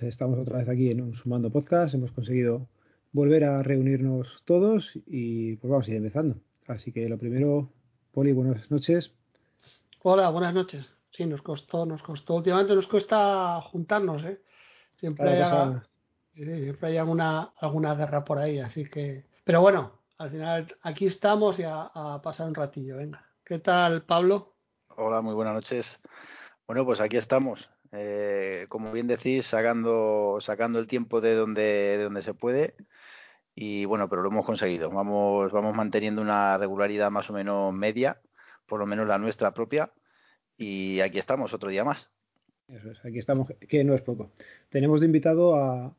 días. Estamos otra vez aquí en un Sumando Podcast. Hemos conseguido volver a reunirnos todos y pues vamos a ir empezando. Así que lo primero, Poli, buenas noches. Hola, buenas noches. Sí, nos costó, nos costó. Últimamente nos cuesta juntarnos, ¿eh? Siempre hay, siempre hay alguna, alguna guerra por ahí, así que... Pero bueno, al final aquí estamos y a, a pasar un ratillo, venga. ¿Qué tal, Pablo? Hola, muy buenas noches. Bueno, pues aquí estamos. Eh, como bien decís, sacando, sacando el tiempo de donde, de donde se puede. Y bueno, pero lo hemos conseguido. Vamos, vamos manteniendo una regularidad más o menos media, por lo menos la nuestra propia. Y aquí estamos, otro día más. Eso es, aquí estamos, que no es poco. Tenemos de invitado a,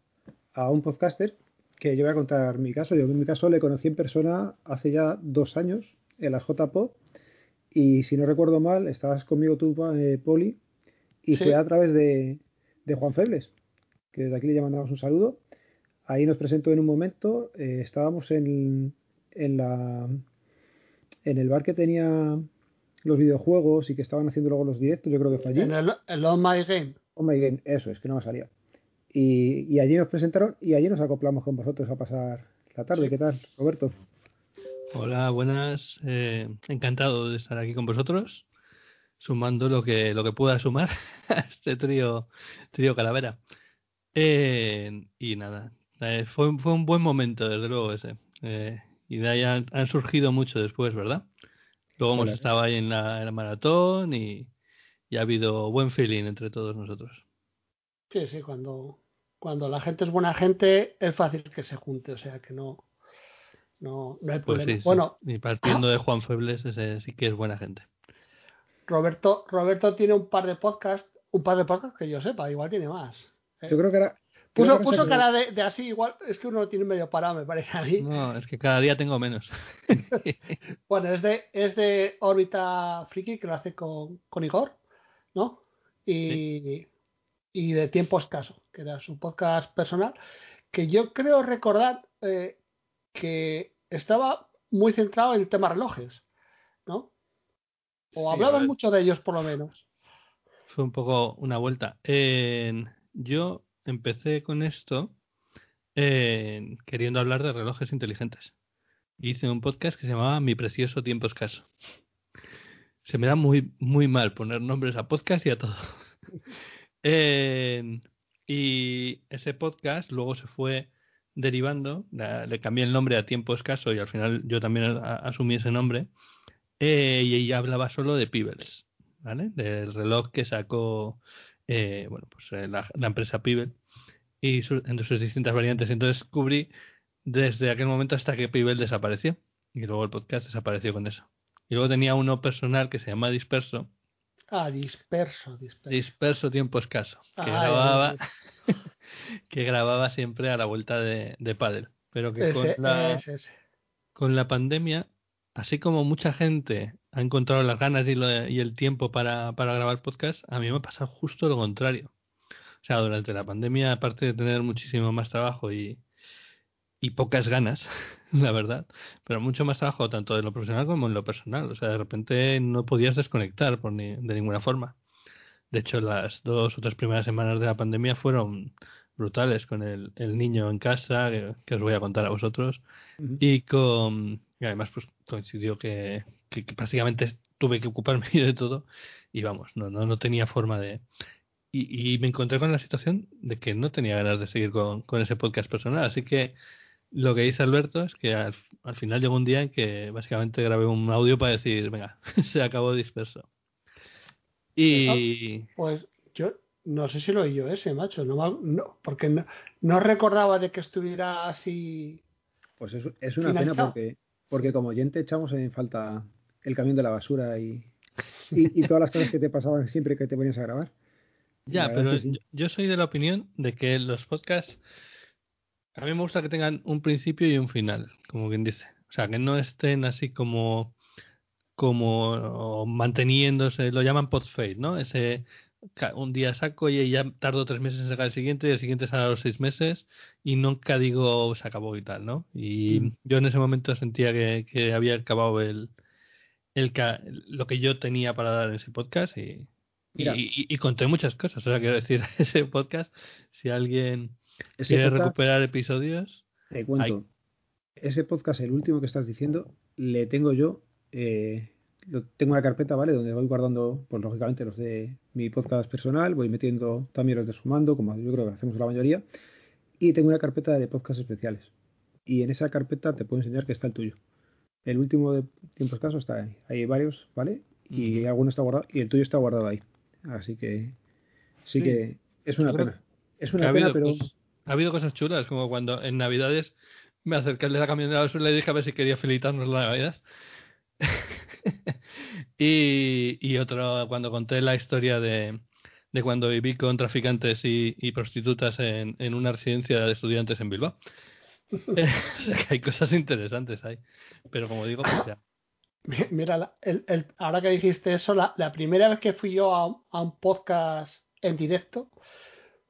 a un podcaster que yo voy a contar mi caso. Yo en mi caso le conocí en persona hace ya dos años en las JPod. Y si no recuerdo mal, estabas conmigo tú, eh, Poli, y fue a través de, de, Juan Febles, que desde aquí le mandamos un saludo. Ahí nos presentó en un momento, eh, estábamos en, en, la, en el bar que tenía los videojuegos y que estaban haciendo luego los directos, yo creo que fue allí. En el, el On My Game. On My Game, eso es, que no me salía. Y, y allí nos presentaron y allí nos acoplamos con vosotros a pasar la tarde. ¿Qué tal, Roberto? Hola, buenas. Eh, encantado de estar aquí con vosotros, sumando lo que lo que pueda sumar a este trío trío calavera. Eh, y nada, eh, fue, fue un buen momento, desde luego ese. Eh, y de ahí han, han, surgido mucho después, ¿verdad? Luego hemos estado ahí en la, en la maratón y, y, ha habido buen feeling entre todos nosotros. Sí, sí, cuando, cuando la gente es buena gente es fácil que se junte, o sea que no, no, no hay problema. Pues sí, bueno, y partiendo de Juan Febles, ese sí que es buena gente. Roberto, Roberto tiene un par de podcasts, un par de podcasts que yo sepa, igual tiene más. ¿eh? Yo creo que era. Puso, que puso cara de, de, así, igual, es que uno lo tiene medio parado, me parece a mí. No, es que cada día tengo menos. bueno, es de, es de órbita friki, que lo hace con, con Igor, ¿no? Y, sí. y de tiempo escaso, que era su podcast personal, que yo creo recordar eh, que estaba muy centrado en el tema relojes, ¿no? O sí, hablaban mucho de ellos, por lo menos. Fue un poco una vuelta. Eh, yo empecé con esto eh, queriendo hablar de relojes inteligentes. Hice un podcast que se llamaba Mi precioso tiempo escaso. Se me da muy, muy mal poner nombres a podcast y a todo. eh, y ese podcast luego se fue derivando, le cambié el nombre a tiempo escaso y al final yo también asumí ese nombre. Eh, y ella hablaba solo de Peebles, ¿vale? Del reloj que sacó eh, bueno, pues eh, la, la, empresa Pibel y su, entre sus distintas variantes. Entonces cubrí desde aquel momento hasta que Pibel desapareció y luego el podcast desapareció con eso. Y luego tenía uno personal que se llama Disperso. Ah, disperso, disperso. Disperso tiempo escaso. Que, ah, grababa, que grababa siempre a la vuelta de, de Paddle. Pero que ese, con, la, ese, ese. con la pandemia, así como mucha gente ha encontrado las ganas y, lo, y el tiempo para, para, grabar podcast, a mí me ha pasado justo lo contrario. O sea, durante la pandemia, aparte de tener muchísimo más trabajo y, y pocas ganas, la verdad, pero mucho más trabajo tanto en lo profesional como en lo personal. O sea, de repente no podías desconectar por ni, de ninguna forma. De hecho, las dos o tres primeras semanas de la pandemia fueron brutales con el, el niño en casa, que, que, os voy a contar a vosotros, uh -huh. y con y además pues coincidió que, que, que, prácticamente tuve que ocuparme de todo y vamos, no, no, no tenía forma de... Y, y, me encontré con la situación de que no tenía ganas de seguir con, con ese podcast personal, así que lo que dice Alberto es que al, al, final llegó un día en que básicamente grabé un audio para decir, venga, se acabó disperso. Y... Pues yo no sé si lo oí yo ese, macho, no, no porque no, no, recordaba de que estuviera así... Pues es, es una finalizado. pena porque porque como oyente echamos en falta el camión de la basura y, y, y, todas las cosas que te pasaban siempre que te ponías a grabar. Ya, pero sí. yo soy de la opinión de que los podcasts, a mí me gusta que tengan un principio y un final, como quien dice. O sea, que no estén así como como manteniéndose, lo llaman podfade, ¿no? Ese un día saco y ya tardo tres meses en sacar el siguiente y el siguiente sale a los seis meses y nunca digo se acabó y tal, ¿no? Y mm. yo en ese momento sentía que, que había acabado el, el, lo que yo tenía para dar en ese podcast y, Y, conté muchas cosas. O sea, quiero decir, ese podcast, si alguien quiere recuperar episodios. Te cuento. Ese podcast, el último que estás diciendo, le tengo yo. Eh, lo, tengo una carpeta, ¿vale? Donde voy guardando, pues lógicamente, los de mi podcast personal. Voy metiendo también los de Sumando, como yo creo que hacemos la mayoría. Y tengo una carpeta de podcast especiales. Y en esa carpeta te puedo enseñar que está el tuyo. El último de tiempos casos está ahí. Hay varios, ¿vale? Y alguno está guardado. Y el tuyo está guardado ahí. Así que sí, que es una pena. Es una pena, pero. ha habido cosas chulas, como cuando en Navidades me acerqué de la camioneta y le dije a ver si quería felicitarnos la Navidad. y, y otro, cuando conté la historia de, de cuando viví con traficantes y, prostitutas en, en, una residencia de estudiantes en Bilbao. o sea que hay cosas interesantes ahí. Pero como digo, pues ya. Mira, el, el, ahora que dijiste eso, la, la, primera vez que fui yo a, a un podcast en directo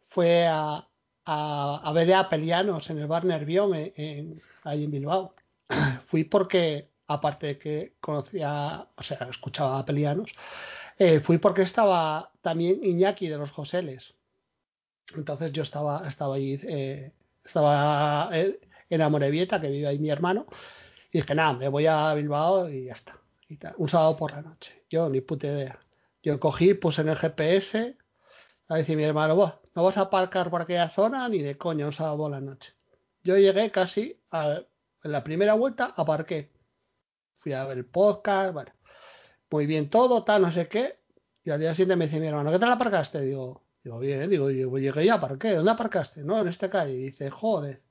fue a, a, a ver a Pelianos en el bar Nervión en, ahí en Bilbao. Fui porque, aparte de que conocía, o sea, escuchaba a Pelianos, eh, fui porque estaba también Iñaki de los Joseles. Entonces yo estaba, estaba ahí, eh, estaba eh, en Amorebieta, que vive ahí mi hermano, y dije, nada, me voy a Bilbao y ya está. Un sábado por la noche. Yo ni puta idea. Yo cogí, puse en el GPS, a decir mi hermano, no vas a aparcar por aquella zona ni de coña un sábado por la noche. Yo llegué casi a, en la primera vuelta, aparqué. Fui a ver el podcast, bueno, muy bien todo, tal, no sé qué. Y al día siguiente me dice mi hermano, ¿qué tal aparcaste? Digo, digo bien, digo, yo llegué y aparqué. ¿Dónde aparcaste? No, en esta calle. Y dice, joder,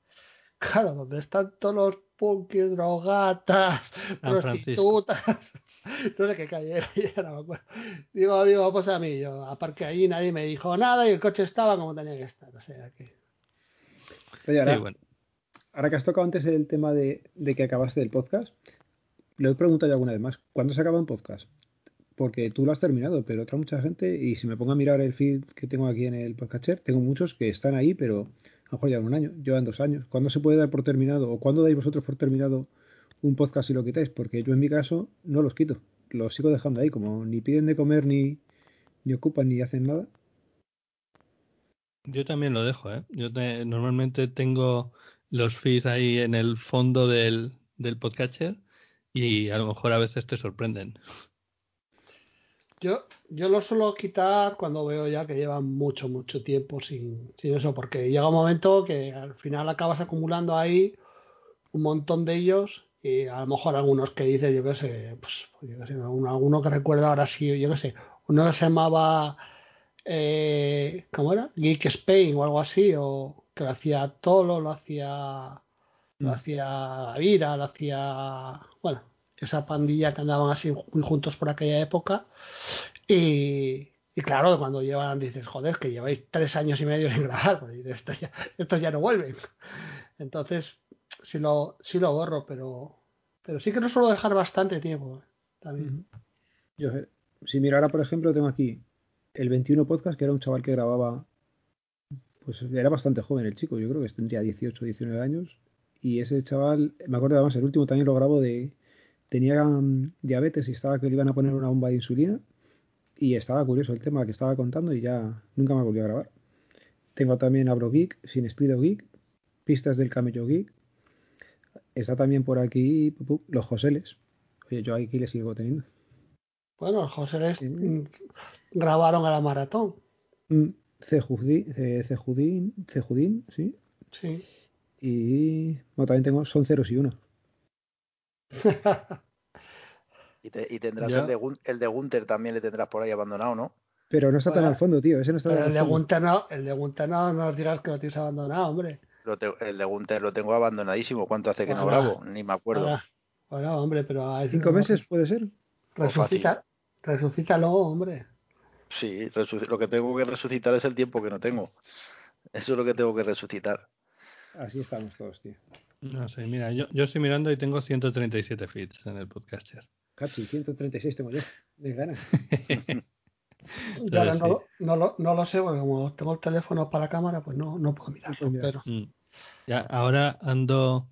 claro, donde están todos los punkis, drogatas, prostitutas. no sé qué calle era, no me acuerdo. Digo, digo, pues a mí, yo aparqué ahí, nadie me dijo nada y el coche estaba como tenía que estar. O sea que. ahora, bueno. ahora que has tocado antes el tema de, de que acabaste del podcast, le he preguntado ya alguna vez más, ¿cuándo se acaba un podcast? Porque tú lo has terminado, pero otra mucha gente, y si me pongo a mirar el feed que tengo aquí en el podcaster, tengo muchos que están ahí, pero a lo mejor llevan un año, llevan dos años. ¿Cuándo se puede dar por terminado o cuándo dais vosotros por terminado un podcast y lo quitáis? Porque yo en mi caso no los quito, los sigo dejando ahí, como ni piden de comer ni, ni ocupan ni hacen nada. Yo también lo dejo, ¿eh? Yo normalmente tengo los feeds ahí en el fondo del, del podcatcher y a lo mejor a veces te sorprenden. Yo, yo lo suelo quitar cuando veo ya que llevan mucho, mucho tiempo sin, sin eso, porque llega un momento que al final acabas acumulando ahí un montón de ellos y a lo mejor algunos que dices, yo qué sé, pues, yo qué sé, alguno, que recuerdo ahora sí, yo qué sé, uno que se llamaba, eh, ¿cómo era? Geek Spain o algo así, o que lo hacía Tolo, lo hacía, lo mm. hacía Vira, lo hacía, bueno, esa pandilla que andaban así muy juntos por aquella época. Y, claro, cuando llevan, dices, joder, que lleváis tres años y medio sin grabar, pues esto ya, estos ya no vuelven. Entonces, sí lo, sí lo borro, pero, pero sí que no suelo dejar bastante tiempo eh, también. Yo, si miro ahora, por ejemplo, tengo aquí el 21 podcast, que era un chaval que grababa, pues era bastante joven el chico, yo creo que tendría 18, 19 años. Y ese chaval, me acuerdo además, el último también lo grabo de, tenía mm, diabetes y estaba que le iban a poner una bomba de insulina y estaba curioso el tema que estaba contando y ya nunca me volvió a grabar. Tengo también Abro Geek, Sin Estilo Geek, Pistas del Camello Geek. Está también por aquí los Joseles. Oye, yo aquí le sigo teniendo. Bueno, los Joseles grabaron a la maratón. Mm, Cejudín, Cejudín, sí. Sí. Y bueno, también tengo Son ceros y uno. y, tendrás el de, el de Gunter también le tendrás por ahí abandonado, ¿no? Pero no está tan al fondo, tío. Ese no está el, de Gunter no, el de Gunter no, no nos digas que lo tienes abandonado, hombre. el de Gunter lo tengo abandonadísimo. ¿Cuánto hace que no grabo? Ni me acuerdo. Bueno, hombre, pero... ¿Cinco meses puede ser? Resucita, resucítalo, hombre. Sí, lo que tengo que resucitar es el tiempo que no tengo. Eso es lo que tengo que resucitar. Así estamos todos, tío. No sé, mira, yo, yo estoy mirando y tengo 137 feeds en el podcaster. Cachi, 136 tengo yo, de ganas. no, no, lo, no lo sé, porque como tengo el teléfono para la cámara, pues no, no puedo mirar. Pero... Mm. Ya, ahora ando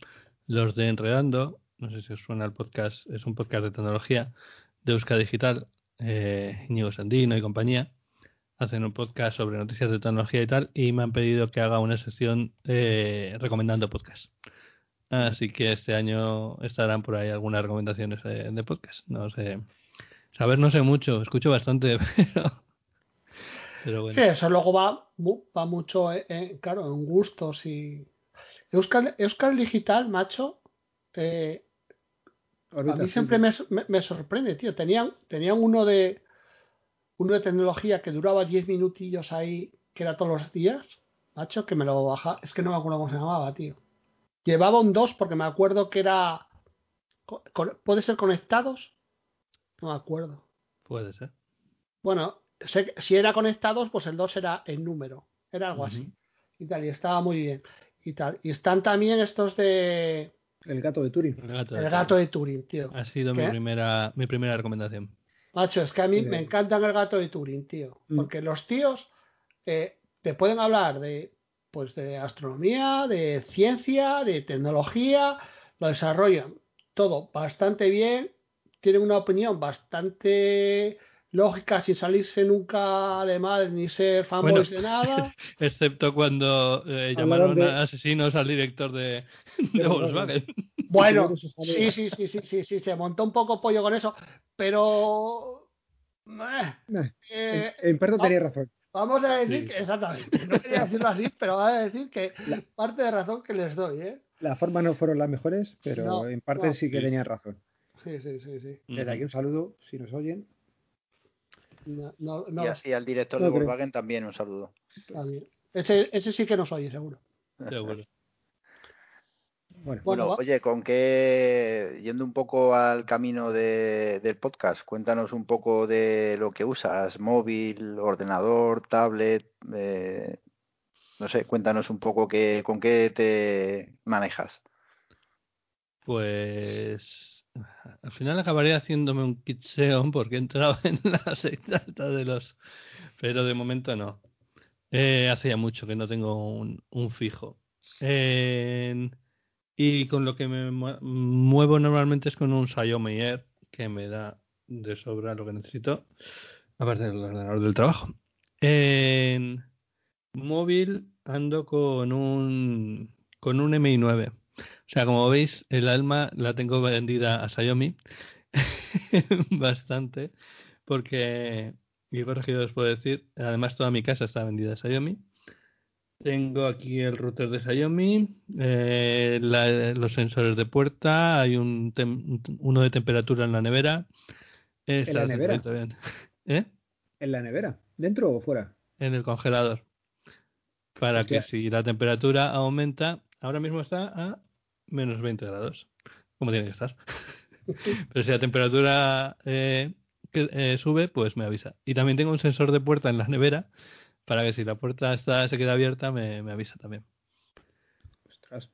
los de Enredando, no sé si os suena el podcast, es un podcast de tecnología de Euska Digital, eh, Íñigo Sandino y compañía. Hacen un podcast sobre noticias de tecnología y tal, y me han pedido que haga una sesión eh, recomendando podcasts. Así que este año estarán por ahí algunas recomendaciones de, podcast. No sé. Saber no sé mucho, escucho bastante, pero, bueno. Sí, eso luego va, va mucho, en, claro, en gustos y. Euskal, Euskal Digital, macho, eh, a mí siempre me, me, sorprende, tío. Tenían, tenían uno de uno de tecnología que duraba 10 minutillos ahí, que era todos los días, macho, que me lo baja. Es que no me acuerdo cómo se llamaba, tío. Llevaba un 2 porque me acuerdo que era. ¿Puede ser conectados? No me acuerdo. Puede ser. Bueno, si era conectados, pues el 2 era el número. Era algo así. Y tal, y estaba muy bien. Y tal. Y están también estos de. El gato de Turing. El gato de, Turing, tío. Ha sido mi primera, mi primera recomendación. Macho, es que a mí me encantan el gato de Turing, tío. Mm. Porque los tíos eh, te pueden hablar de pues de astronomía, de ciencia, de tecnología, lo desarrollan todo bastante bien, tienen una opinión bastante lógica sin salirse nunca de mal ni ser fanboys de nada. Excepto cuando eh, llamaron asesinos al director de, Volkswagen. Bueno, sí, sí, sí, sí, sí, sí, se montó un poco pollo con eso, pero... Eh, en, parte tenía razón. Vamos a decir que, exactamente, no quería decirlo así, pero vamos a decir que parte de razón que les doy, ¿eh? Las formas no fueron las mejores, pero en parte sí que tenían razón. Sí, sí, sí, sí. Desde aquí un saludo, si nos oyen. y así al director de Volkswagen también un saludo. Ese, ese sí que nos oye, seguro. Seguro. Bueno, oye, con qué, yendo un poco al camino de, del podcast, cuéntanos un poco de lo que usas, móvil, ordenador, tablet, eh, no sé, cuéntanos un poco qué, con qué te manejas. Pues al final acabaría haciéndome un kit porque he entrado en la secta de los, pero de momento no. Eh, hace ya mucho que no tengo un, un fijo. En y con lo que me muevo normalmente es con un Xiaomi Air que me da de sobra lo que necesito, aparte del ordenador del trabajo. En móvil ando con un con un Mi 9. O sea, como veis, el alma la tengo vendida a Xiaomi bastante porque y corregido puedo decir, además toda mi casa está vendida a Xiaomi tengo aquí el router de Xiaomi, eh, los sensores de puerta, hay un uno de temperatura en la nevera. ¿En la nevera? ¿Eh? ¿En la nevera? ¿Dentro o fuera? En el congelador. Para que si la temperatura aumenta, ahora mismo está a menos 20 grados, como tiene que estar. Pero si la temperatura eh, eh, sube, pues me avisa. Y también tengo un sensor de puerta en la nevera para que si la puerta está, se queda abierta me, me avisa también. Ostras.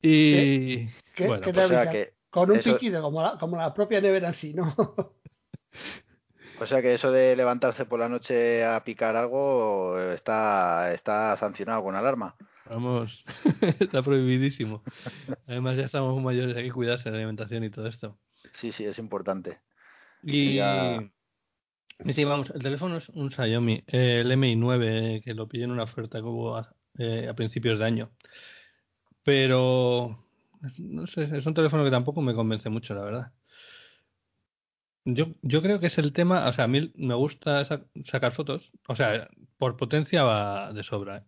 Y ¿Qué, bueno, te avisa? Con un piquido, como la, como la propia nevera así, ¿no? O sea que eso de levantarse por la noche a picar algo está, está sancionado con alarma. Vamos, está prohibidísimo. Además ya estamos mayores, hay que cuidarse de la alimentación y todo esto. Sí, sí, es importante. Y, Sí, vamos, el teléfono es un Xiaomi, el Mi 9, que lo pillé en una oferta que hubo a, eh, a, principios de año. Pero, no sé, es un teléfono que tampoco me convence mucho, la verdad. Yo, yo creo que es el tema, o sea, a mí me gusta sacar fotos, o sea, por potencia va de sobra, ¿eh?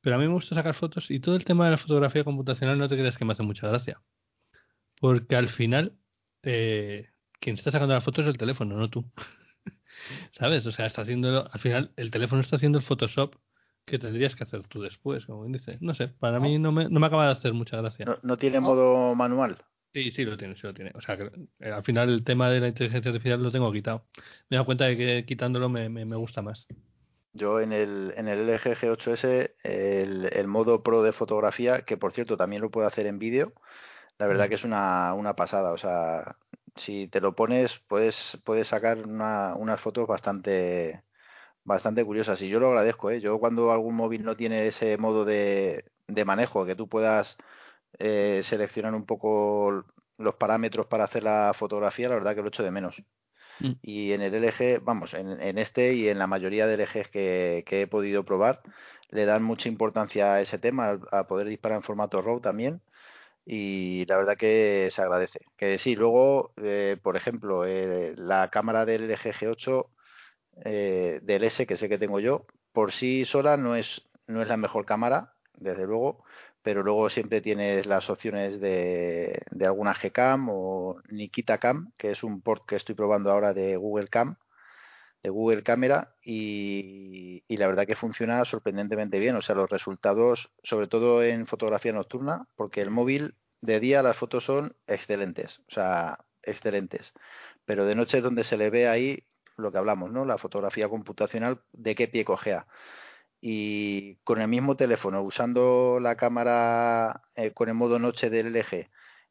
pero a mí me gusta sacar fotos y todo el tema de la fotografía computacional no te creas que me hace mucha gracia. Porque al final, eh, quien está sacando las fotos es el teléfono, no tú. ¿Sabes? O sea, está haciendo, al final, el teléfono está haciendo el Photoshop que tendrías que hacer tú después, como dice. No sé, para mí no me, no me acaba de hacer mucha gracia. ¿No, tiene modo manual? Sí, sí lo tiene, sí lo tiene. O sea, que eh, al final el tema de la inteligencia artificial lo tengo quitado. Me he dado cuenta de que quitándolo me, me, gusta más. Yo en el, en el LG G8S, el, el, modo pro de fotografía, que por cierto también lo puedo hacer en vídeo, la verdad mm. que es una, una pasada. O sea, si te lo pones, puedes, puedes sacar una, unas fotos bastante, bastante curiosas. Y yo lo agradezco, ¿eh? Yo cuando algún móvil no tiene ese modo de, de manejo, que tú puedas eh, seleccionar un poco los parámetros para hacer la fotografía, la verdad que lo echo de menos. Mm. Y en el LG, vamos, en, este y en la mayoría de LGs que, he podido probar, le dan mucha importancia a ese tema, a poder disparar en formato RAW también. Y la verdad que se agradece. Que sí, luego, eh, por ejemplo, eh, la cámara del LG G8 eh, del S, que sé que tengo yo, por sí sola no es, no es la mejor cámara, desde luego, pero luego siempre tienes las opciones de, de alguna Gcam o Nikita Cam, que es un port que estoy probando ahora de Google Cam, de Google Cámara, y, la verdad que funciona sorprendentemente bien. O sea, los resultados, sobre todo en fotografía nocturna, porque el móvil de día las fotos son excelentes, o sea, excelentes. Pero de noche es donde se le ve ahí lo que hablamos, ¿no? La fotografía computacional, de qué pie cojea y con el mismo teléfono, usando la cámara eh, con el modo noche del LG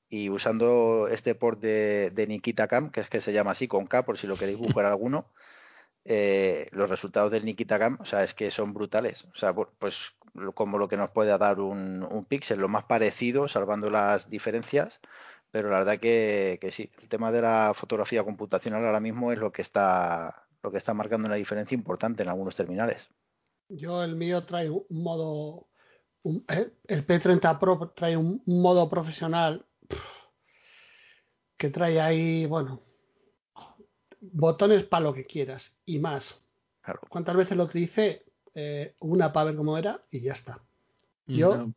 y usando este port de, de, Nikita Cam, que es que se llama así, con K, por si lo queréis buscar alguno, eh, los resultados del Nikita Cam, o sea, es que son brutales. O sea, pues como lo que nos puede dar un, un Pixel, lo más parecido, salvando las diferencias, pero la verdad que, que sí, el tema de la fotografía computacional ahora mismo es lo que está lo que está marcando una diferencia importante en algunos terminales. Yo el mío trae un modo, eh, el P30 Pro trae un, modo profesional que trae ahí, bueno, botones para lo que quieras y más. ¿Cuántas veces lo utilicé? Eh, una para ver cómo era y ya está. Yo.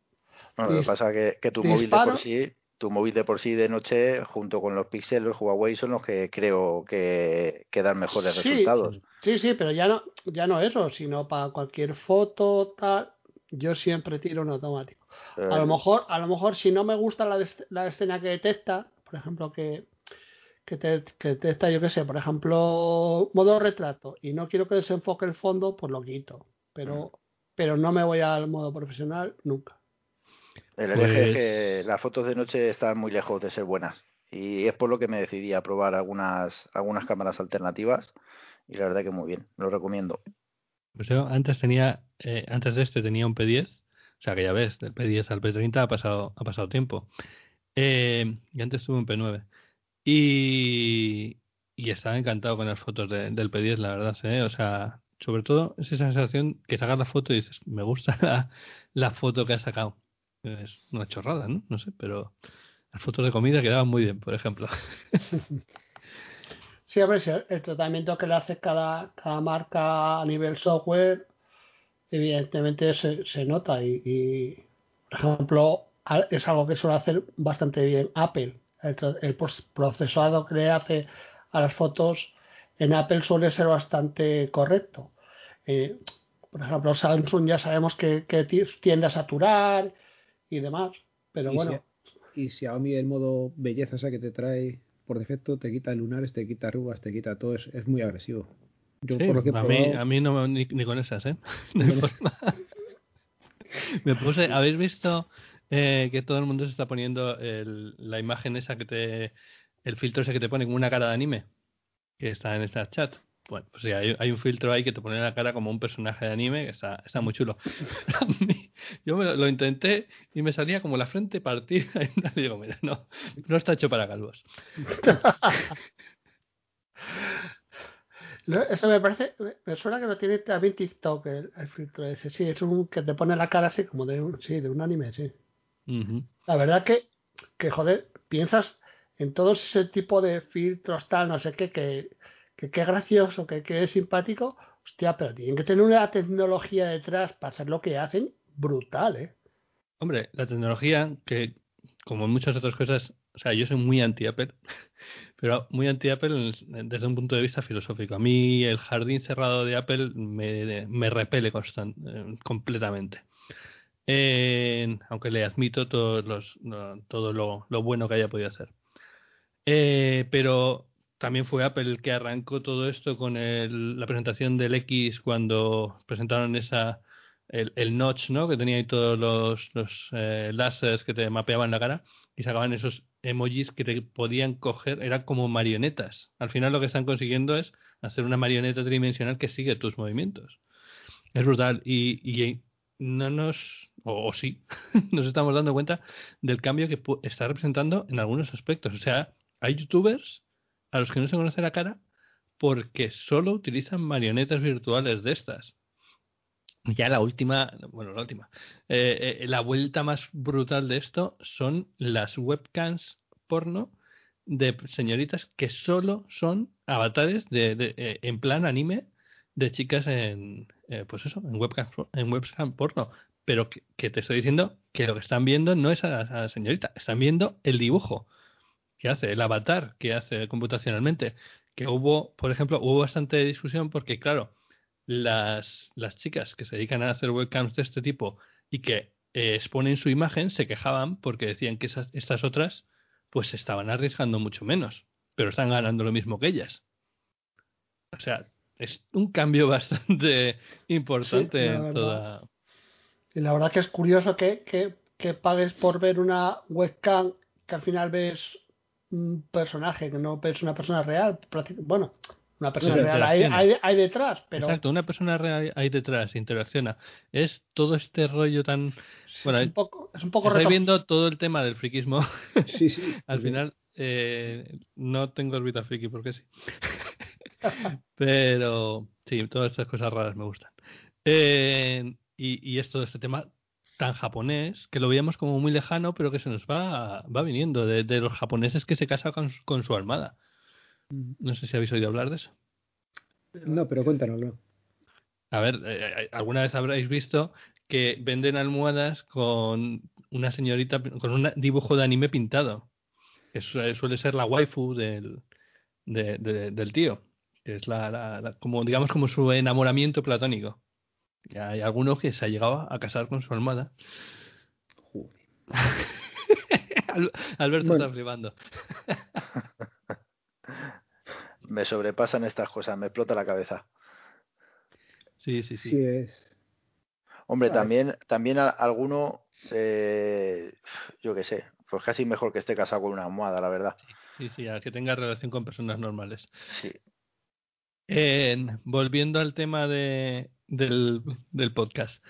lo que pasa es que, tu móvil de por sí tu móvil de por sí de noche, junto con los Pixel, los Huawei, son los que creo que, dan mejores resultados. Sí, sí, pero ya no, ya no eso, sino para cualquier foto, tal, yo siempre tiro un automático. A lo mejor, a lo mejor si no me gusta la, la escena que detecta, por ejemplo, que, que, te, que detecta, yo qué sé, por ejemplo, modo retrato, y no quiero que desenfoque el fondo, pues lo quito. Pero, mm. pero no me voy al modo profesional nunca. El LG es que pues las fotos de noche están muy lejos de ser buenas. Y es por lo que me decidí a probar algunas, algunas cámaras alternativas. Y la verdad que muy bien, lo recomiendo. Pues yo antes tenía, eh, antes de este tenía un P10, o sea que ya ves, del P10 al P30 ha pasado, ha pasado tiempo. Eh, y antes tuve un P9. Y, y estaba encantado con las fotos del P10, la verdad, o sea, sobre todo esa sensación que sacas la foto y dices, me gusta la, foto que has sacado. Es una chorrada, ¿no? No sé, pero las fotos de comida quedaban muy bien, por ejemplo. Sí, a ver, el tratamiento que le hace cada, cada marca a nivel software, evidentemente se, se nota y, por ejemplo, es algo que suele hacer bastante bien Apple. El, el procesado que le hace a las fotos en Apple suele ser bastante correcto. Eh, por ejemplo, Samsung ya sabemos que, que tiende a saturar y demás. Pero bueno. y si a mí el modo belleza, o sea, que te trae por defecto, te quita lunares, te quita arrugas, te quita todo, es, es muy agresivo. Yo por lo que a, mí, a mí no ni, ni con esas, ¿eh? Me puse, ¿habéis visto eh, que todo el mundo se está poniendo el, la imagen esa que te, el filtro ese que te pone como una cara de anime, que está en esta chat? Bueno, pues sí, hay, un filtro ahí que te pone la cara como un personaje de anime que está, está muy chulo. yo me lo, intenté y me salía como la frente partida y digo, mira, no, no está hecho para calvos. Eso me parece, me suena que lo tiene también TikTok, el, filtro ese. Sí, es un que te pone la cara así como de un, sí, de un anime, sí. La verdad que, que, joder, piensas en todo ese tipo de filtros, tal, no sé qué, que que gracioso, que qué simpático, hostia, pero tienen que tener una tecnología detrás para hacer lo que hacen brutal, ¿eh? Hombre, la tecnología que, como muchas otras cosas, o sea, yo soy muy anti-Apple, pero muy anti-Apple desde un punto de vista filosófico. A mí el jardín cerrado de Apple me, me repele constant, eh, completamente. Aunque le admito todos los, todo lo, bueno que haya podido hacer. Eh, pero también fue Apple el que arrancó todo esto con la presentación del X cuando presentaron esa el, notch, ¿no? Que tenía ahí todos los, los eh, láseres que te mapeaban la cara y sacaban esos emojis que te podían coger, eran como marionetas. Al final lo que están consiguiendo es hacer una marioneta tridimensional que sigue tus movimientos. Es brutal y no nos, o, sí, nos estamos dando cuenta del cambio que está representando en algunos aspectos. O sea, hay youtubers a los que no se conoce la cara, porque solo utilizan marionetas virtuales de estas. Ya la última, bueno, la última, eh, eh, la vuelta más brutal de esto son las webcams porno de señoritas que solo son avatares de, de eh, en plan anime de chicas en, pues eso, en webcam, en webcam porno. Pero que, te estoy diciendo que lo que están viendo no es a la señorita, están viendo el dibujo que hace, el avatar que hace computacionalmente. Que hubo, por ejemplo, hubo bastante discusión porque, claro, las, las chicas que se dedican a hacer webcams de este tipo y que eh, exponen su imagen se quejaban porque decían que estas otras pues estaban arriesgando mucho menos, pero están ganando lo mismo que ellas. O sea, es un cambio bastante importante en toda. Y la verdad que es curioso que, que, que pagues por ver una webcam que al final ves un personaje, que no es una persona real. Bueno, una persona real hay, hay, detrás, pero... Exacto, una persona real hay detrás, interacciona. Es todo este rollo tan... bueno, es un poco, es un poco estoy viendo todo el tema del friquismo. Sí, sí. Al final eh, no tengo órbita friki porque sí. pero sí, todas estas cosas raras me gustan. Eh, y, y es todo este tema tan japonés que lo veíamos como muy lejano, pero que se nos va, va viniendo de, los japoneses que se casan con, su armada. No sé si habéis oído hablar de eso. No, pero cuéntanoslo. A ver, eh, eh, alguna vez habréis visto que venden almohadas con una señorita, con un dibujo de anime pintado. Que suele ser la waifu del, del tío. Que es la, como, digamos, como su enamoramiento platónico. Y hay algunos que se ha llegado a casar con su almohada. Alberto está flipando. me sobrepasan estas cosas, me explota la cabeza. Sí, sí, sí. sí es. Hombre, también, también alguno, eh, yo qué sé, pues casi mejor que esté casado con una almohada, la verdad. Sí, sí, a que tenga relación con personas normales. Sí. Volviendo al tema de, del, del podcast.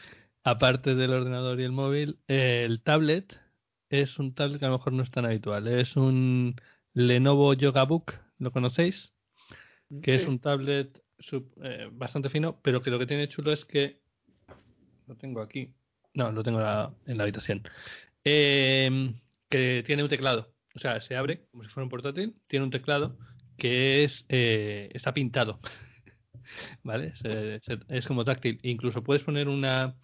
Aparte del ordenador y el móvil, el tablet es un tablet que a lo mejor no es tan habitual. Es un Lenovo Yoga Book, ¿lo conocéis? Que es un tablet eh, bastante fino, pero que lo que tiene chulo es que lo tengo aquí. No, lo tengo en la habitación. Em, que tiene un teclado. O sea, se abre como si fuera un portátil, tiene un teclado que es eh, está pintado. ¿vale? es como táctil. Incluso puedes poner una,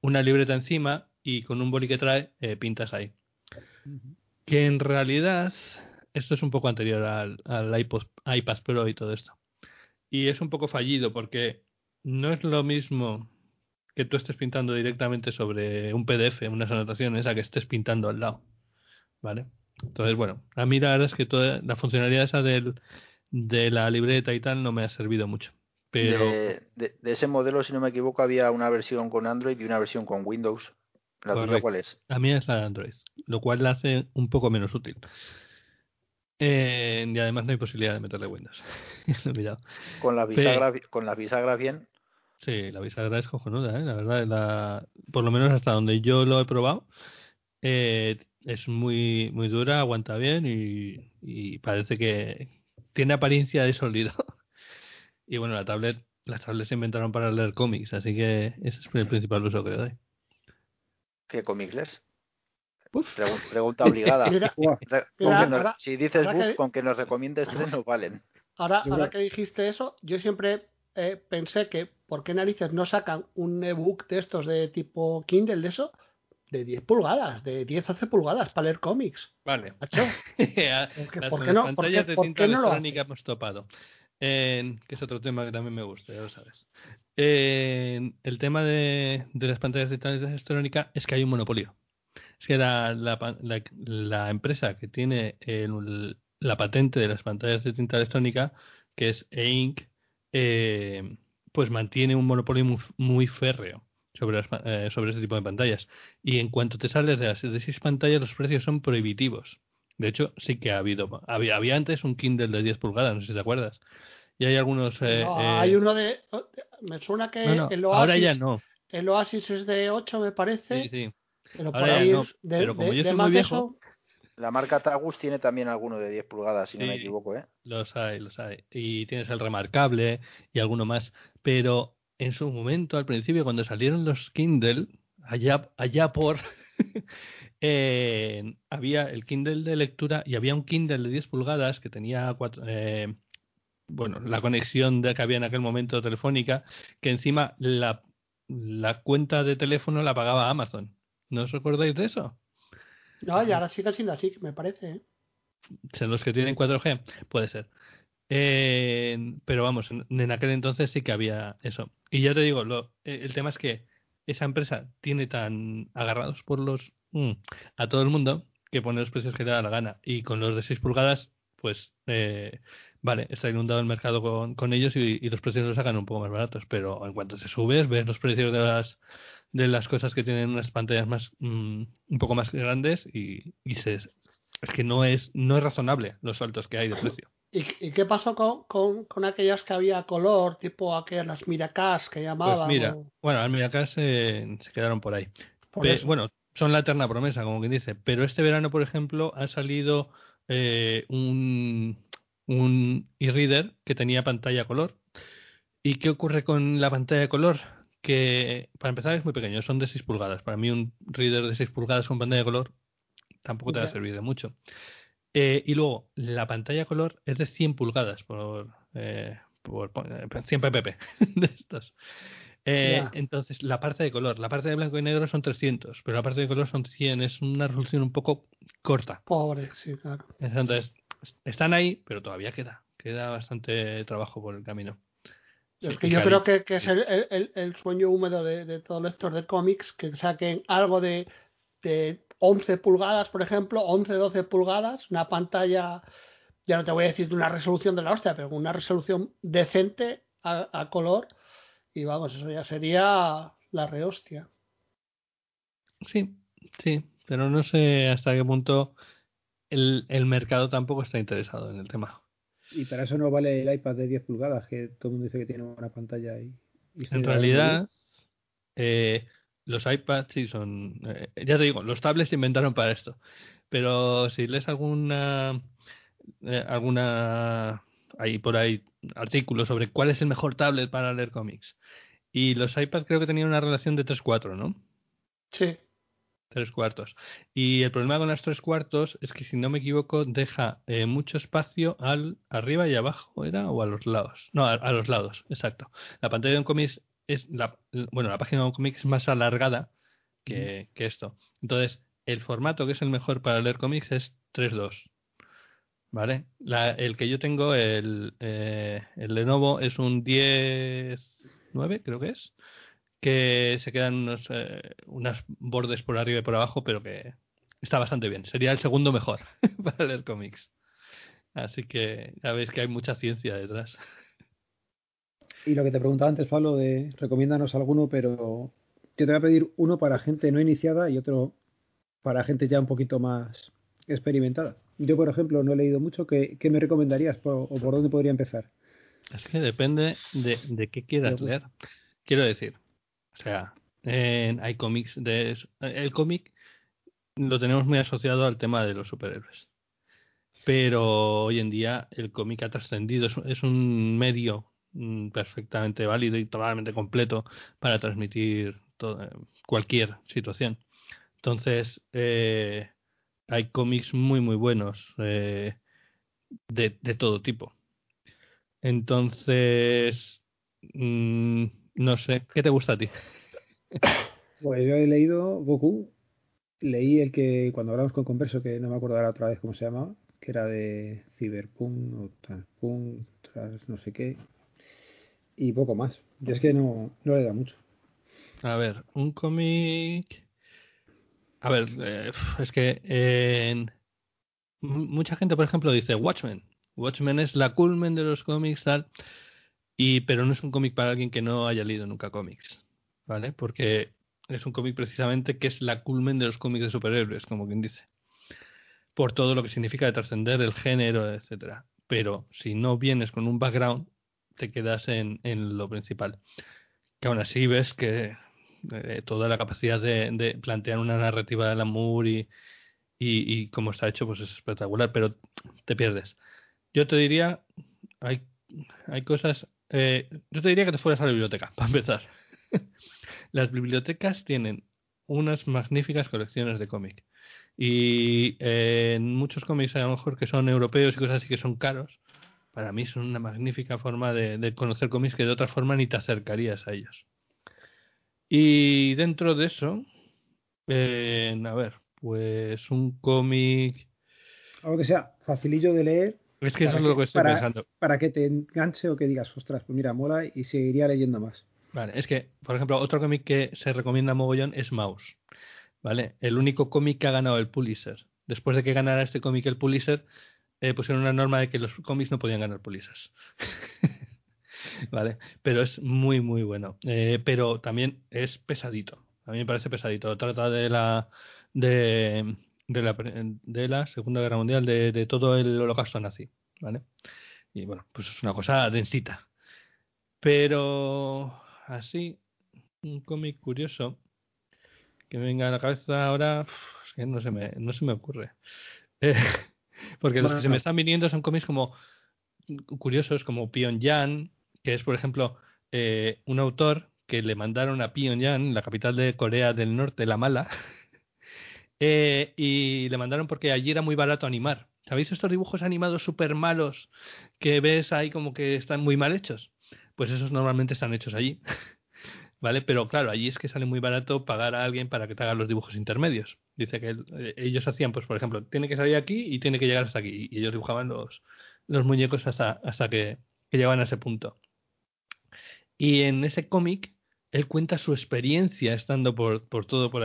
una libreta encima y con un boli que trae eh, pintas ahí. Que en realidad esto es un poco anterior al, al iPod, iPad Pro y todo esto. Y es un poco fallido porque no es lo mismo que tú estés pintando directamente sobre un PDF, unas anotaciones, a que estés pintando al lado. ¿Vale? Entonces, bueno, a mí la verdad es que toda la funcionalidad esa del, de la libreta y tal no me ha servido mucho. De, ese modelo, si no me equivoco, había una versión con Android y una versión con Windows. ¿La tuya cuál es? A mí es la de Android, lo cual la hace un poco menos útil. Eh, y además no hay posibilidad de meterle Windows. con la bisagra, con la bisagra bien. Sí, la bisagra es cojonuda, ¿eh? la verdad. La, por lo menos hasta donde yo lo he probado, eh, es muy muy dura, aguanta bien y, y parece que tiene apariencia de sólido. Y bueno, la tablet, las tablets se inventaron para leer cómics, así que ese es el principal uso que le doy. ¿Qué cómics lees? pregunta obligada. si dices con que nos recomiendes tres nos valen. Ahora, ahora que dijiste eso, yo siempre eh, pensé que ¿por qué narices no sacan un ebook de estos de tipo Kindle de eso? De 10 pulgadas, de 10 12 pulgadas para leer cómics. Vale. ¿Por qué no, ¿por qué, ¿por qué no lo hemos topado que es otro tema que también me gusta, ya lo sabes. el tema de, las pantallas de tinta electrónica es que hay un monopolio. Es que la, la, empresa que tiene la patente de las pantallas de tinta electrónica, que es E-Ink, eh, pues mantiene un monopolio muy, férreo sobre, eh, sobre este tipo de pantallas. Y en cuanto te sales de las de seis pantallas, los precios son prohibitivos. De hecho, sí que ha habido. Había, había antes un Kindle de 10 pulgadas, no sé si te acuerdas. Y hay algunos. Eh, no, hay eh, uno de. Me suena que el Oasis, ahora ya no. El Oasis es de 8, me parece. Sí, sí. Pero por ahí es de, pero como yo soy muy viejo. la marca Tagus tiene también alguno de 10 pulgadas, si no me equivoco, ¿eh? Los hay, los hay. Y tienes el remarcable y alguno más. Pero en su momento, al principio, cuando salieron los Kindle, allá, allá por... eh, había el Kindle de lectura y había un Kindle de 10 pulgadas que tenía cuatro, eh, bueno, la conexión de que había en aquel momento telefónica, que encima la, la cuenta de teléfono la pagaba Amazon. ¿No os recordáis de eso? No, y ahora sigue siendo así, me parece. ¿eh? ¿Son los que tienen 4G? Puede ser. Eh, pero vamos, en, aquel entonces sí que había eso. Y ya te digo, lo, el tema es que esa empresa tiene tan agarrados por los mm, a todo el mundo que pone los precios que le da la gana. Y con los de 6 pulgadas, pues eh, vale, está inundado el mercado con, con ellos y, los precios los sacan un poco más baratos. Pero en cuanto se subes, ves los precios de las de las cosas que tienen unas pantallas más mm, un poco más grandes y, es que no es no es razonable los saltos que hay de precio. ¿Y, y qué pasó con, con, con, aquellas que había color, tipo aquellas las Miracas que llamaban? Pues mira, bueno, las Miracas eh, se quedaron por ahí. Por bueno, son la eterna promesa, como quien dice. Pero este verano, por ejemplo, ha salido eh, un, un e-reader que tenía pantalla color. ¿Y qué ocurre con la pantalla de color? que para empezar es muy pequeño, son de 6 pulgadas. Para mí un reader de 6 pulgadas con pantalla de color tampoco te va a servir de mucho. Eh, y luego, la pantalla color es de 100 pulgadas por, eh, por, 100 ppp de estos. Eh, entonces, la parte de color, la parte de blanco y negro son 300, pero la parte de color son 100, es una resolución un poco corta. Pobre, sí, claro. Entonces, están ahí, pero todavía queda, queda bastante trabajo por el camino. Es que yo creo que, que es el, el, el, sueño húmedo de, de todo lector de cómics, que saquen algo de, de 11 pulgadas, por ejemplo, 11, 12 pulgadas, una pantalla, ya no te voy a decir de una resolución de la hostia, pero una resolución decente a, a color, y vamos, eso ya sería la rehostia. Sí, sí, pero no sé hasta qué punto el, el mercado tampoco está interesado en el tema. Y para eso no vale el iPad de 10 pulgadas, que todo el mundo dice que tiene una pantalla ahí. en realidad, eh, los iPads sí son. Eh, ya te digo, los tablets se inventaron para esto. Pero si lees alguna. Eh, alguna. Ahí por ahí artículo sobre cuál es el mejor tablet para leer cómics. Y los iPads creo que tenían una relación de 3-4, ¿no? Sí. Tres cuartos. Y el problema con las tres cuartos es que, si no me equivoco, deja eh, mucho espacio al arriba y abajo, ¿era? O a los lados. No, a, a los lados, exacto. La pantalla de un cómic es. La, bueno, la página de un cómic es más alargada que, que, esto. Entonces, el formato que es el mejor para leer cómics es 3.2. ¿Vale? La, el que yo tengo, el, eh, el Lenovo, es un 10.9, creo que es que se quedan unos eh, unas bordes por arriba y por abajo, pero que está bastante bien. Sería el segundo mejor para leer cómics. Así que ya veis que hay mucha ciencia detrás. Y lo que te preguntaba antes, Pablo, de recomiéndanos alguno, pero yo te voy a pedir uno para gente no iniciada y otro para gente ya un poquito más experimentada. Yo, por ejemplo, no he leído mucho. ¿Qué, qué me recomendarías o por dónde podría empezar? Es que depende de, de qué quieras leer. Quiero decir, o sea, en, hay cómics de el cómic lo tenemos muy asociado al tema de los superhéroes. Pero hoy en día el cómic ha trascendido, es, es, un medio perfectamente válido y totalmente completo para transmitir todo, cualquier situación. Entonces, eh, hay cómics muy, muy buenos eh, de, todo tipo. Entonces, mmm, no sé, ¿qué te gusta a ti? Pues yo he leído Goku. Leí el que cuando hablamos con Converso, que no me acuerdo ahora otra vez cómo se llamaba, que era de Cyberpunk o Transpunk, tras no sé qué. Y poco más. Y es que no, no le da mucho. A ver, un cómic. A ver, eh, es que mucha gente, por ejemplo, dice Watchmen. Watchmen es la culmen de los cómics, tal. Y, pero no es un cómic para alguien que no haya leído nunca cómics, ¿vale? Porque es un cómic precisamente que es la culmen de los cómics de superhéroes, como quien dice. Por todo lo que significa de trascender el género, etcétera. Pero si no vienes con un background, te quedas en, en lo principal. Que aún así ves que eh, toda la capacidad de, de, plantear una narrativa del amor y, y, y como está hecho, pues es espectacular, pero te pierdes. Yo te diría, hay, hay cosas, eh, yo te diría que te fueras a la biblioteca, para empezar. Las bibliotecas tienen unas magníficas colecciones de cómic. Y eh, muchos cómics, a lo mejor que son europeos y cosas así que son caros, para mí son una magnífica forma de, conocer cómics que de otra forma ni te acercarías a ellos. Y dentro de eso, eh, a ver, pues un cómic. Algo que sea facilillo de leer. Es que eso es lo que estoy pensando. Para que te enganche o que digas, ostras, pues mira, mola y seguiría leyendo más. Vale, es que, por ejemplo, otro cómic que se recomienda mogollón es Mouse. ¿Vale? El único cómic que ha ganado el Pulitzer. Después de que ganara este cómic el Pulitzer, eh, pusieron una norma de que los cómics no podían ganar Pulitzers. ¿Vale? Pero es muy, muy bueno. Eh, pero también es pesadito. A mí me parece pesadito. Trata de la. de, de la, de la Segunda Guerra Mundial, de, todo el holocausto nazi. ¿Vale? Y bueno, pues es una cosa densita. Pero así, un cómic curioso que me venga a la cabeza ahora, que no se me, no se me ocurre. Eh, porque los que se me están viniendo son cómics como curiosos, como Pyongyang, que es, por ejemplo, eh, un autor que le mandaron a Pyongyang, la capital de Corea del Norte, la mala, eh, y le mandaron porque allí era muy barato animar. ¿Sabéis estos dibujos animados súper malos que ves ahí como que están muy mal hechos? Pues esos normalmente están hechos allí. ¿Vale? Pero claro, allí es que sale muy barato pagar a alguien para que te haga los dibujos intermedios. Dice que eh, ellos hacían, pues por ejemplo, tiene que salir aquí y tiene que llegar hasta aquí. Y ellos dibujaban los, los muñecos hasta, hasta que, que llegaban a ese punto. Y en ese cómic, él cuenta su experiencia estando por, por todo por,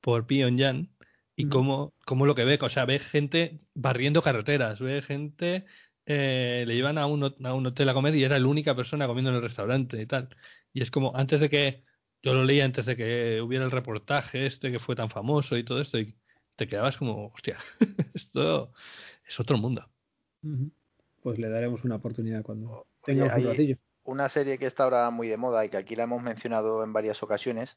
por Pyongyang y cómo, cómo, lo que ve. O sea, ve gente barriendo carreteras, ve gente eh, le llevan a un, a un hotel a comer y era la única persona comiendo en el restaurante y tal. Y es como, antes de que, yo lo leí antes de que hubiera el reportaje este que fue tan famoso y todo esto, y te quedabas como, hostia, esto es otro mundo. Pues le daremos una oportunidad cuando tenga un ratillo. Una serie que está ahora muy de moda y que aquí la hemos mencionado en varias ocasiones,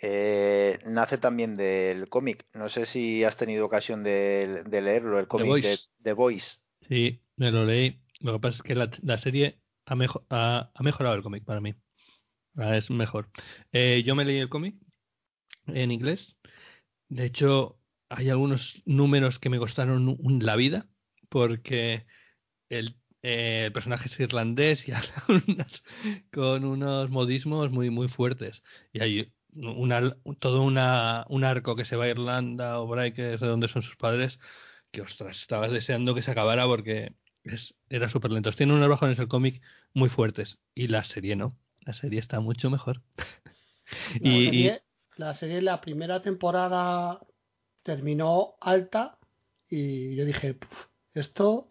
eh, nace también del cómic. No sé si has tenido ocasión de, leerlo, el cómic de The Voice. Sí, me lo leí. Lo que pasa es que la, la serie ha, ha, mejorado el cómic para mí. Es mejor. Eh, yo me leí el cómic en inglés. De hecho, hay algunos números que me costaron la vida porque el, eh, el personaje es irlandés y habla con unos modismos muy muy fuertes. Y hay una, todo una, un arco que se va a Irlanda o por que es de donde son sus padres, que ostras, estabas deseando que se acabara porque es, era súper lento. Tiene unos bajones el cómic muy fuertes y la serie no. La serie está mucho mejor. La, y, serie, la serie, la primera temporada terminó alta y yo dije, esto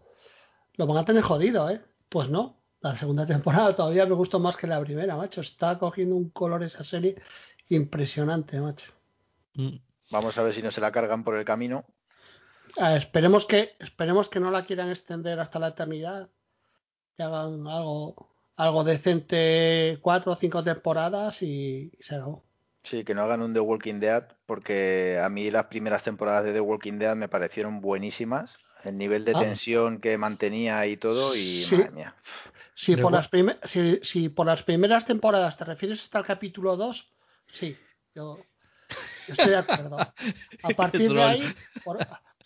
lo van a tener jodido, ¿eh? Pues no. La segunda temporada todavía me gustó más que la primera, macho. Está cogiendo un color esa serie impresionante, macho. Mm. Vamos a ver si no se la cargan por el camino. Ah, esperemos que esperemos que no la quieran extender hasta la eternidad que hagan algo algo decente cuatro o cinco temporadas y, se acabó. Sí que no hagan un The Walking Dead porque a mí las primeras temporadas de The Walking Dead me parecieron buenísimas. El nivel de ah. tensión que mantenía y todo y madre mía. Si por, las si, si por las primeras temporadas te refieres hasta el capítulo 2 sí yo estoy de acuerdo. A partir de ahí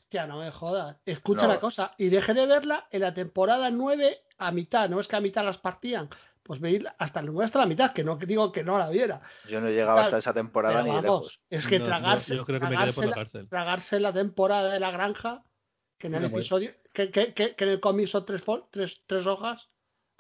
Hostia, no me jodas. Escucha la cosa. Y dejé de verla en la temporada 9 a mitad. No es que a mitad las partían. Pues veis hasta, hasta la mitad, que no digo que no la viera. Yo no he llegado hasta esa temporada ni de lejos. Es que tragarse, tragarse, la, temporada de la granja, que en el episodio, que, que, que, en el cómic son tres, tres, tres hojas,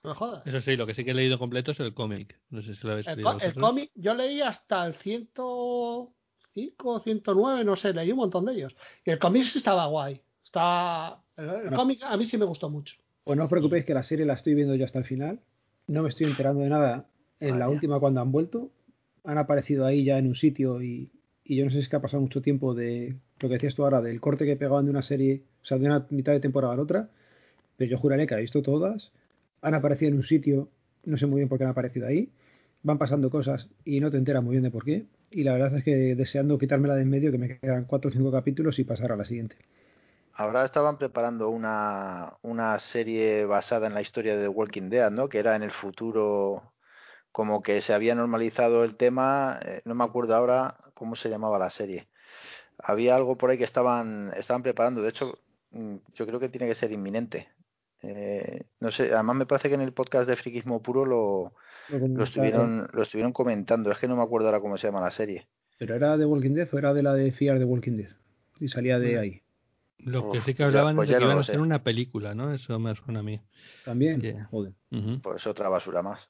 no me jodas. Eso sí, lo que sí que he leído completo es el cómic. No sé si lo habéis El, el cómic, yo leí hasta el ciento 105, 109, no sé, leí un montón de ellos. Y el cómic estaba guay. Está... El, cómic a mí sí me gustó mucho. Pues no os preocupéis que la serie la estoy viendo yo hasta el final. No me estoy enterando de nada en la última cuando han vuelto. Han aparecido ahí ya en un sitio y, yo no sé si es que ha pasado mucho tiempo de lo que decías tú ahora, del corte que pegaban de una serie, o sea, de una mitad de temporada a la otra. Pero yo juraré que ha visto todas. Han aparecido en un sitio, no sé muy bien por qué han aparecido ahí. Van pasando cosas y no te enteras muy bien de por qué y la verdad es que deseando quitármela de en medio, que me quedan cuatro o cinco capítulos y pasar a la siguiente. Ahora estaban preparando una, una serie basada en la historia de The Walking Dead, ¿no? Que era en el futuro, como que se había normalizado el tema, eh, no me acuerdo ahora cómo se llamaba la serie. Había algo por ahí que estaban, estaban preparando, de hecho, mm, yo creo que tiene que ser inminente. Eh, no sé, además me parece que en el podcast de Friquismo Puro lo, lo, estuvieron, lo estuvieron comentando, es que no me acuerdo ahora cómo se llama la serie. ¿Pero era de Walking Dead o era de la de Fiar de Walking Dead? Y salía de ahí. Lo que sí que hablaban pues de que iban a hacer una película, ¿no? Eso me suena a mí. También. Joder. Pues otra basura más.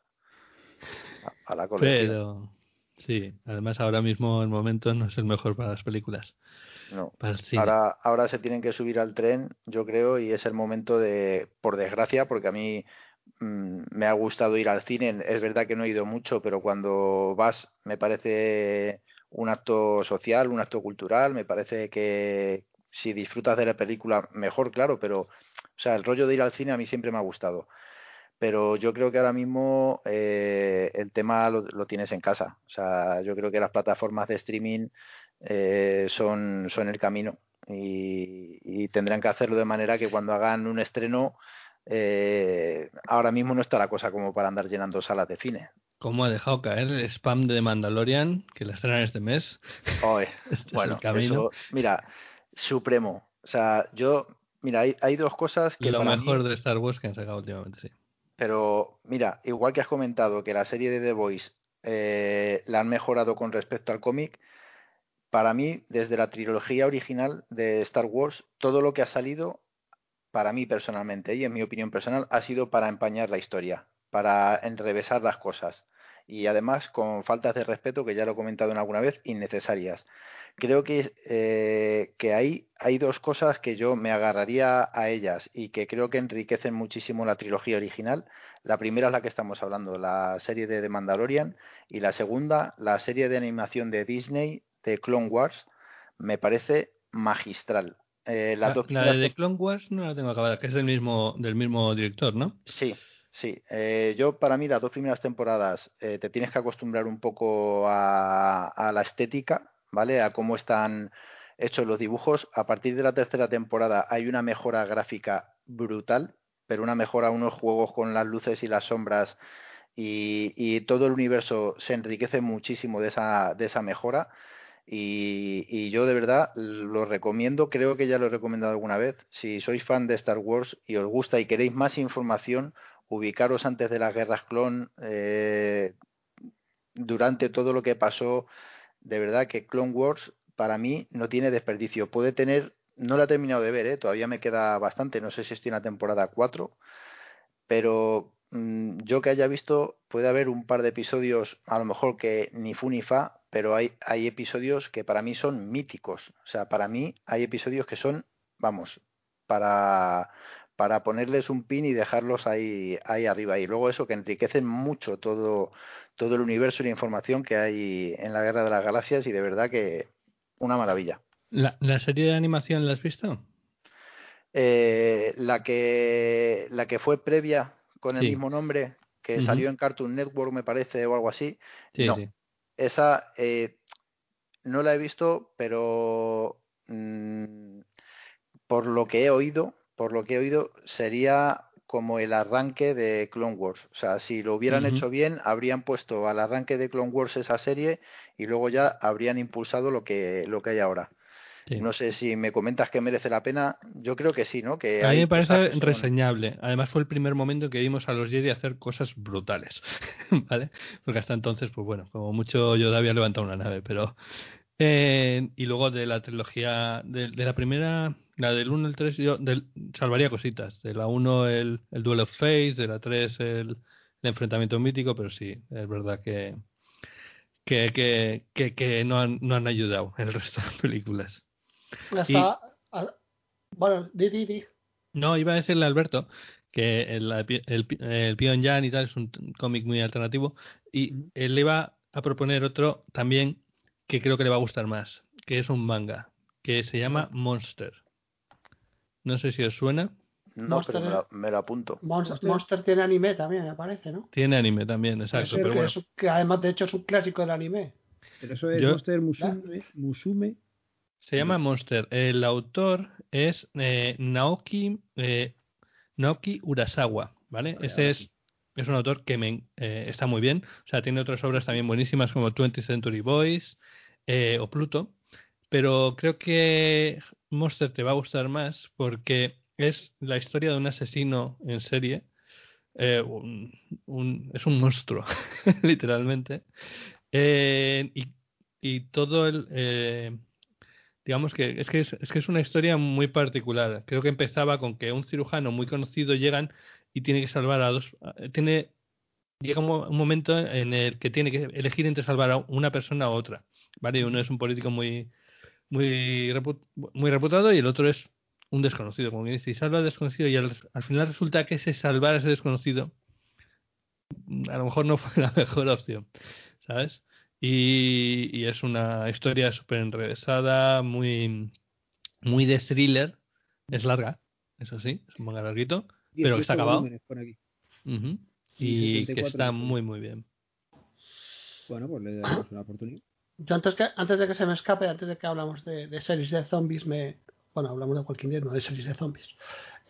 A, la Pero, sí, además ahora mismo el momento no es el mejor para las películas. No. Ahora, ahora se tienen que subir al tren, yo creo, y es el momento de, por desgracia, porque a mí mm, me ha gustado ir al cine. Es verdad que no he ido mucho, pero cuando vas me parece un acto social, un acto cultural. Me parece que, si disfrutas de la película, mejor, claro, pero, o sea, el rollo de ir al cine a mí siempre me ha gustado. Pero yo creo que ahora mismo eh, el tema lo, tienes en casa. O sea, yo creo que las plataformas de streaming eh, son, son el camino y, tendrán que hacerlo de manera que cuando hagan un estreno, eh, ahora mismo no está la cosa como para andar llenando salas de cine. ¿Cómo ha dejado caer el spam de Mandalorian que la estrenan este mes? este bueno, eso, mira, supremo. O sea, yo, mira, hay, hay dos cosas que... Lo mejor de Star Wars que han sacado últimamente, sí. Pero, mira, igual que has comentado que la serie de The Voice eh, la han mejorado con respecto al cómic, para mí, desde la trilogía original de Star Wars, todo lo que ha salido, para mí personalmente, y en mi opinión personal, ha sido para empañar la historia, para enrevesar las cosas. Y además con faltas de respeto, que ya lo he comentado en alguna vez, innecesarias creo que, eh, que hay, hay dos cosas que yo me agarraría a ellas y que creo que enriquecen muchísimo la trilogía original. La primera es la que estamos hablando, la serie de The Mandalorian, y la segunda, la serie de animación de Disney de Clone Wars, me parece magistral. Eh, la, de Clone Wars no la tengo acabada, que es del mismo, del mismo director, ¿no? Sí, Sí, eh, yo para mí las dos primeras temporadas te tienes que acostumbrar un poco a, a, la estética ¿vale? A cómo están hechos los dibujos. A partir de la tercera temporada hay una mejora gráfica brutal, pero una mejora, unos juegos con las luces y las sombras y, todo el universo se enriquece muchísimo de esa, de esa mejora. Y, yo de verdad lo recomiendo, creo que ya lo he recomendado alguna vez. Si sois fan de Star Wars y os gusta y queréis más información, ubicaros antes de las guerras clon, eh, durante todo lo que pasó de verdad que Clone Wars para mí no tiene desperdicio. Puede tener, no la he terminado de ver, ¿eh? todavía me queda bastante, no sé si estoy en la temporada 4, pero mm, yo que haya visto, puede haber un par de episodios, a lo mejor que ni fu ni fa, pero hay, hay episodios que para mí son míticos. O sea, para mí hay episodios que son, vamos, para, para ponerles un pin y dejarlos ahí, ahí arriba. Y luego eso que enriquecen mucho todo, todo el universo y la información que hay en la Guerra de las Galaxias y de verdad que una maravilla. ¿La, serie de animación la has visto? Eh, la, que, la que fue previa con el mismo nombre, que salió en Cartoon Network, me parece, o algo así. no, esa eh, no la he visto, pero mm, por lo que he oído, por lo que he oído, sería como el arranque de Clone Wars. O sea, si lo hubieran hecho bien, habrían puesto al arranque de Clone Wars esa serie y luego ya habrían impulsado lo que, lo que hay ahora. No sé si me comentas que merece la pena. Yo creo que sí, ¿no? Que a mí me parece reseñable. Además fue el primer momento que vimos a los Jedi hacer cosas brutales, ¿vale? Porque hasta entonces, pues bueno, como mucho yo había levantado una nave, pero eh, y luego de la trilogía, de, la primera, la del 1 al 3, yo salvaría cositas. De la 1 el, el Duel of Fates, de la 3 el, enfrentamiento mítico, pero sí, es verdad que, que, que, que, no, han, no han ayudado en el resto de las películas. Bueno, di, di, di. No, iba a decirle a Alberto que el, el, el Pion Jan y tal es un cómic muy alternativo y él le iba a proponer otro también que creo que le va a gustar más, que es un manga, que se llama Monster. No sé si os suena. No, pero me lo, apunto. Monster, tiene anime también, me parece, ¿no? Tiene anime también, exacto. pero que, además, de hecho, es un clásico del anime. Pero eso es Monster Musume, Musume. Se llama Monster. El autor es eh, Naoki, eh, Naoki Urasawa, ¿vale? Ese es, es un autor que me, eh, está muy bien. O sea, tiene otras obras también buenísimas como 20th Century Boys eh, o Pluto. Pero creo que Monster te va a gustar más porque es la historia de un asesino en serie. Eh, un, es un monstruo, literalmente. Y, y, todo el. Eh, digamos que es, que es, es, que es una historia muy particular. Creo que empezaba con que un cirujano muy conocido llegan y tiene que salvar a dos. Tiene, llega un, momento en el que tiene que elegir entre salvar a una persona u otra. ¿vale? Uno es un político muy, muy, muy reputado y el otro es un desconocido, como dice, y salva al desconocido y al, final resulta que ese salvar a ese desconocido a lo mejor no fue la mejor opción, ¿sabes? Y, y es una historia súper enrevesada, muy, muy de thriller, es larga, eso sí, es un manga larguito, pero está acabado. Y que está muy, muy bien. Bueno, pues le damos una oportunidad. Yo antes, que, antes de que se me escape, antes de que hablamos de, de series de zombies, me, bueno, hablamos de Walking Dead, no de series de zombies.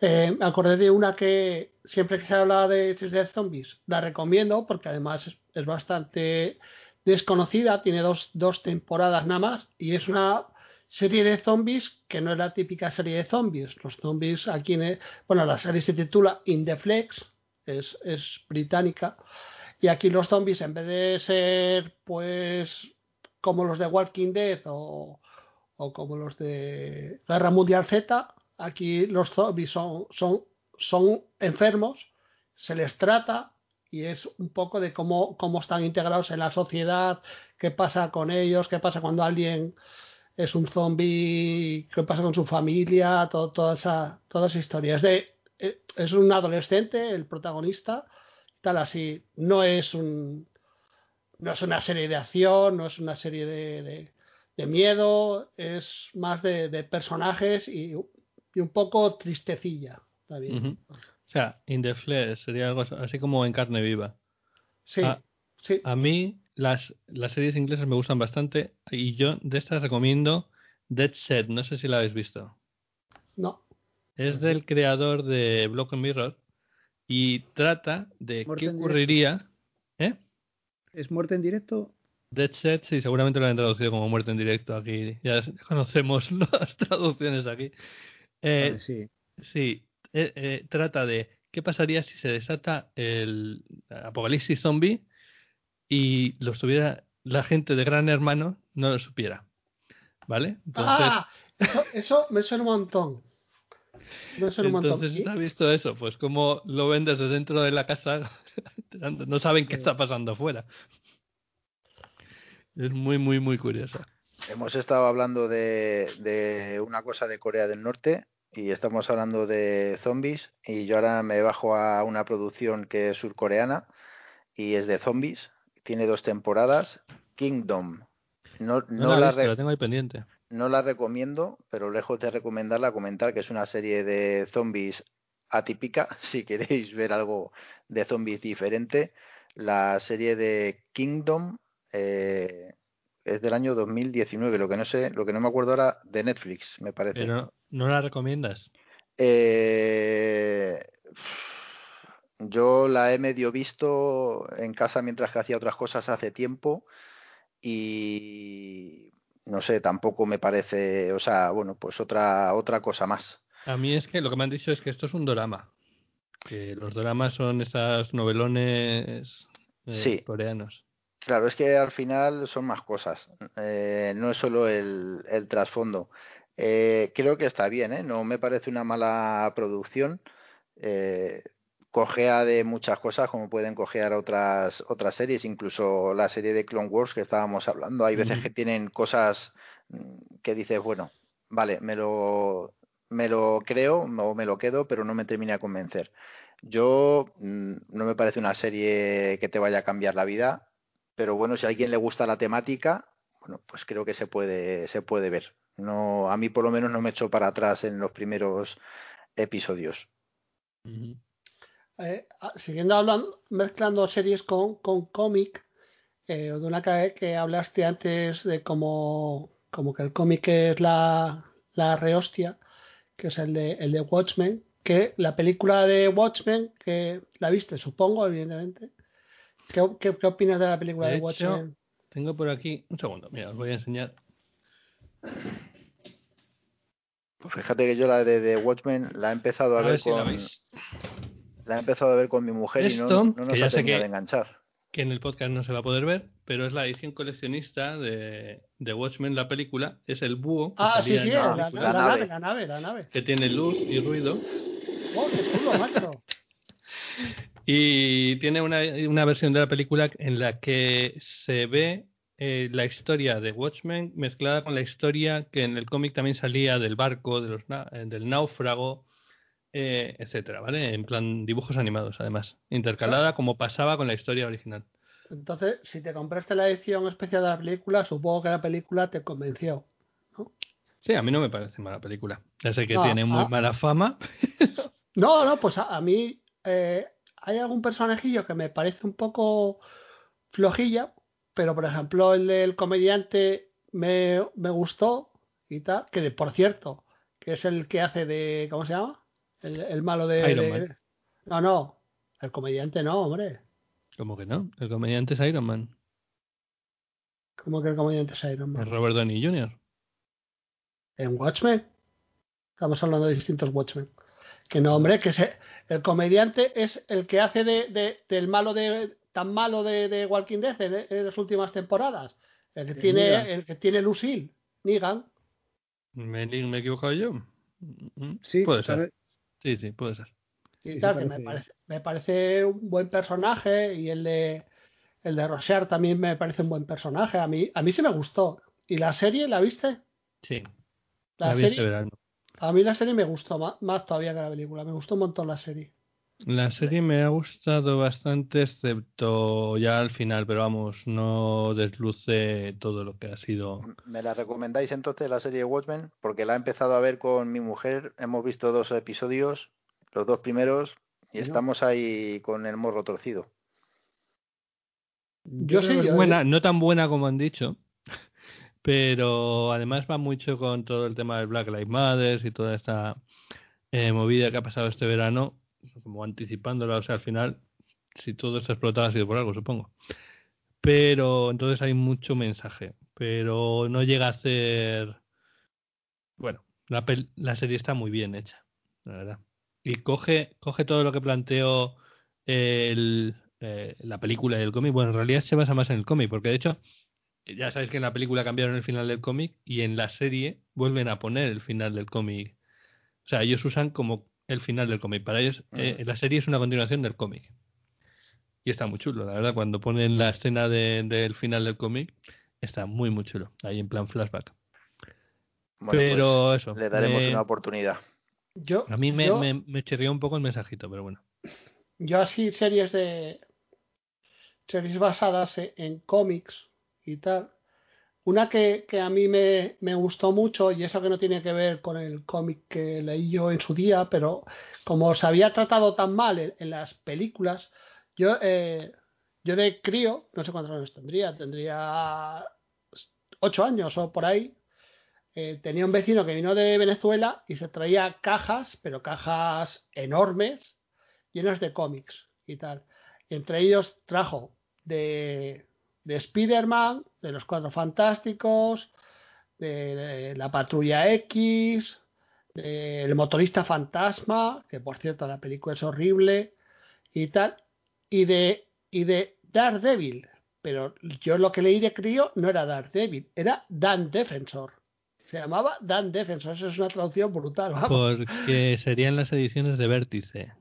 Eh, me acordé de una que siempre que se habla de series de zombies, la recomiendo porque además es, es bastante desconocida, tiene dos, dos, temporadas nada más y es una serie de zombies que no es la típica serie de zombies. Los zombies aquí, en, bueno, la serie se titula In the Flex, es, es británica y aquí los zombies en vez de ser pues como los de Walking Dead o, o como los de Guerra Mundial Z, aquí los zombies son, son, son enfermos, se les trata y es un poco de cómo, cómo están integrados en la sociedad, qué pasa con ellos, qué pasa cuando alguien es un zombie, qué pasa con su familia, todo, toda, esa, toda esa historia. Es, de, eh, es un adolescente, el protagonista, tal así. No es un, no es una serie de acción, no es una serie de, de, miedo, es más de, personajes y, y, un poco tristecilla. -huh. O sea, in the flesh sería algo así como en carne viva. Sí, a, sí. A mí las, las series inglesas me gustan bastante y yo de estas recomiendo Dead Set, no sé si la habéis visto. No. Es del creador de Block and Mirror y trata de Muerte qué ocurriría. ¿Eh? ¿Es muerte en directo? Dead Set, sí, seguramente lo han traducido como muerte en directo aquí. Ya conocemos las traducciones aquí. Eh, vale, sí. Sí, eh, eh, trata de qué pasaría si se desata el apocalipsis zombie y lo estuviera la gente de Gran Hermano no lo supiera. ¿Vale? Entonces, ah, eso, eso me suena un montón. Me suena un montón. Entonces, ¿has visto eso? Pues como lo ven desde dentro de la casa, no saben qué está pasando afuera. Es muy, muy, muy curiosa. Hemos estado hablando de, de, una cosa de Corea del Norte y estamos hablando de zombies y yo ahora me bajo a una producción que es surcoreana y es de zombies. Tiene dos temporadas. Kingdom. No, no, no la, la, la tengo ahí pendiente. No la recomiendo, pero lejos de recomendarla, comentar que es una serie de zombies atípica. Si queréis ver algo de zombies diferente, la serie de Kingdom eh, es del año 2019, lo que no sé, lo que no me acuerdo ahora de Netflix, me parece. Pero no la recomiendas. Eh, yo la he medio visto en casa mientras que hacía otras cosas hace tiempo y no sé, tampoco me parece, o sea, bueno, pues otra otra cosa más. A mí es que lo que me han dicho es que esto es un drama. Que los dramas son esas novelones eh, sí. coreanos. Claro, es que al final son más cosas, eh, no es solo el, el trasfondo. Eh, creo que está bien, ¿eh? no me parece una mala producción. Cojea de muchas cosas como pueden cojear otras otras series, incluso la serie de Clone Wars que estábamos hablando. Hay veces mm. que tienen cosas que dices, bueno, vale, me lo, me lo creo o me lo quedo, pero no me termina de convencer. Yo mm, no me parece una serie que te vaya a cambiar la vida, pero bueno, si a alguien le gusta la temática, bueno, pues creo que se puede, se puede ver. No, a mí por lo menos no me echó para atrás en los primeros episodios. Eh, siguiendo hablando, mezclando series con, con cómic, eh, de una que, que, hablaste antes de como, como que el cómic es la, la rehostia, que es el de, el de Watchmen, que la película de Watchmen, que la viste, supongo, evidentemente. ¿Qué, qué, opinas de la película de, Watchmen? Tengo por aquí, un segundo, mira, os voy a enseñar. Pues fíjate que yo la de, de Watchmen la he empezado a, ver, con. La, he empezado a ver con mi mujer y no, no nos ha terminado de enganchar. Que en el podcast no se va a poder ver, pero es la edición coleccionista de, de Watchmen, la película. Es el búho. Ah, sí, sí, la, la, nave. la, nave. la nave, Que tiene luz y ruido. ¡Oh, qué chulo, macho! Y tiene una, una versión de la película en la que se ve eh, la historia de Watchmen mezclada con la historia que en el cómic también salía del barco, de los eh, del náufrago, eh, etcétera, ¿vale? En plan dibujos animados, además, intercalada como pasaba con la historia original. Entonces, si te compraste la edición especial de la película, supongo que la película te convenció, ¿no? Sí, a mí no me parece mala película. Ya sé que tiene muy ah. mala fama. no, no, pues a, mí hay algún personajillo que me parece un poco flojilla, pero por ejemplo el del comediante me, me gustó y tal, que por cierto, que es el que hace de, ¿cómo se llama? El, malo de, No, no, el comediante no, hombre. ¿Cómo que no? El comediante es Iron Man. ¿Cómo que el comediante es Iron Man? Es Robert Downey Jr. ¿En Watchmen? Estamos hablando de distintos Watchmen. Que no, hombre, que se, el comediante es el que hace de, de, del malo de, tan malo de, de Walking Dead en, las últimas temporadas. El que tiene, el que tiene Lucille, Negan. ¿Me, ¿Me he equivocado yo? Mm, sí, puede ser. Sí, sí, puede ser. Y tal, que me parece, me parece un buen personaje y el de el de Rocher también me parece un buen personaje. A mí, a mí sí me gustó. ¿Y la serie la viste? Sí. La, serie, A mí la serie me gustó más, más, todavía que la película. Me gustó un montón la serie. La serie me ha gustado bastante, excepto ya al final, pero vamos, no desluce todo lo que ha sido. ¿Me la recomendáis entonces la serie Watchmen? Porque la he empezado a ver con mi mujer, hemos visto dos episodios, los dos primeros, y estamos ahí con el morro torcido. Yo sé, buena, no tan buena como han dicho, pero además va mucho con todo el tema del Black Lives Matter y toda esta eh, movida que ha pasado este verano como anticipándola, o sea, al final, si todo está explotado ha sido por algo, supongo. Pero entonces hay mucho mensaje, pero no llega a ser... Bueno, la, la serie está muy bien hecha, la verdad. Y coge, coge todo lo que planteó el, eh, la película y el cómic. Bueno, en realidad se basa más en el cómic, porque de hecho, ya sabéis que en la película cambiaron el final del cómic y en la serie vuelven a poner el final del cómic. O sea, ellos usan como el final del cómic. Para ellos, eh, la serie es una continuación del cómic. Y está muy chulo, la verdad. Cuando ponen la escena del final del cómic, está muy, muy chulo. Ahí en plan flashback. pero pues, eso. Le daremos una oportunidad. Yo, a mí me, me, me chirrió un poco el mensajito, pero bueno. Yo así series de series basadas en cómics y tal, una que, que a mí me, me, gustó mucho, y eso que no tiene que ver con el cómic que leí yo en su día, pero como se había tratado tan mal en, las películas, yo, eh, yo de crío, no sé cuántos años tendría, tendría ocho años o por ahí, eh, tenía un vecino que vino de Venezuela y se traía cajas, pero cajas enormes, llenas de cómics y tal. Entre ellos trajo de, de Spider-Man, de los Cuatro Fantásticos, de, la Patrulla X, del Motorista Fantasma, que por cierto la película es horrible, y tal, y de, y de Daredevil. Pero yo lo que leí de crío no era Daredevil, era Dan Defensor. Se llamaba Dan Defensor, eso es una traducción brutal. Porque serían las ediciones de Vértice.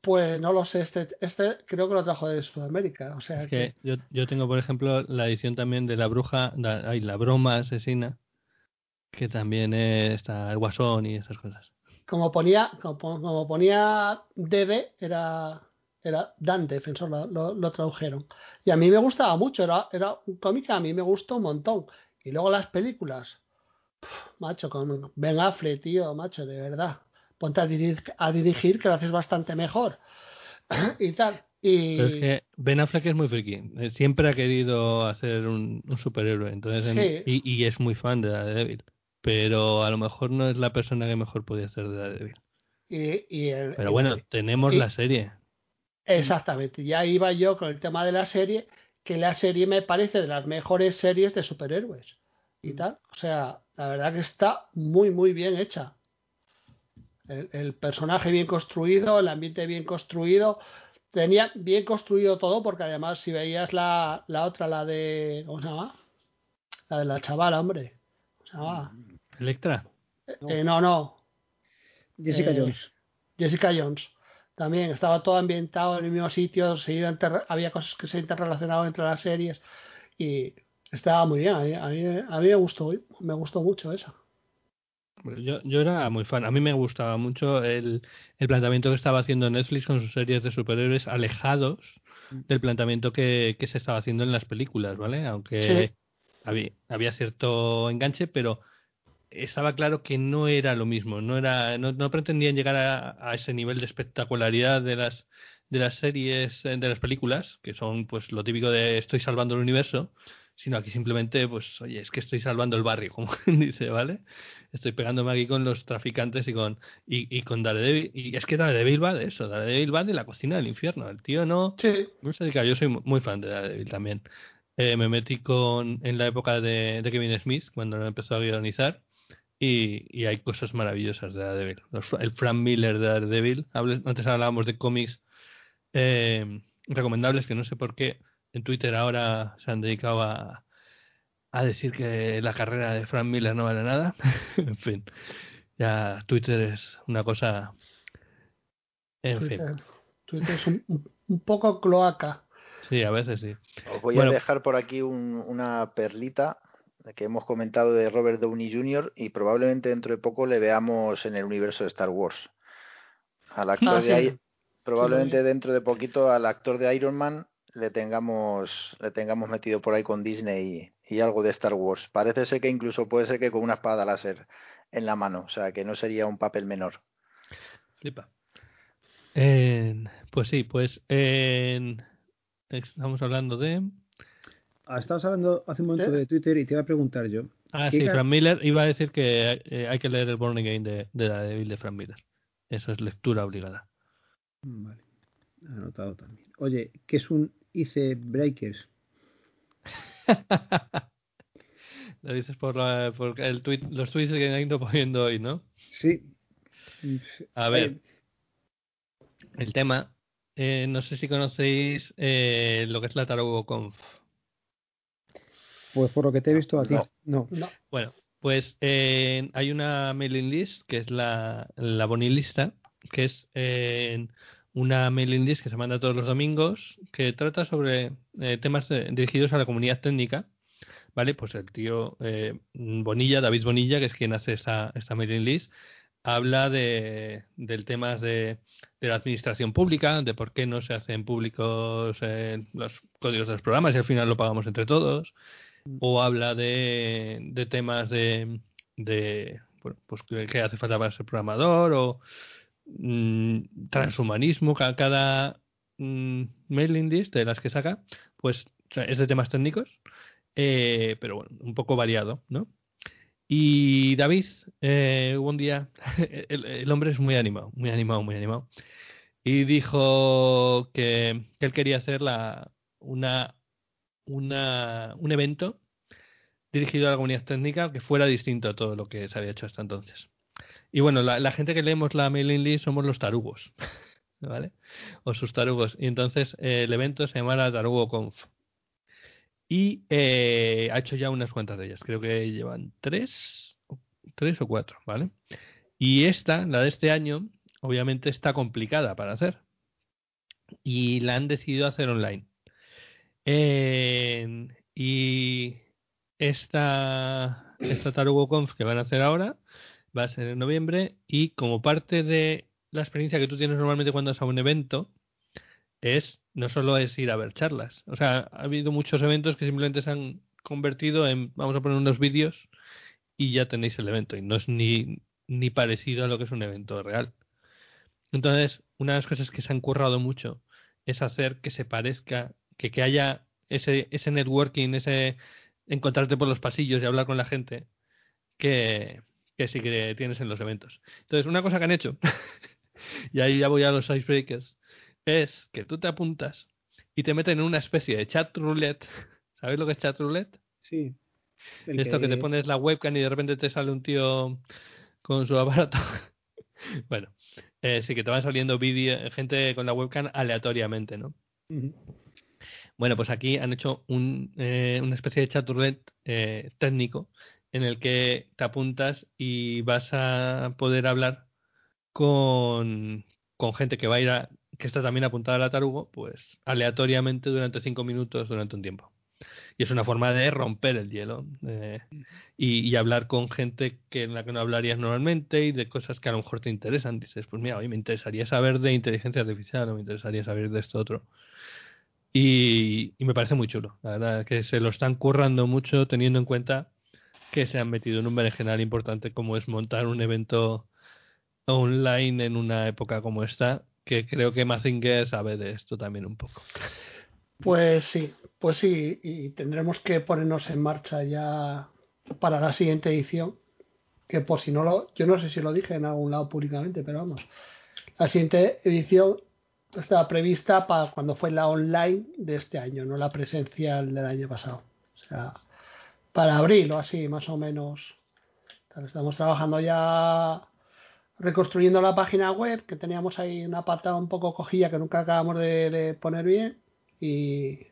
Pues no lo sé, este, este creo que lo trajo de Sudamérica. O sea que, Yo, yo, tengo, por ejemplo, la edición también de la bruja, ay, la broma asesina, que también está el guasón y esas cosas. Como ponía, como, ponía DD, era, era Dan Defensor, lo, lo, tradujeron. Y a mí me gustaba mucho, era, era un cómic a mí me gustó un montón. Y luego las películas, macho, con Ben Affleck, tío, macho, de verdad ponte a, dirigir, que lo haces bastante mejor y tal. Y... es que Ben Affleck es muy friki. Eh, siempre ha querido hacer un, superhéroe. Entonces, y, es muy fan de Daredevil. Pero a lo mejor no es la persona que mejor podía hacer de Daredevil. Y, pero bueno, tenemos la serie. Exactamente. Ya iba yo con el tema de la serie, que la serie me parece de las mejores series de superhéroes. Y tal. O sea, la verdad que está muy, muy bien hecha. El, personaje bien construido, el ambiente bien construido. Tenía bien construido todo, porque además, si veías la, la otra, la de. ¿Cómo se llama? La de la chavala, hombre. ¿Cómo se llama? ¿Electra? Eh, eh, no, no. Jessica eh, Jones. Jessica Jones. También estaba todo ambientado en el mismo sitio, había cosas que se interrelacionaban entre las series y estaba muy bien. A mí, a mí, me gustó, me gustó mucho esa. Yo, yo era muy fan. A mí me gustaba mucho el, el planteamiento que estaba haciendo Netflix con sus series de superhéroes alejados mm. del planteamiento que, que se estaba haciendo en las películas, ¿vale? Aunque había, había cierto enganche, pero estaba claro que no era lo mismo, no era, no, no pretendían llegar a, a, ese nivel de espectacularidad de las de las series, de las películas, que son pues lo típico de estoy salvando el universo, sino aquí simplemente, pues, oye, es que estoy salvando el barrio, como dice, ¿vale? Estoy pegándome aquí con los traficantes y con y, y con Daredevil. Y es que Daredevil va de eso, Daredevil va de la cocina del infierno. El tío no, dedica. Yo soy muy fan de Daredevil también. Eh, me metí con en la época de, de Kevin Smith, cuando lo empezó a guionizar. Y, y, hay cosas maravillosas de Daredevil. el Frank Miller de Daredevil. Antes hablábamos de cómics eh, recomendables que no sé por qué en Twitter ahora se han dedicado a, a decir que la carrera de Frank Miller no vale nada. en fin, ya Twitter es una cosa. En Twitter, fin. Twitter es un, poco cloaca. Sí, a veces sí. Os voy a dejar por aquí una perlita que hemos comentado de Robert Downey Jr. y probablemente dentro de poco le veamos en el universo de Star Wars. Al actor ah, de probablemente dentro de poquito al actor de Iron Man le tengamos, le tengamos metido por ahí con Disney y, algo de Star Wars. Parece ser que incluso puede ser que con una espada láser en la mano, o sea que no sería un papel menor. Flipa. pues sí, pues estamos hablando de... Ah, estabas hablando hace un momento de Twitter y te iba a preguntar yo. Ah, sí, Frank Miller iba a decir que eh, hay que leer el Born Again de, de Daredevil de Frank Miller. Eso es lectura obligada. Vale, anotado también. Oye, ¿qué es un hice breakers. Lo dices por, el tweet, los tweets que han ido poniendo hoy, ¿no? Sí. A ver. El tema. Eh, no sé si conocéis eh, lo que es la TarogoConf. Pues por lo que te he visto a ti, no. Bueno, pues eh, hay una mailing list que es la, la bonilista, que es una mailing list que se manda todos los domingos que trata sobre eh, temas dirigidos a la comunidad técnica. ¿Vale? Pues el tío eh, Bonilla, David Bonilla, que es quien hace esta, esta mailing list, habla de, del tema de, de, la administración pública, de por qué no se hacen públicos eh, los códigos de los programas y al final lo pagamos entre todos. O habla de, de temas de, de pues que hace falta para ser programador o Mm, transhumanismo, cada, mm, mailing list de las que saca, pues es de temas técnicos, eh, pero bueno, un poco variado, ¿no? Y David, eh, un día, el, hombre es muy animado, muy animado, muy animado, y dijo que, él quería hacer la, una, una, un evento dirigido a la comunidad técnica que fuera distinto a todo lo que se había hecho hasta entonces. Y bueno, la, gente que leemos la mailing list somos los tarugos, ¿vale? O sus tarugos. Y entonces eh, el evento se llama la Tarugo Conf. Y eh, ha hecho ya unas cuantas de ellas. Creo que llevan tres, tres o cuatro, ¿vale? Y esta, la de este año, obviamente está complicada para hacer. Y la han decidido hacer online. y esta, esta Tarugo Conf que van a hacer ahora va a ser en noviembre y como parte de la experiencia que tú tienes normalmente cuando vas a un evento es no solo es ir a ver charlas, o sea, ha habido muchos eventos que simplemente se han convertido en vamos a poner unos vídeos y ya tenéis el evento y no es ni ni parecido a lo que es un evento real. Entonces, una de las cosas que se han currado mucho es hacer que se parezca, que, que haya ese, ese networking, ese encontrarte por los pasillos y hablar con la gente que, que sí que tienes en los eventos. Entonces, una cosa que han hecho, y ahí ya voy a los icebreakers, es que tú te apuntas y te meten en una especie de chat roulette. ¿Sabes lo que es chat roulette? Sí. Esto que... te pones la webcam y de repente te sale un tío con su aparato. bueno, eh, sí que te van saliendo vídeo, gente con la webcam aleatoriamente, ¿no? Bueno, pues aquí han hecho un, eh, una especie de chat roulette eh, técnico en el que te apuntas y vas a poder hablar con, con gente que va a ir a, que está también apuntada al tarugo, pues aleatoriamente durante cinco minutos durante un tiempo. Y es una forma de romper el hielo eh, y, hablar con gente que en la que no hablarías normalmente y de cosas que a lo mejor te interesan. Dices, pues mira, hoy me interesaría saber de inteligencia artificial o me interesaría saber de esto otro. Y me parece muy chulo. La verdad que se lo están currando mucho teniendo en cuenta que se han metido en un berenjenal importante como es montar un evento online en una época como esta, que creo que Mazinger sabe de esto también un poco. Pues sí, pues sí, y tendremos que ponernos en marcha ya para la siguiente edición, que por si no lo, yo no sé si lo dije en algún lado públicamente, pero vamos, la siguiente edición estaba prevista para cuando fue la online de este año, no la presencial del año pasado. O sea, para abril o así, más o menos. Estamos trabajando ya reconstruyendo la página web, que teníamos ahí una patada un poco cojilla que nunca acabamos de, poner bien. Y,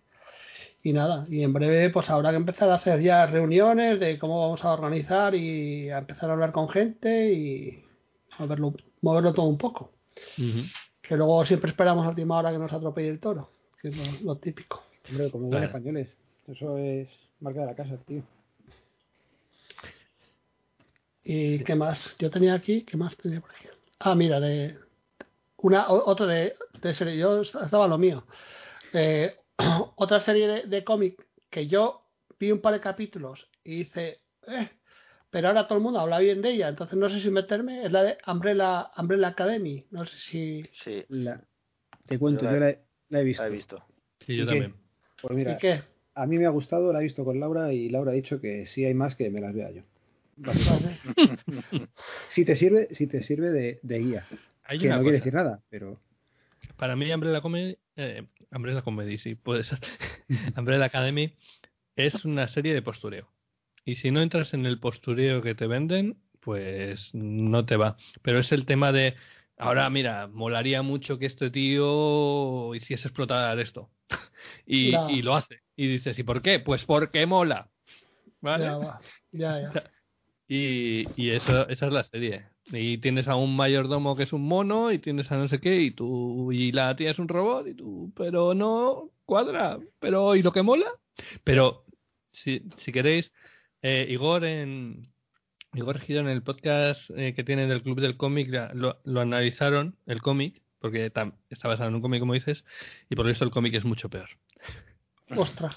y, nada, y en breve pues habrá que empezar a hacer ya reuniones de cómo vamos a organizar y a empezar a hablar con gente y moverlo, moverlo todo un poco. Que luego siempre esperamos a última hora que nos atropelle el toro, que es lo, típico. Hombre, como buenos españoles, eso es marca de la casa, tío. ¿Y qué más? Yo tenía aquí, ¿qué más tenía por aquí? Ah, mira, de una otra de, de serie, yo estaba lo mío. Eh, otra serie de, de cómic que yo vi un par de capítulos y hice, eh, pero ahora todo el mundo habla bien de ella, entonces no sé si meterme, es la de Umbrella, Umbrella Academy, no sé si... Sí. te cuento, yo la, he visto. La he visto. Sí, yo también. Pues mira, ¿Y qué? A mí me ha gustado, la he visto con Laura y Laura ha dicho que si hay más que me las vea yo. si te sirve, si te sirve de, guía. que no quiere decir nada, pero. Para mí, Umbrella Comedy, eh, Umbrella Comedy, sí, puede ser. Umbrella Academy es una serie de postureo. Y si no entras en el postureo que te venden, pues no te va. Pero es el tema de. Ahora, mira, molaría mucho que este tío hiciese explotar esto. y, y lo hace. Y dices, ¿y por qué? Pues porque mola. ¿Vale? Ya, ya, ya. Y, y eso, esa es la serie. Y tienes a un mayordomo que es un mono y tienes a no sé qué y tú y la tía es un robot y tú, pero no cuadra, pero ¿y lo que mola? Pero si, si queréis, eh, Igor en Igor Gido en el podcast eh, que tiene del Club del Cómic lo, lo analizaron, el cómic, porque está basado en un cómic como dices, y por eso el cómic es mucho peor. Ostras.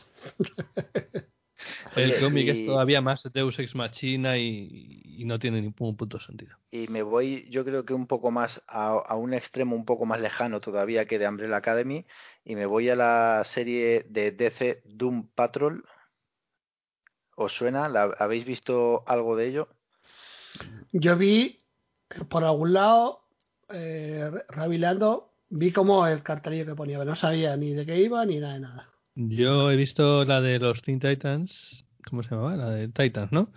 El cómic es todavía más Deus Ex Machina y, no tiene ningún punto sentido. Y me voy, yo creo que un poco más a, un extremo un poco más lejano todavía que de Umbrella Academy y me voy a la serie de DC Doom Patrol. ¿Os suena? ¿Habéis visto algo de ello? Yo vi por algún lado, eh, vi como el cartelillo que ponía, pero no sabía ni de qué iba ni nada de nada. Yo he visto la de los Teen Titans, ¿cómo se llamaba? La de Titans, ¿no?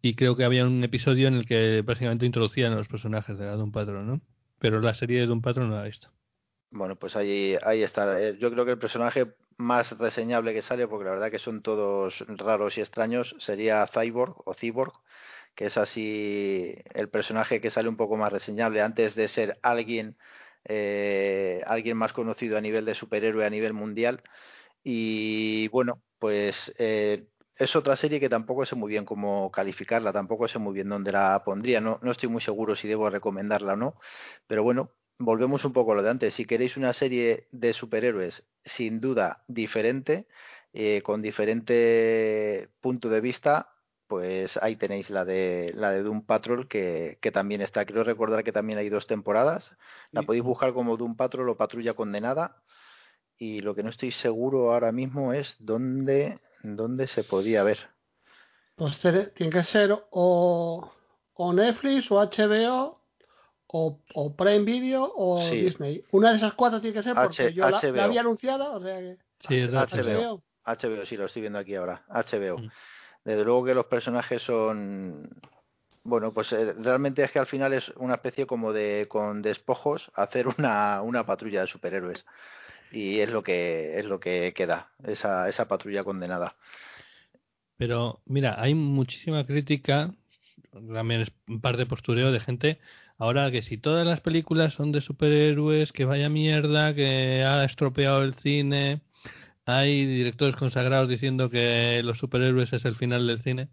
Y creo que había un episodio en el que prácticamente introducían a los personajes de la Doom Patrol, ¿no? Pero la serie de Doom Patrol no la he visto. Bueno, pues ahí, ahí está. Eh, yo creo que el personaje más reseñable que sale, porque la verdad que son todos raros y extraños, sería Cyborg o Cyborg, que es así el personaje que sale un poco más reseñable antes de ser alguien, eh, alguien más conocido a nivel de superhéroe a nivel mundial y bueno, pues eh, es otra serie que tampoco sé muy bien cómo calificarla, tampoco sé muy bien dónde la pondría, no, no estoy muy seguro si debo recomendarla o no, pero bueno, volvemos un poco a lo de antes. Si queréis una serie de superhéroes sin duda diferente, eh, con diferente punto de vista, pues ahí tenéis la de la de Doom Patrol que, que también está. Quiero recordar que también hay dos temporadas. La podéis buscar como Doom Patrol o Patrulla Condenada y lo que no estoy seguro ahora mismo es dónde, dónde se podía ver. Pues tiene que ser o, o Netflix o HBO o, o Prime Video o Disney. Una de esas cuatro tiene que ser porque yo la, había anunciada, o sea que... Sí, es HBO. HBO. sí, lo estoy viendo aquí ahora. HBO. Mm. Desde luego que los personajes son bueno, pues eh, realmente es que al final es una especie como de con despojos hacer una, una patrulla de superhéroes y es lo que es lo que queda esa, esa patrulla condenada. Pero mira, hay muchísima crítica, también es un par de postureo de gente ahora que si todas las películas son de superhéroes, que vaya mierda, que ha estropeado el cine, hay directores consagrados diciendo que los superhéroes es el final del cine.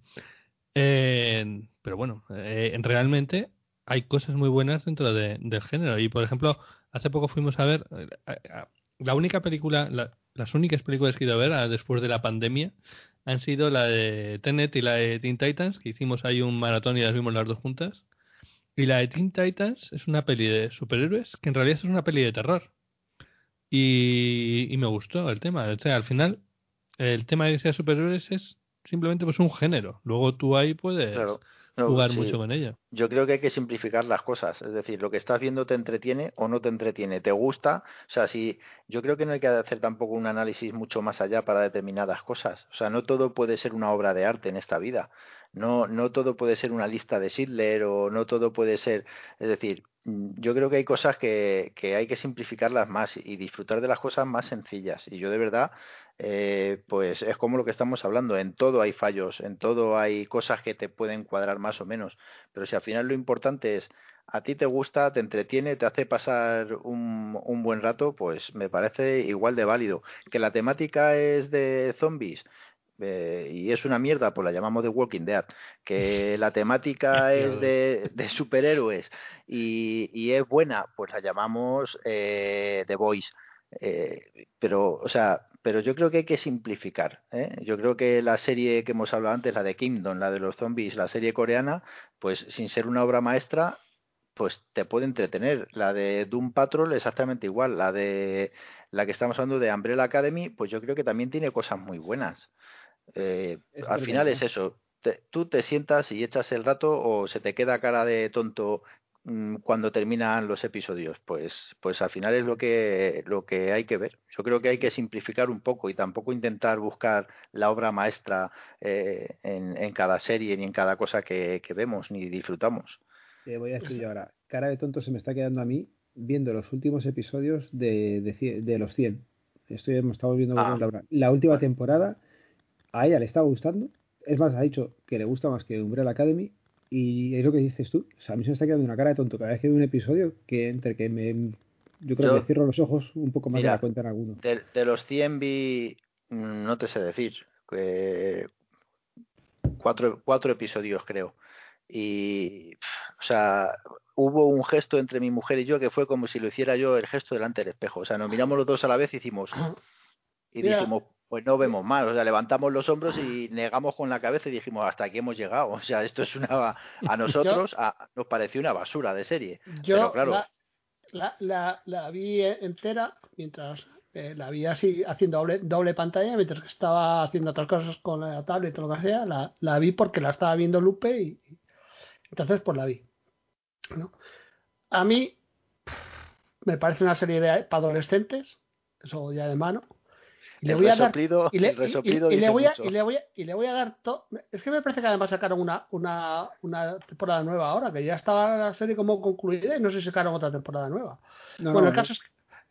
Eh, pero bueno, eh, realmente hay cosas muy buenas dentro del género. Y por ejemplo, hace poco fuimos a ver eh, la única película, las únicas películas que he ido a ver ah, después de la pandemia han sido la de Tenet y la de Teen Titans, que hicimos ahí un maratón y las vimos las dos juntas. Y la de Teen Titans es una peli de superhéroes que en realidad es una peli de terror. Y, me gustó el tema. O sea, al final, el tema de que sea superhéroes es simplemente pues un género. Luego tú ahí puedes jugar mucho con ella. Yo creo que hay que simplificar las cosas. Es decir, lo que estás viendo te entretiene o no te entretiene. ¿Te gusta? O sea, si yo creo que no hay que hacer tampoco un análisis mucho más allá para determinadas cosas. O sea, no todo puede ser una obra de arte en esta vida. No, no todo puede ser una lista de Schindler o no todo puede ser. Es decir, yo creo que hay cosas que, que hay que simplificarlas más y disfrutar de las cosas más sencillas. Y yo de verdad eh, pues es como lo que estamos hablando, en todo hay fallos, en todo hay cosas que te pueden cuadrar más o menos, pero si al final lo importante es a ti te gusta, te entretiene, te hace pasar un, un buen rato, pues me parece igual de válido. Que la temática es de zombies, eh, y es una mierda, pues la llamamos The Walking Dead. Que la temática es de, de superhéroes y, y, es buena, pues la llamamos eh, The Voice. Eh, pero, o sea, pero yo creo que hay que simplificar. ¿eh? Yo creo que la serie que hemos hablado antes, la de Kingdom, la de los zombies, la serie coreana, pues sin ser una obra maestra, pues te puede entretener. La de Doom Patrol exactamente igual. La de la que estamos hablando de Umbrella Academy, pues yo creo que también tiene cosas muy buenas. Eh, al final es eso. tú te sientas y echas el rato o se te queda cara de tonto Mm, cuando terminan los episodios. Pues pues al final es lo que lo que hay que ver. Yo creo que hay que simplificar un poco y tampoco intentar buscar la obra maestra eh, en, en, cada serie ni en cada cosa que, que vemos ni disfrutamos. Te voy a decir ahora. Cara de tonto se me está quedando a mí viendo los últimos episodios de, de, de los 100 estoy estamos viendo ah. la última temporada a ella le estaba gustando es más ha dicho que le gusta más que Umbrella Academy y es lo que dices tú. O sea, a mí se me está quedando una cara de tonto cada vez que veo un episodio que entre que me. Yo creo que cierro los ojos un poco más de la cuenta en alguno. De, los 100 vi. No te sé decir. cuatro, cuatro episodios, creo. Y. O sea, hubo un gesto entre mi mujer y yo que fue como si lo hiciera yo el gesto delante del espejo. O sea, nos miramos los dos a la vez y hicimos. Y dijimos, pues no vemos más. O sea, levantamos los hombros y negamos con la cabeza y dijimos, hasta aquí hemos llegado. O sea, esto es una. A nosotros nos pareció una basura de serie. Yo claro. La, la, la, vi entera mientras eh, la vi así haciendo doble, doble pantalla mientras que estaba haciendo otras cosas con la tablet o lo que sea. La, la vi porque la estaba viendo Lupe y, entonces pues la vi. ¿no? A mí me parece una serie de, para adolescentes, eso ya de mano y le voy a dar y le, voy a dar todo es que me parece que además sacaron una una una temporada nueva ahora que ya estaba la serie como concluida y no sé si sacaron otra temporada nueva. Bueno el caso es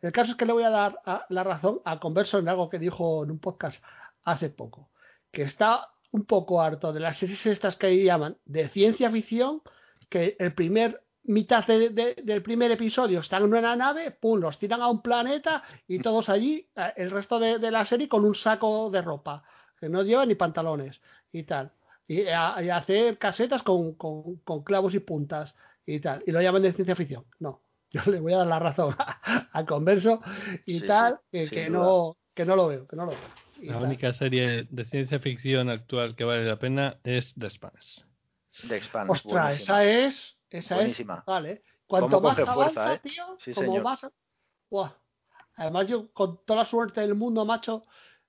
el caso es que le voy a dar la razón a Converso en algo que dijo en un podcast hace poco que está un poco harto de las series estas que llaman de ciencia ficción que el primer mitad del primer episodio están en una nave, pum, los tiran a un planeta y todos allí, eh, el resto de, la serie con un saco de ropa, que no llevan ni pantalones y tal. Y, hacer casetas con, con, clavos y puntas y tal. Y lo llaman de ciencia ficción. No, yo le voy a dar la razón a, Converso y tal, que, no, que no lo veo, que no lo veo. La única serie de ciencia ficción actual que vale la pena es The Expanse. The Expanse. Ostras, esa es esa Buenísima. es. Vale. Cuanto más avanza, ¿eh? tío, como más. Además, yo con toda la suerte del mundo, macho,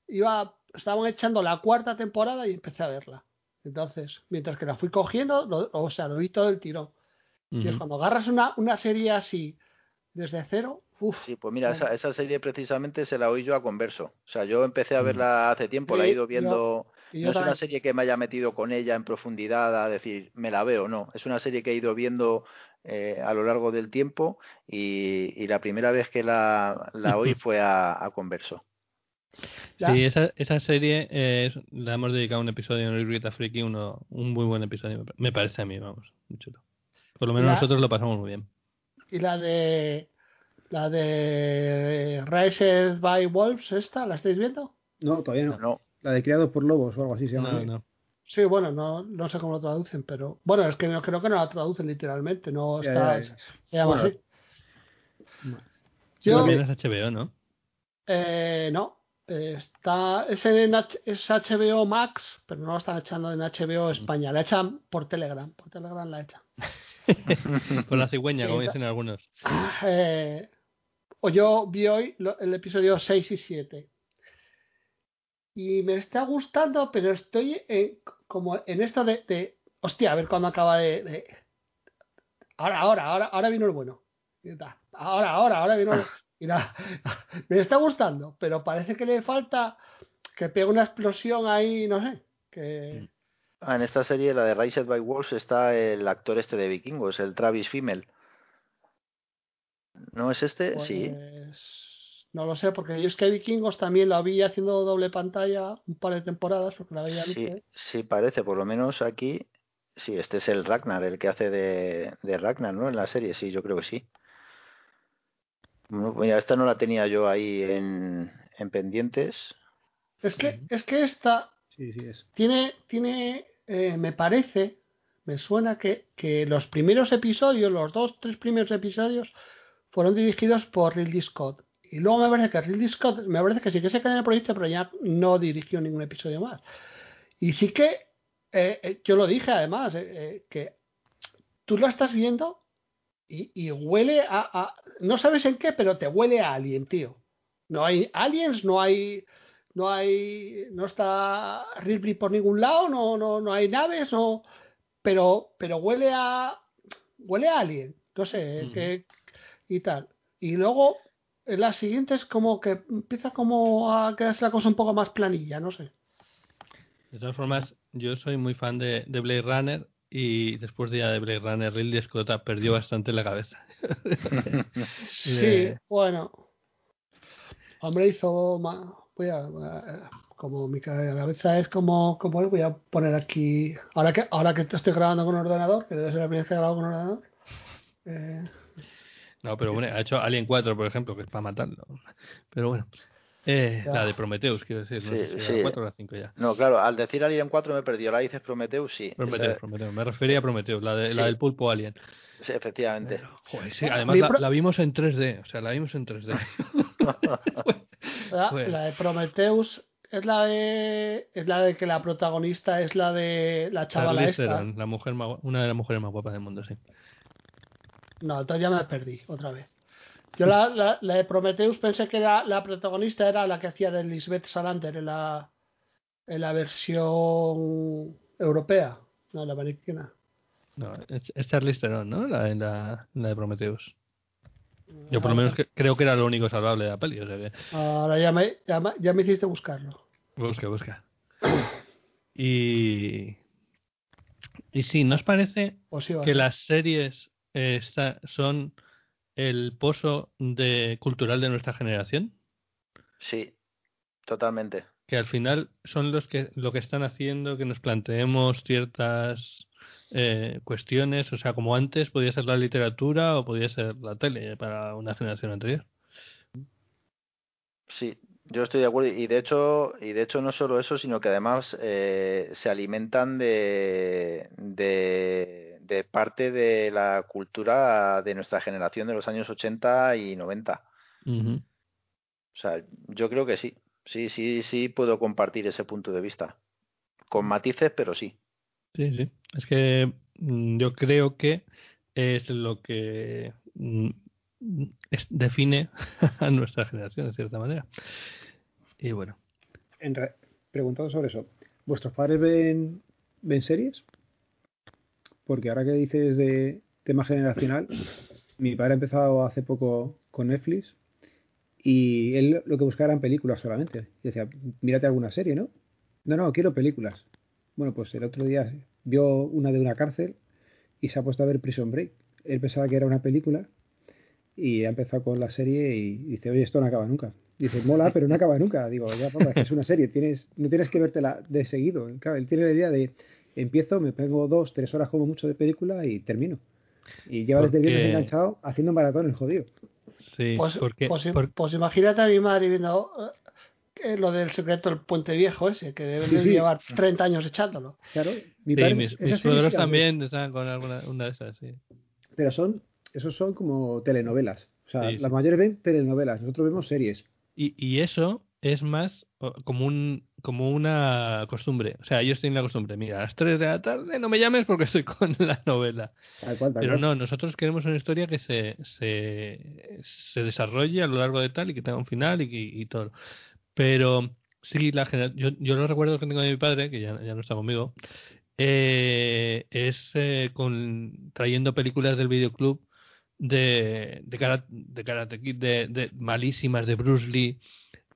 iba, estaban echando la cuarta temporada y empecé a verla. Entonces, mientras que la fui cogiendo, o sea, lo vi todo el tirón. Y es cuando agarras una, una serie así desde cero, uf, Sí, pues mira, esa, esa serie precisamente se la oí yo a converso. O sea, yo empecé a verla hace tiempo, la he Sí, ido viendo. Y No es una serie que me haya metido con ella en profundidad a decir, me la veo, no. Es una serie que he ido viendo eh, a lo largo del tiempo y, y la primera vez que la, la oí fue a, a converso. Ya. Sí, esa, esa serie eh, es- le hemos dedicado un episodio en Rita Freaky, uno, un muy buen episodio, me pa- me parece a mí, vamos, muy chulo. Por lo menos La- nosotros lo pasamos muy bien. Y la de la de Raised by Wolves, esta, ¿la estáis viendo? No, todavía no. No, La de criados por lobos o algo así se llama. No, no. Sí, bueno, no, no sé cómo lo traducen, pero bueno, es que no, creo que no la traducen literalmente, no Ya, está, ya, ya. se llama Bueno, así. Bueno. Yo, También es HBO, ¿no? eh, no, está, ese en H- es HBO Max, pero no lo están echando en HBO España, la echan por Telegram, por Telegram la echan. Con la cigüeña, como dicen algunos. Eh, o yo vi hoy lo- el episodio 6 y 7. Y me está gustando, pero estoy en- como en esto de, de, hostia, a ver cuándo acaba de, de- ahora, ahora, ahora, ahora vino el bueno. Ahora, ahora, ahora vino el... y nada, me está gustando, pero parece que le falta que pegue una explosión ahí, no sé, que Ah, en esta serie, la de Raised by Wolves, está el actor este de Vikingos, el Travis Fimmel. ¿No es este? Sí. No lo sé, porque yo es que Vikingos también la vi haciendo doble pantalla un par de temporadas, porque la veía Sí, Luque. sí parece, por lo menos aquí. Sí, este es el Ragnar, el que hace de, de Ragnar, ¿no? En la serie, sí, yo creo que sí. Bueno, pues mira, esta no la tenía yo ahí en, en pendientes. Es que, es que esta Sí, sí es. tiene, tiene, eh, me parece, me suena que, que los primeros episodios, los dos, tres primeros episodios, fueron dirigidos por Ridley Scott. Y luego me parece que Ridley Scott, me parece que sí que se quedó en el proyecto, pero ya no dirigió ningún episodio más. Y sí que, eh, eh, yo lo dije además, eh, que tú lo estás viendo y, y huele a, a- no sabes en qué, pero te huele a alien, tío. No hay aliens, no hay, no hay, no está Ripley por ningún lado, no, no, no hay naves, no, pero, pero huele a, huele a alien, no sé, Ujú. que, y tal. Y luego, en las siguientes como que empieza como a quedarse la cosa un poco más planilla, no sé. De todas formas, yo soy muy fan de, de Blade Runner y después de ya de Blade Runner, Ridley Scott perdió bastante la cabeza. Sí, De- bueno. Hombre, hizo. ma- Voy a. a- Como mi cabeza es como, como él, voy a poner aquí. Ahora que ahora que estoy grabando con ordenador, que debe ser la primera vez que grabo con ordenador. eh, No, pero bueno, ha hecho Alien 4, por ejemplo, que es para matarlo. Pero bueno. Eh, la de Prometheus, quiero decir. No Sí, sé si era sí. la 4 o la 5 ya. No, claro, al decir Alien 4 me perdió. La dices Prometheus, sí. Prometheus, Esa- Prometheus. Me refería a Prometheus, la, de, la del pulpo Alien. sí, efectivamente. Joder, sí, además la, vimos en 3D, o sea, la vimos en 3D. la, la de Prometheus es la de. Es la de que la protagonista es la de la chavala esta. La mujer más, una de las mujeres más guapas del mundo, sí. No, entonces ya me perdí otra vez. Yo la, la, la de Prometheus pensé que la, la protagonista era la que hacía de Lisbeth Salander en la, en la versión europea, no la americana. No, es, es Charlize Theron, ¿no? La, la, la de Prometheus. Yo por lo menos que- creo que era lo único salvable de la peli, o sea que Ahora ya me, ya, me- ya me hiciste buscarlo. busca, busca. Y... Y sí, ¿nos parece O sí, vale. que las series eh, está- son el pozo de cultural de nuestra generación? Sí, totalmente. que al final son los que lo que están haciendo que nos planteemos ciertas eh, cuestiones, o sea, como antes podía ser la literatura o podía ser la tele para una generación anterior. Sí, yo estoy de acuerdo y de hecho y de hecho no solo eso, sino que además eh, se alimentan de, de de parte de la cultura de nuestra generación de los años 80 y 90. Ujú. O sea, yo creo que sí. Sí, sí, sí puedo compartir ese punto de vista. Con matices, pero sí. Sí, sí. Es que mm, yo creo que es lo que mm, define a nuestra generación de cierta manera. Y bueno. En preguntado sobre eso, ¿vuestros padres ven, ven series? Porque ahora que dices de tema generacional, mi padre ha empezado hace poco con Netflix y él lo que buscaba eran películas solamente. Y decía, mírate alguna serie, ¿no? No, no, quiero películas. Bueno, pues el otro día vio una de una cárcel y se ha puesto a ver Prison Break. Él pensaba que era una película y ha empezado con la serie y dice, oye, esto no acaba nunca. Dice, mola, pero no acaba nunca. Digo, ya, papá, es una serie, tienes, no tienes que vértela de seguido. Claro, él tiene la idea de, empiezo, me pongo dos, tres horas como mucho de película y termino. Y lleva desde el viernes enganchado haciendo maratón el jodido. Sí, pues, porque, pues, pues, imagínate a mi madre viendo eh, lo del secreto del puente viejo ese, que deben de llevar 30 años echándolo. Claro, mi padre, mis, mis suegros también están con alguna una de esas, sí. Pero son, esos son como telenovelas. O sea, las mayores ven telenovelas, nosotros vemos series. Y, y eso es más como un como una costumbre. O sea, ellos tienen la costumbre, mira, a las 3 de la tarde no me llames porque estoy con la novela. Pero no, nosotros queremos una historia que se, se, se desarrolle a lo largo de tal y que tenga un final y, y, todo. Pero sí, la yo, yo lo recuerdo que tengo de mi padre, que ya, ya no está conmigo, eh, es eh, con, trayendo películas del videoclub de, de, karate, de, karate, de, de malísimas, de Bruce Lee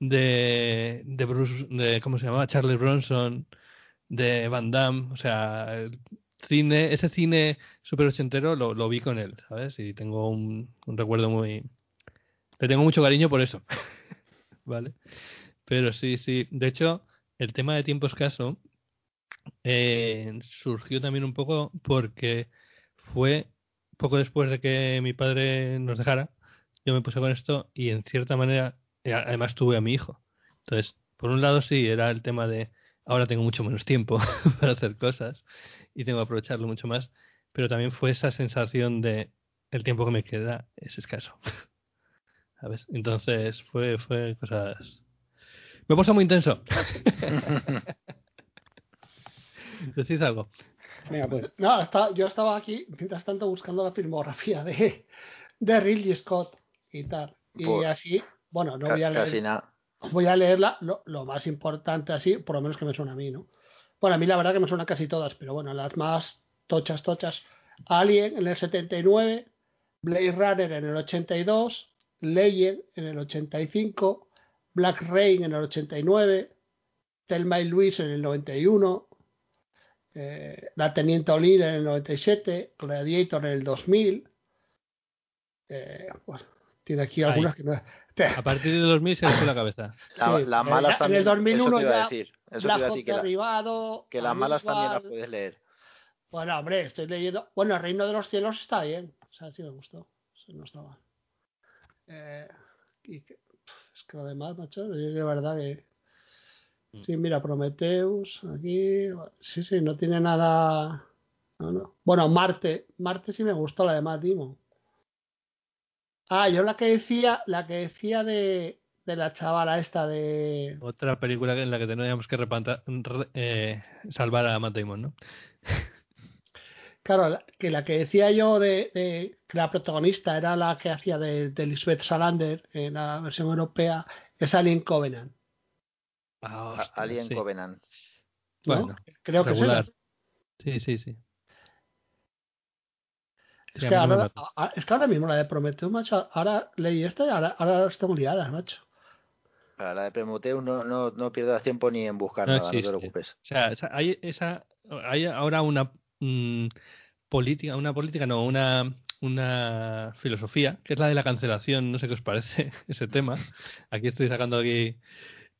de, de Bruce, de, ¿cómo se llama? Charles Bronson, de Van Damme, o sea, el cine, ese cine super ochentero lo, lo vi con él, ¿sabes? Y tengo un, un recuerdo muy... Le tengo mucho cariño por eso, ¿vale? Pero sí, sí, de hecho, el tema de tiempo escaso eh, surgió también un poco porque fue poco después de que mi padre nos dejara, yo me puse con esto y en cierta manera además tuve a mi hijo. Entonces, por un lado sí, era el tema de ahora tengo mucho menos tiempo para hacer cosas y tengo que aprovecharlo mucho más, pero también fue esa sensación de el tiempo que me queda es escaso. ¿Sabes? Entonces fue, fue cosas... Me puse muy intenso. ¿Decís algo? Venga, pues. No, yo estaba aquí, mientras tanto, buscando la filmografía de, de Ridley Scott y tal. Y así bueno, no voy a leer. Voy a leerla lo, más importante así, por lo menos que me suena a mí, ¿no? Bueno, a mí la verdad que me suenan casi todas, pero bueno, las más tochas, tochas. Alien en el 79, Blade Runner en el 82, Legend en el 85, Black Rain en el 89, Telma y Luis en el 91, eh, La Teniente Olin en el 97, Gladiator en el 2000. Eh, bueno, tiene aquí algunas que no, a partir de 2000 se le fue la cabeza. las malas también. En el 2001 eso ya. Decir, eso te iba a decir que, derribado, que las malas también las puedes leer. Bueno, hombre, estoy leyendo. Bueno, el Reino de los Cielos está bien. O sea, sí me gustó. Sí, no está mal. Eh, y que, es que lo demás, macho, de verdad que. Mm. Sí, mira, Prometheus, aquí. Sí, sí, no tiene nada. No, no. Bueno, Marte. Marte sí me gustó, la de Matt Damon. Ah, yo la que decía, la que decía de, de la chavala esta de... Otra película en la que teníamos que eh, salvar a Matt Damon, ¿no? Claro, que la que decía yo de, que la protagonista era la que hacía de, de Lisbeth Salander en la versión europea, es Alien Covenant. Ah, Alien Covenant. Bueno, creo que sí. Sí, sí, sí. Es, que ahora, es que ahora mismo la de Prometheus, macho, ahora leí esta y ahora, ahora tengo liadas, macho. Para la de Prometheus no, no, no pierdas tiempo ni en buscar nada, no te preocupes. O sea, hay, esa, hay ahora una mm, política, una política, no, una, una filosofía, que es la de la cancelación, no sé qué os parece ese tema. Aquí estoy sacando aquí,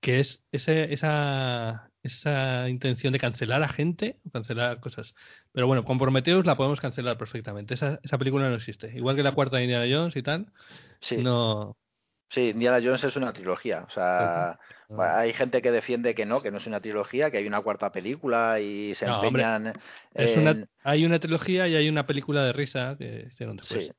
que es ese, esa, esa intención de cancelar a gente o cancelar cosas. Pero bueno, con Prometheus la podemos cancelar perfectamente. Esa, esa película no existe. Igual que la cuarta de Indiana Jones y tal. Sí. No. Sí, Indiana Jones es una trilogía. O sea, hay gente que defiende que no, que no es una trilogía, que hay una cuarta película y se empeñan. es una, hay una trilogía y hay una película de risa que hicieron después. Sí.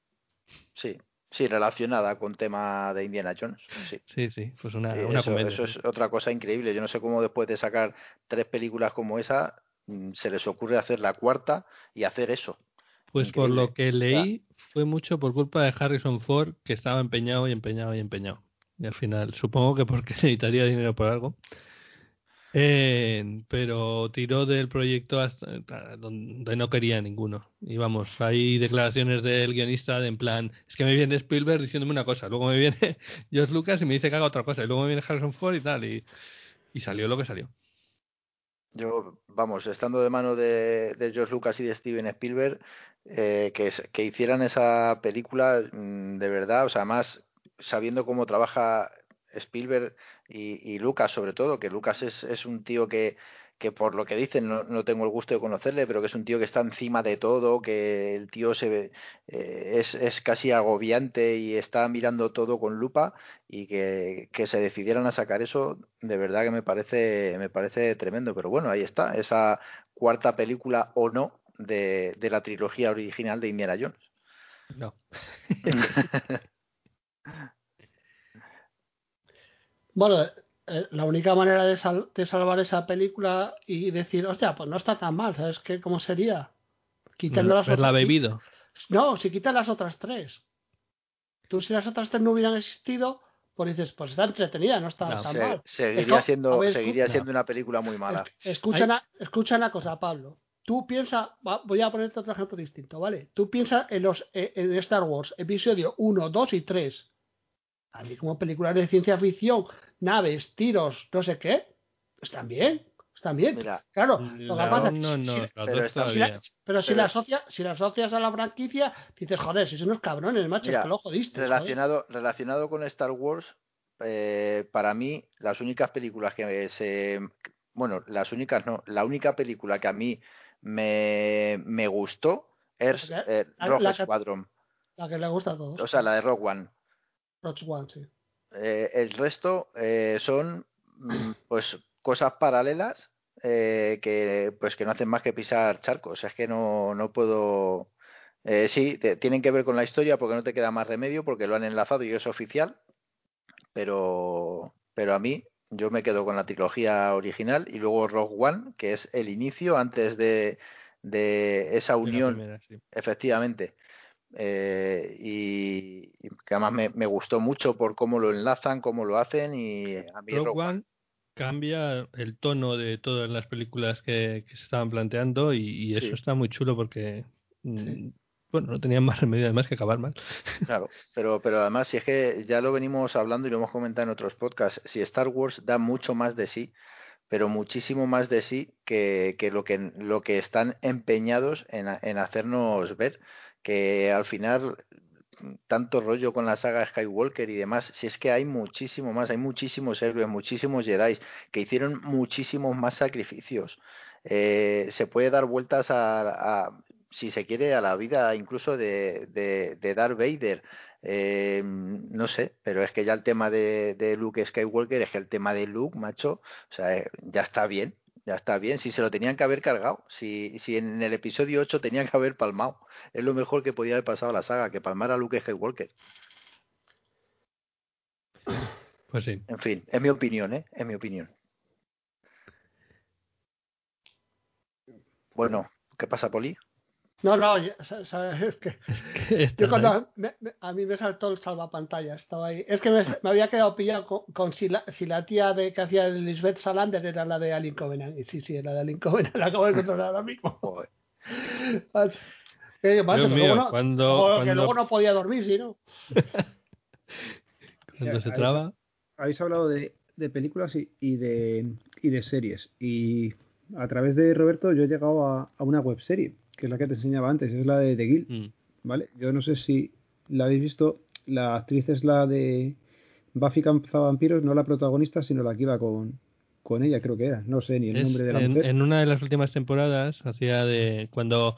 Sí, Sí, relacionada con tema de Indiana Jones. Sí, sí, sí pues una, una eso, comedia. Eso es otra cosa increíble. Yo no sé cómo después de sacar tres películas como esa, mm, se les ocurre hacer la cuarta y hacer eso. Pues por lo que leí, fue mucho por culpa de Harrison Ford, que estaba empeñado y empeñado y empeñado. Y al final, supongo que porque necesitaría dinero por algo. Eh, pero tiró del proyecto hasta donde no quería ninguno. Y vamos, hay declaraciones del guionista de en plan, es que me viene Spielberg diciéndome una cosa, luego me viene George Lucas y me dice que haga otra cosa, y luego me viene Harrison Ford y tal, y, y salió lo que salió. Yo, vamos, estando de mano de, de George Lucas y de Steven Spielberg, eh, que, que hicieran esa película mm, de verdad, o sea, más sabiendo cómo trabaja Spielberg y, Lucas sobre todo, que Lucas es, es un tío que, que por lo que dicen, no, no, tengo el gusto de conocerle, pero que es un tío que está encima de todo, que el tío se ve, eh, es, es, casi agobiante y está mirando todo con lupa y que, que, se decidieran a sacar eso, de verdad que me parece, me parece tremendo. Pero bueno, ahí está, esa cuarta película o no de, de la trilogía original de Indiana Jones. No. Bueno, eh, la única manera de, sal de, salvar esa película y decir, hostia, pues no está tan mal, ¿sabes qué? ¿Cómo sería? Quitando las otras... bebido. No, si quitan las otras tres. Tú si las otras tres no hubieran existido, pues dices, pues está entretenida, no está no, tan se, mal. Seguiría, siendo, ver, seguiría siendo una película muy mala. Escucha una, escucha una cosa, Pablo. Tú piensas, voy a ponerte otro ejemplo distinto, ¿vale? Tú piensas en los en Star Wars, episodio 1, 2 y 3 a mí como películas de ciencia ficción, naves, tiros, no sé qué, están bien, están bien. Mira, claro, lo que pasa no, no, si, pero, si, la, pero si, la asocia, si la asocias a la franquicia, dices, joder, si son unos cabrones, macho, Mira, que lo jodiste. Relacionado, joder. relacionado con Star Wars, eh, para mí, las únicas películas que se. Bueno, las únicas no. La única película que a mí me, me gustó es eh, Rogue la Squadron. La que le gusta a todos. O sea, la de Rogue One. One, sí. Eh, el resto eh, son pues cosas paralelas eh, que pues que no hacen más que pisar charcos. Es que no, no puedo. Eh, sí, te, tienen que ver con la historia porque no te queda más remedio porque lo han enlazado y es oficial. Pero, pero a mí yo me quedo con la trilogía original y luego Rogue One, que es el inicio antes de, de esa unión. Primera, sí. Efectivamente. Eh, y, y, que además me, me, gustó mucho por cómo lo enlazan, cómo lo hacen y a mí Rogue One cambia el tono de todas las películas que, que se estaban planteando y, y eso sí. está muy chulo porque sí. bueno, no tenían más remedio además que acabar mal. Claro, pero, pero además si es que ya lo venimos hablando y lo hemos comentado en otros podcasts, si Star Wars da mucho más de sí, pero muchísimo más de sí que, que, lo, que lo que están empeñados en, en hacernos ver que al final tanto rollo con la saga Skywalker y demás, si es que hay muchísimo más, hay muchísimos héroes, muchísimos Jedi que hicieron muchísimos más sacrificios. Eh, se puede dar vueltas a, si se quiere, a la vida incluso de, de, Darth Vader. Eh, no sé, pero es que ya el tema de, de Luke Skywalker es que el tema de Luke, macho, o sea, ya está bien, ya está bien, si se lo tenían que haber cargado, si, si en el episodio 8 tenían que haber palmado, es lo mejor que podía haber pasado a la saga, que palmar a Luke Skywalker. Pues sí. En fin, es mi opinión, ¿eh? Es mi opinión. Bueno, ¿qué pasa, Poli? No, no, sabes es que, yo cuando me, me, a mí me saltó el salvapantalla, estaba ahí. Es que me, me había quedado pillado con, con, si, la, si la tía de que hacía Lisbeth Salander era la de Alien Covenant. Y sí, sí, era de Alien Covenant, la acabo de encontrar ahora mismo. Eh, macho, mío, no, cuando, que cuando... luego no podía dormir, si no. cuando se traba. Habéis hablado de, de películas y, y, de, y de series. Y a través de Roberto yo he llegado a, a una webserie que es la que te enseñaba antes, es la de The Guild, mm. ¿vale? Yo no sé si la habéis visto, la actriz es la de Buffy Vampiros, no la protagonista, sino la que iba con, con ella, creo que era, no sé ni el es, nombre de la en, mujer. En una de las últimas temporadas hacía de cuando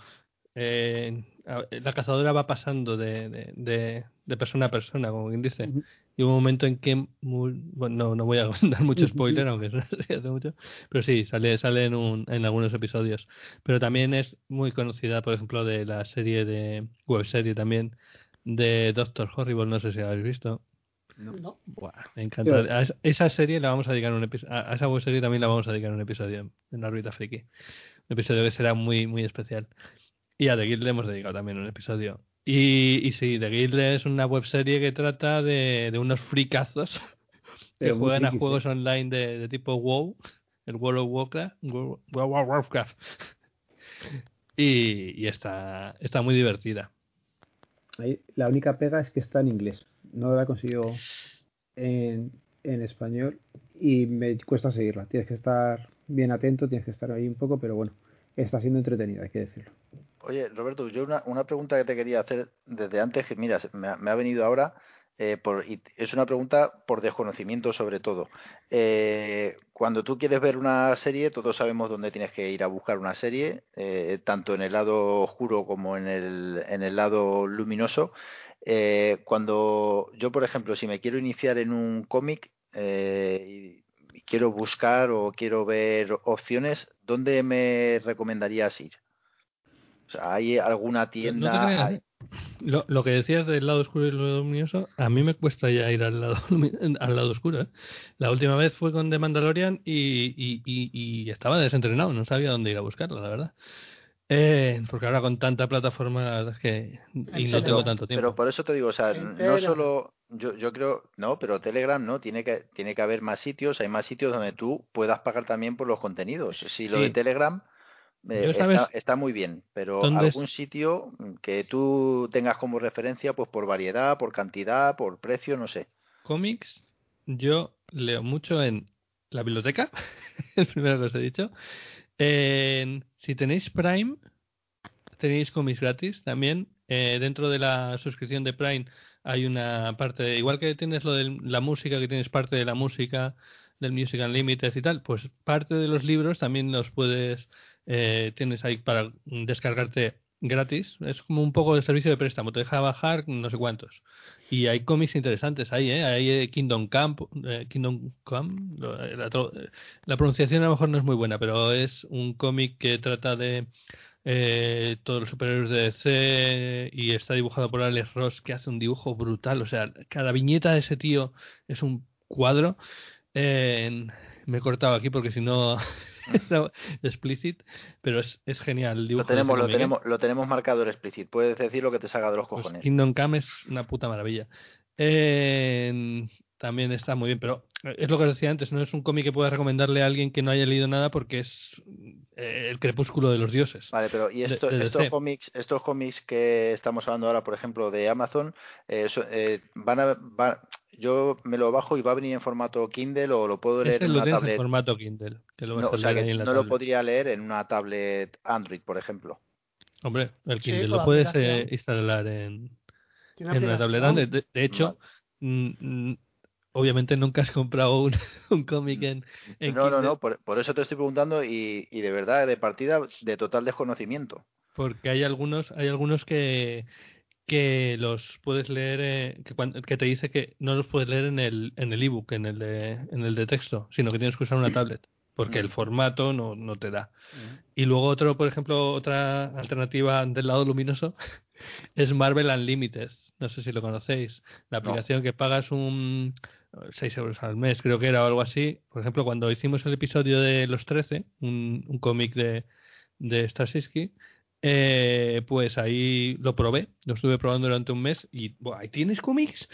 eh, la cazadora va pasando de, de, de, de, persona a persona, como quien dice. Uh -huh. Y hubo un momento en que, muy, bueno, no, no voy a dar mucho spoiler, aunque no sé hace mucho, pero sí, sale, sale en, un, en algunos episodios. Pero también es muy conocida, por ejemplo, de la serie de, webserie también, de Doctor Horrible, no sé si la habéis visto. No. no. Buah, me encanta. A esa serie la vamos a dedicar un episodio, a esa webserie también la vamos a dedicar un episodio en la órbita friki. Un episodio que será muy, muy especial. Y a The Guild le hemos dedicado también un episodio. Y, y sí, The Guild es una webserie que trata de, de unos fricazos que juegan a juegos online de, de, tipo WoW, el World of Warcraft, World of Warcraft. y, y está, está muy divertida. Ahí, la única pega es que está en inglés. No la consigo en, en español y me cuesta seguirla. Tienes que estar bien atento, tienes que estar ahí un poco, pero bueno, está siendo entretenida, hay que decirlo. Oye, Roberto, yo una, una pregunta que te quería hacer desde antes, que mira, me ha, venido ahora, eh, por, y es una pregunta por desconocimiento sobre todo. Eh, cuando tú quieres ver una serie, todos sabemos dónde tienes que ir a buscar una serie, eh, tanto en el lado oscuro como en el, en el lado luminoso. Cuando yo, por ejemplo, si me quiero iniciar en un cómic y quiero buscar o quiero ver opciones, ¿dónde me recomendarías ir? O sea, ¿hay alguna tienda? No te creas, hay- ¿eh? lo, lo que decías del lado oscuro y el lado luminoso, a mí me cuesta ya ir al lado, al lado oscuro. ¿eh? La última vez fue con The Mandalorian y, y, y, y estaba desentrenado, no sabía dónde ir a buscarla, la verdad. Eh, porque ahora con tanta plataforma, la verdad es que. Y no tengo tanto tiempo. Pero por eso te digo, o sea, no solo yo, yo creo, no, pero Telegram no, tiene que tiene que haber más sitios, hay más sitios donde tú puedas pagar también por los contenidos. Si lo Sí. de Telegram eh, está, ¿sabes está muy bien, pero es? algún sitio que tú tengas como referencia, pues por variedad, por cantidad, por precio, no sé. cómics, yo leo mucho en la biblioteca, el primero que os he dicho. En- si tenéis Prime, tenéis cómics gratis también. Eh, dentro de la suscripción de Prime hay una parte, igual que tienes lo de la música, que tienes parte de la música, del Music Unlimited y tal, pues parte de los libros también los puedes, eh, tienes ahí para descargarte gratis. Es como un poco de servicio de préstamo, te deja bajar no sé cuántos. Y hay cómics interesantes ahí, ¿eh? Hay eh, Kingdom Camp, eh, Kingdom Come, eh, eh, la pronunciación a lo mejor no es muy buena, pero es un cómic que trata de eh, todos los superhéroes de DC y está dibujado por Alex Ross, que hace un dibujo brutal. O sea, cada viñeta de ese tío es un cuadro. Eh, me he cortado aquí porque si no explicit, pero es, es genial el dibujo. Lo tenemos, lo tenemos, lo tenemos marcado explicit. Puedes decir lo que te salga de los Pues cojones. Kingdom Come es una puta maravilla. Eh, también está muy bien, pero es lo que os decía antes, no es un cómic que pueda recomendarle a alguien que no haya leído nada porque es eh, el crepúsculo de los dioses. Vale, pero y esto- de estos cómics, estos cómics que estamos hablando ahora, por ejemplo, de Amazon, eh, so- eh, van a, va- yo me lo bajo y va a venir en formato Kindle o lo puedo leer en lo una tienes en tablet. formato Kindle, que lo vas No, a o sea leer que ahí en la no lo podría leer en una tablet Android, por ejemplo. Hombre, el Kindle lo puedes eh, instalar en, en una tablet Android. De, de hecho, Vale. Mm, mm, obviamente nunca has comprado un, un cómic en, en No, no, Kindle no, por, por eso te estoy preguntando y, y de verdad, de partida, de total desconocimiento. porque hay algunos, hay algunos que, que los puedes leer, eh, que, que te dice que no los puedes leer en el en el ebook, en el de en el de texto, sino que tienes que usar una tablet, porque el Mm. formato no, no te da. Y luego otro, por ejemplo, otra alternativa del lado luminoso es Marvel Unlimited. No sé si lo conocéis. La No. aplicación que pagas un 6 euros al mes, creo que era o algo así. Por ejemplo, cuando hicimos el episodio de Los 13, un, un cómic de, de eh, pues ahí lo probé. Lo estuve probando durante un mes y buah, ahí tienes cómics.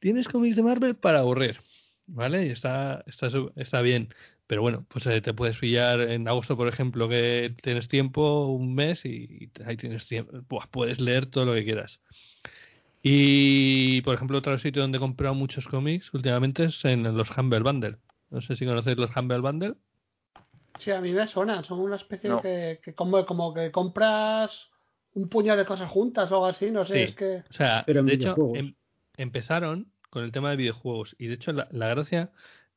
Tienes cómics de Marvel para aburrir. ¿Vale? Y está, está, está bien. Pero bueno, pues eh, te puedes pillar en agosto, por ejemplo, que tienes tiempo, un mes, y, y ahí tienes tiempo. Buah, puedes leer todo lo que quieras. Y, por ejemplo, otro sitio donde he comprado muchos cómics últimamente es en los Humble Bundle. No sé si conocéis los Humble Bundle. Sí, a mí me suenan. Son una especie No. de que, que como, como que compras un puñado de cosas juntas o algo así. No sé, Sí. es que. O sea, Pero de hecho, em- empezaron con el tema de videojuegos. Y de hecho, la, la gracia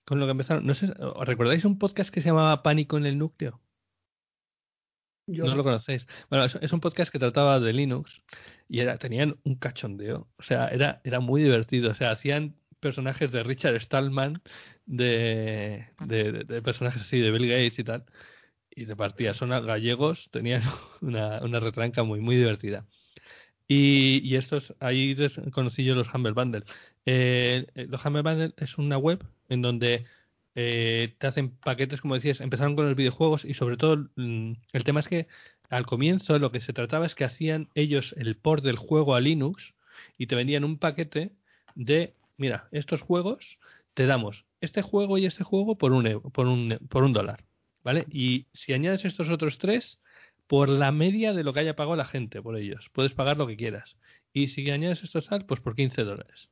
con lo que empezaron. No sé, ¿os recordáis un podcast que se llamaba Pánico en el Núcleo? Yo no lo conocéis. Bueno, es, es un podcast que trataba de Linux y era, tenían un cachondeo. O sea, era, era muy divertido. O sea, hacían personajes de Richard Stallman, de, de, de- de personajes así, de Bill Gates y tal. Y de partida, son gallegos, tenían una, una retranca muy, muy divertida. Y, y estos, ahí conocí yo los Humble Bundle. Eh, eh, los Humble Bundle es una web en donde eh, te hacen paquetes, como decías, empezaron con los videojuegos y sobre todo mm, el tema es que al comienzo lo que se trataba es que hacían ellos el port del juego a Linux y te vendían un paquete de, mira, estos juegos te damos este juego y este juego por un, por un, por un dólar, ¿vale? Y si añades estos otros tres, por la media de lo que haya pagado la gente por ellos, puedes pagar lo que quieras. Y si añades estos tal, pues por 15 dólares.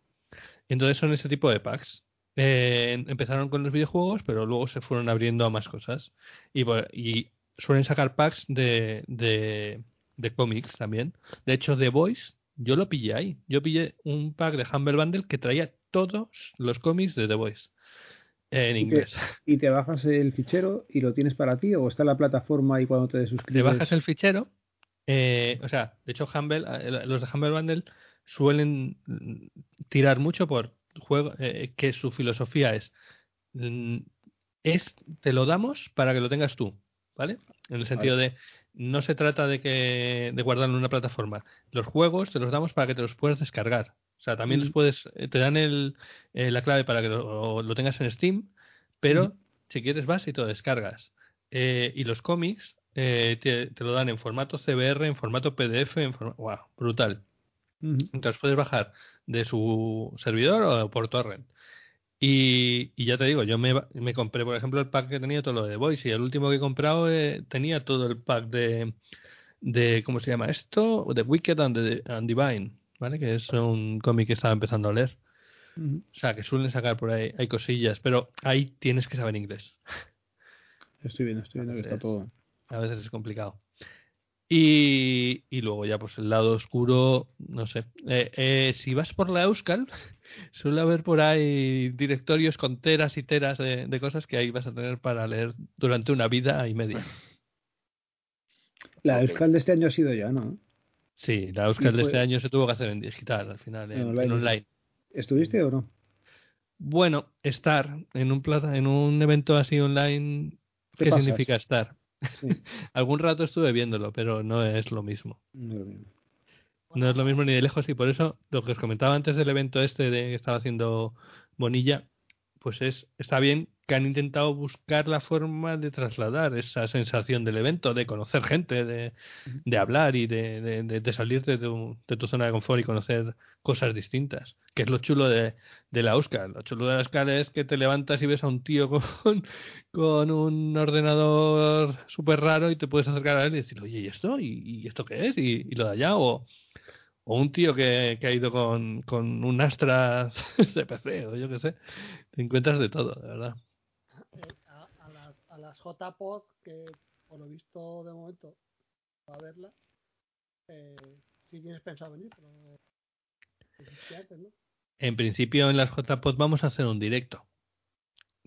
Entonces son ese tipo de packs. Eh, empezaron con los videojuegos, pero luego se fueron abriendo a más cosas. Y, y suelen sacar packs de, de, de cómics también. De hecho, The Voice, yo lo pillé ahí. Yo pillé un pack de Humble Bundle que traía todos los cómics de The Voice en inglés. ¿Y te bajas el fichero y lo tienes para ti o está en la plataforma y cuando te suscribes? Te bajas el fichero. Eh, o sea, de hecho, Humble, eh, los de Humble Bundle suelen tirar mucho por juego eh, que su filosofía es mm, es te lo damos para que lo tengas tú, ¿vale? En el sentido de no se trata de que de guardarlo en una plataforma. Los juegos te los damos para que te los puedas descargar. O sea, también les puedes, eh, te dan el, eh, la clave para que lo, tengas en Steam, pero si quieres vas y te lo descargas. Eh, y los cómics te, lo dan en formato CBR, en formato PDF, en wow, brutal. Entonces puedes bajar de su servidor o por torrent. Y, y, ya te digo, yo me, me, compré, por ejemplo, el pack que tenía todo lo de Voice y el último que he comprado tenía todo el pack de, de, ¿cómo se llama esto? De Wicked and, and Divine. ¿vale? Que es un cómic que estaba empezando a leer. O sea, que suelen sacar por ahí, hay cosillas, pero ahí tienes que saber inglés. Estoy viendo, estoy viendo que está todo. A veces es complicado. Y, y, luego ya pues el lado oscuro, no sé. Eh, eh, si vas por la Euskal, suele haber por ahí directorios con teras y teras de, de, cosas que ahí vas a tener para leer durante una vida y media. La Euskal de este año ha sido ya, ¿no? Sí, la Euskal de este año se tuvo que hacer en digital al final, en, online. ¿Estuviste o no? Bueno, estar en un plaza, en un evento así online, ¿qué, significa estar? Algún rato estuve viéndolo, pero no es lo mismo. No es lo mismo. No es lo mismo ni de lejos y por eso lo que os comentaba antes del evento este de que estaba haciendo Bonilla, pues es está bien que han intentado buscar la forma de trasladar esa sensación del evento, de conocer gente, de, de hablar y de, de, salir de tu, de tu, zona de confort y conocer cosas distintas. Que es lo chulo de, la Oscar. Lo chulo de la Oscar es que te levantas y ves a un tío con, con un ordenador súper raro y te puedes acercar a él y decir, oye, ¿y esto? ¿Y, esto qué es? ¿Y, lo de allá? O, o un tío que, que ha ido con, con un Astra CPC o yo qué sé. Te encuentras de todo, de verdad. Eh, a, las, a las JPod, que por lo visto de momento va a verla, eh, si tienes pensado venir, pero En principio en las JPod vamos a hacer un directo.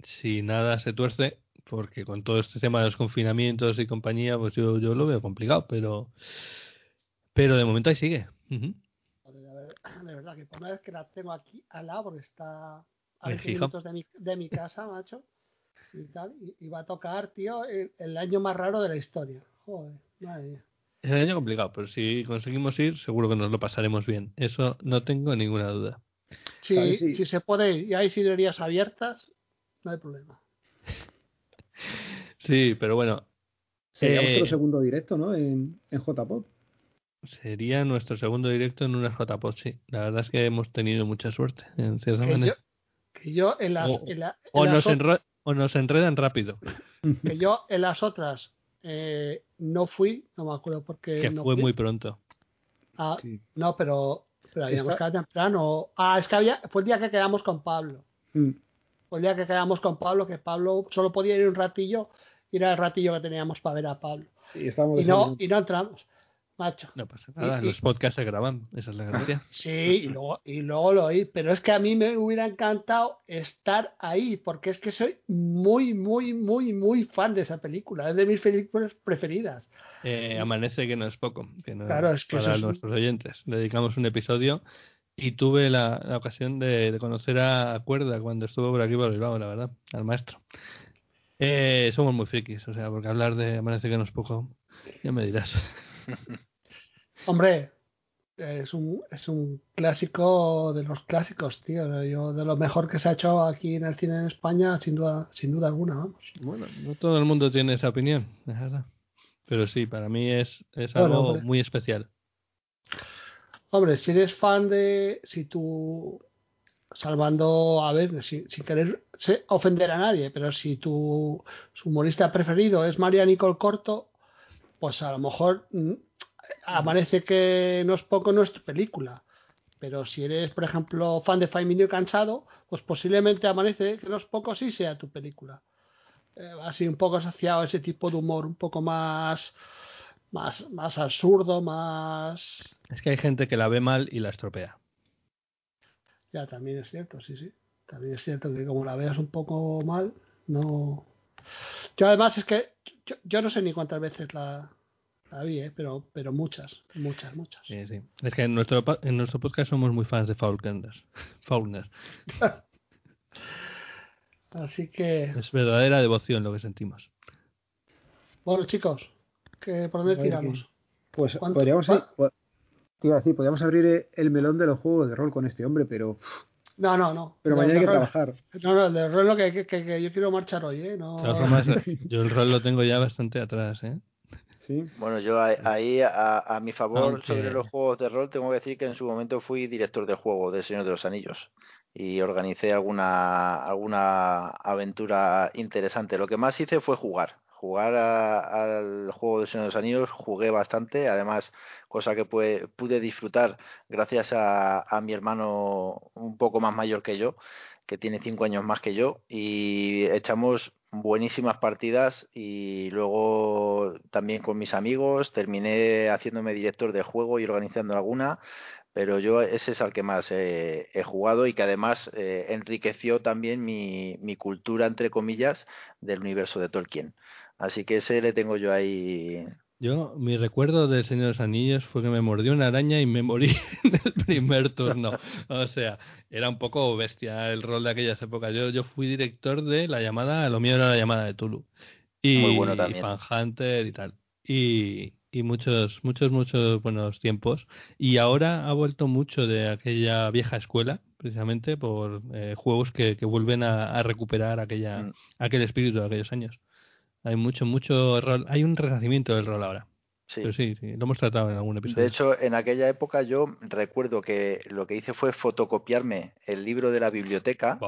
Si nada se tuerce, porque con todo este tema de los confinamientos y compañía, pues yo, yo lo veo complicado, pero pero de momento ahí sigue. de, verdad que por una vez que la tengo aquí al lado, porque está a 20 minutos de mi, de mi casa, macho y tal, y, va a tocar, tío, el, año más raro de la historia. Joder, madre Es un año complicado, pero si conseguimos ir, seguro que nos lo pasaremos bien. Eso no tengo ninguna duda. Sí, Si se puede y hay sidrerías abiertas, no hay problema. sí, pero bueno. Sería nuestro eh, segundo directo, ¿no? En, en JPod. Sería nuestro segundo directo en una JPod, sí. La verdad es que hemos tenido mucha suerte, en cierta manera. que yo en las. O, nos, o nos enredan rápido. Que yo en las otras eh, no fui, no me acuerdo porque. Que fue muy pronto. Ah, no, pero, pero habíamos quedado temprano. Ah, es que había, fue el día que quedamos con Pablo. Mm. Fue el día que quedamos con Pablo, que Pablo solo podía ir un ratillo y era el ratillo que teníamos para ver a Pablo. y, no, y no entramos. Macho. No pasa nada, los podcasts se graban, esa es la gracia. Sí, y luego, y luego lo oí, pero es que a mí me hubiera encantado estar ahí, porque es que soy muy, muy, muy, muy fan de esa película, es de mis películas preferidas. Eh, amanece que no es poco, que no claro, es que para nuestros oyentes. dedicamos un episodio y tuve la, ocasión de, conocer a Cuerda cuando estuvo por aquí por Bilbao, la verdad, al maestro. Eh, somos muy frikis, o sea, porque hablar de Amanece que no es poco, ya me dirás. Hombre, es un, es un clásico de los clásicos, tío. Yo, de lo mejor que se ha hecho aquí en el cine en España, sin duda, sin duda alguna, vamos. Bueno, no todo el mundo tiene esa opinión, es verdad. pero sí, para mí es, es algo muy especial. Hombre, si eres fan de. Si tú. Salvando, a ver, sin, querer ofender a nadie, pero si tu humorista preferido es María Nicole Corto, pues a lo mejor mm, amanece que no es poco nuestra película. Pero si eres, por ejemplo, fan de Five Minutes Cansado, pues posiblemente amanece que no es poco sí sea tu película. Eh, así un poco asociado a ese tipo de humor, un poco más, más, más absurdo, más es que hay gente que la ve mal y la estropea. Ya, también es cierto, sí, sí. También es cierto que como la veas un poco mal, no. Yo además es que yo, no sé ni cuántas veces la, la vi, ¿eh? pero, pero muchas, muchas, muchas. Sí, sí. Es que en nuestro, en nuestro podcast somos muy fans de Faulkner. Faulkner. Así que. Es verdadera devoción lo que sentimos. Bueno, chicos, ¿por dónde tiramos? Pues podríamos ir, podríamos abrir el melón de los juegos de rol con este hombre, pero. No, no, no. Pero mañana hay que trabajar. No, no, el de rol lo que, que, yo quiero marchar hoy, ¿eh? No... yo el rol lo tengo ya bastante atrás, ¿eh? Sí. Bueno, yo ahí a, mi favor sobre los juegos de rol tengo que decir que en su momento fui director de juego de Señor de los Anillos y organicé alguna alguna aventura interesante. Lo que más hice fue jugar, jugar al juego de Señor de los Anillos jugué bastante, además cosa que pude disfrutar gracias a, mi hermano un poco más mayor que yo, que tiene cinco años más que yo, y echamos buenísimas partidas y luego también con mis amigos terminé haciéndome director de juego y organizando alguna, pero yo ese es al que más he jugado y que además eh, enriqueció también mi, mi cultura, entre comillas, del universo de Tolkien. Así que ese le tengo yo ahí. Yo, mi recuerdo del Señor de los Anillos fue que me mordió una araña y me morí en el primer turno. O sea, era un poco bestia el rol de aquellas épocas. Yo, yo fui director de la llamada, lo mío era la llamada de Tulu. Y, Muy bueno también. y Fan Hunter y tal. Y, y muchos, muchos, muchos buenos tiempos. Y ahora ha vuelto mucho de aquella vieja escuela, precisamente por eh, juegos que, que vuelven a, recuperar aquella, mm. aquel espíritu de aquellos años. Hay mucho, mucho rol. Hay un renacimiento del rol ahora. Sí. Pero sí, sí, lo hemos tratado en algún episodio. De hecho, en aquella época yo recuerdo que lo que hice fue fotocopiarme el libro de la biblioteca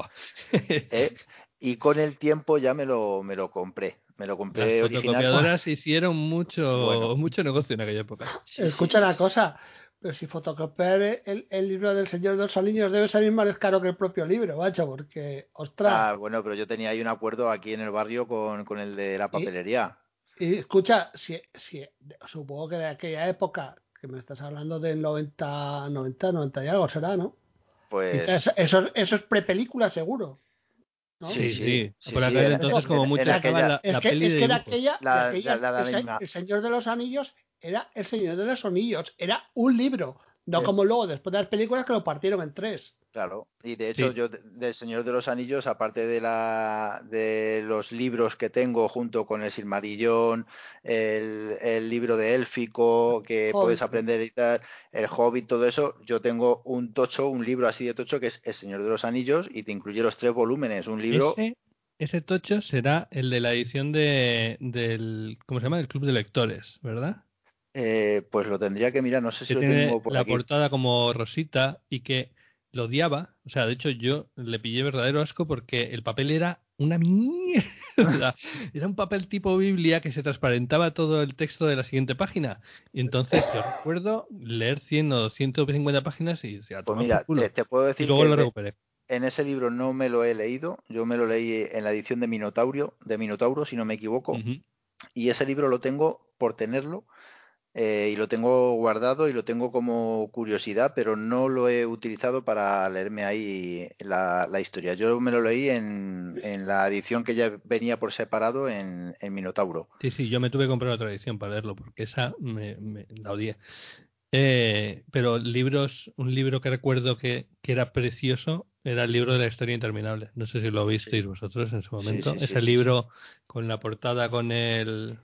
¿eh? y con el tiempo ya me lo, me lo compré. Me lo compré Las fotocopiadoras hicieron mucho, mucho negocio en aquella época. Escucha una cosa, pero si fotocopiar el, el, libro del Señor de los Anillos debe salir más caro que el propio libro, macho, porque, ostras. Ah, bueno, pero yo tenía ahí un acuerdo aquí en el barrio con, con el de la papelería. Y, escucha, si, si, supongo que de aquella época, que me estás hablando del 90, 90, 90 y algo será, ¿no? Pues. Eso, eso es prepelícula, seguro. ¿no? Sí, sí. sí, Por aquel entonces, como mucho la, es que, es que era aquella, la, aquella el, el, Señor de los Anillos era El Señor de los Anillos, era un libro, no como luego después de las películas que lo partieron en tres. Claro, y de hecho yo del Señor de los Anillos, aparte de la de los libros que tengo junto con el Silmarillón, el, el libro de Élfico que puedes aprender y tal, el Hobbit, todo eso, yo tengo un tocho, un libro así de tocho que es El Señor de los Anillos y te incluye los tres volúmenes, un libro ese, ese tocho será el de la edición de del ¿cómo se llama? del club de lectores, ¿verdad? Eh, pues lo tendría que mirar, no sé si lo tengo por la portada como rosita y que lo odiaba. O sea, de hecho yo le pillé verdadero asco porque el papel era una mierda. Era un papel tipo Biblia que se transparentaba todo el texto de la siguiente página. Y entonces yo recuerdo leer 100 o 150 páginas y se Pues mira, te, puedo decir luego lo recuperé. En ese libro no me lo he leído, yo me lo leí en la edición de Minotauro, de Minotauro, si no me equivoco. Y ese libro lo tengo por tenerlo eh, y lo tengo guardado y lo tengo como curiosidad, pero no lo he utilizado para leerme ahí la, la historia. Yo me lo leí en, en, la edición que ya venía por separado en, en, Minotauro. Sí, sí, yo me tuve que comprar otra edición para leerlo, porque esa me, me la odié. Eh, pero libros, un libro que recuerdo que, que, era precioso era el libro de la historia interminable. No sé si lo visteis vosotros en su momento. Ese libro con la portada con el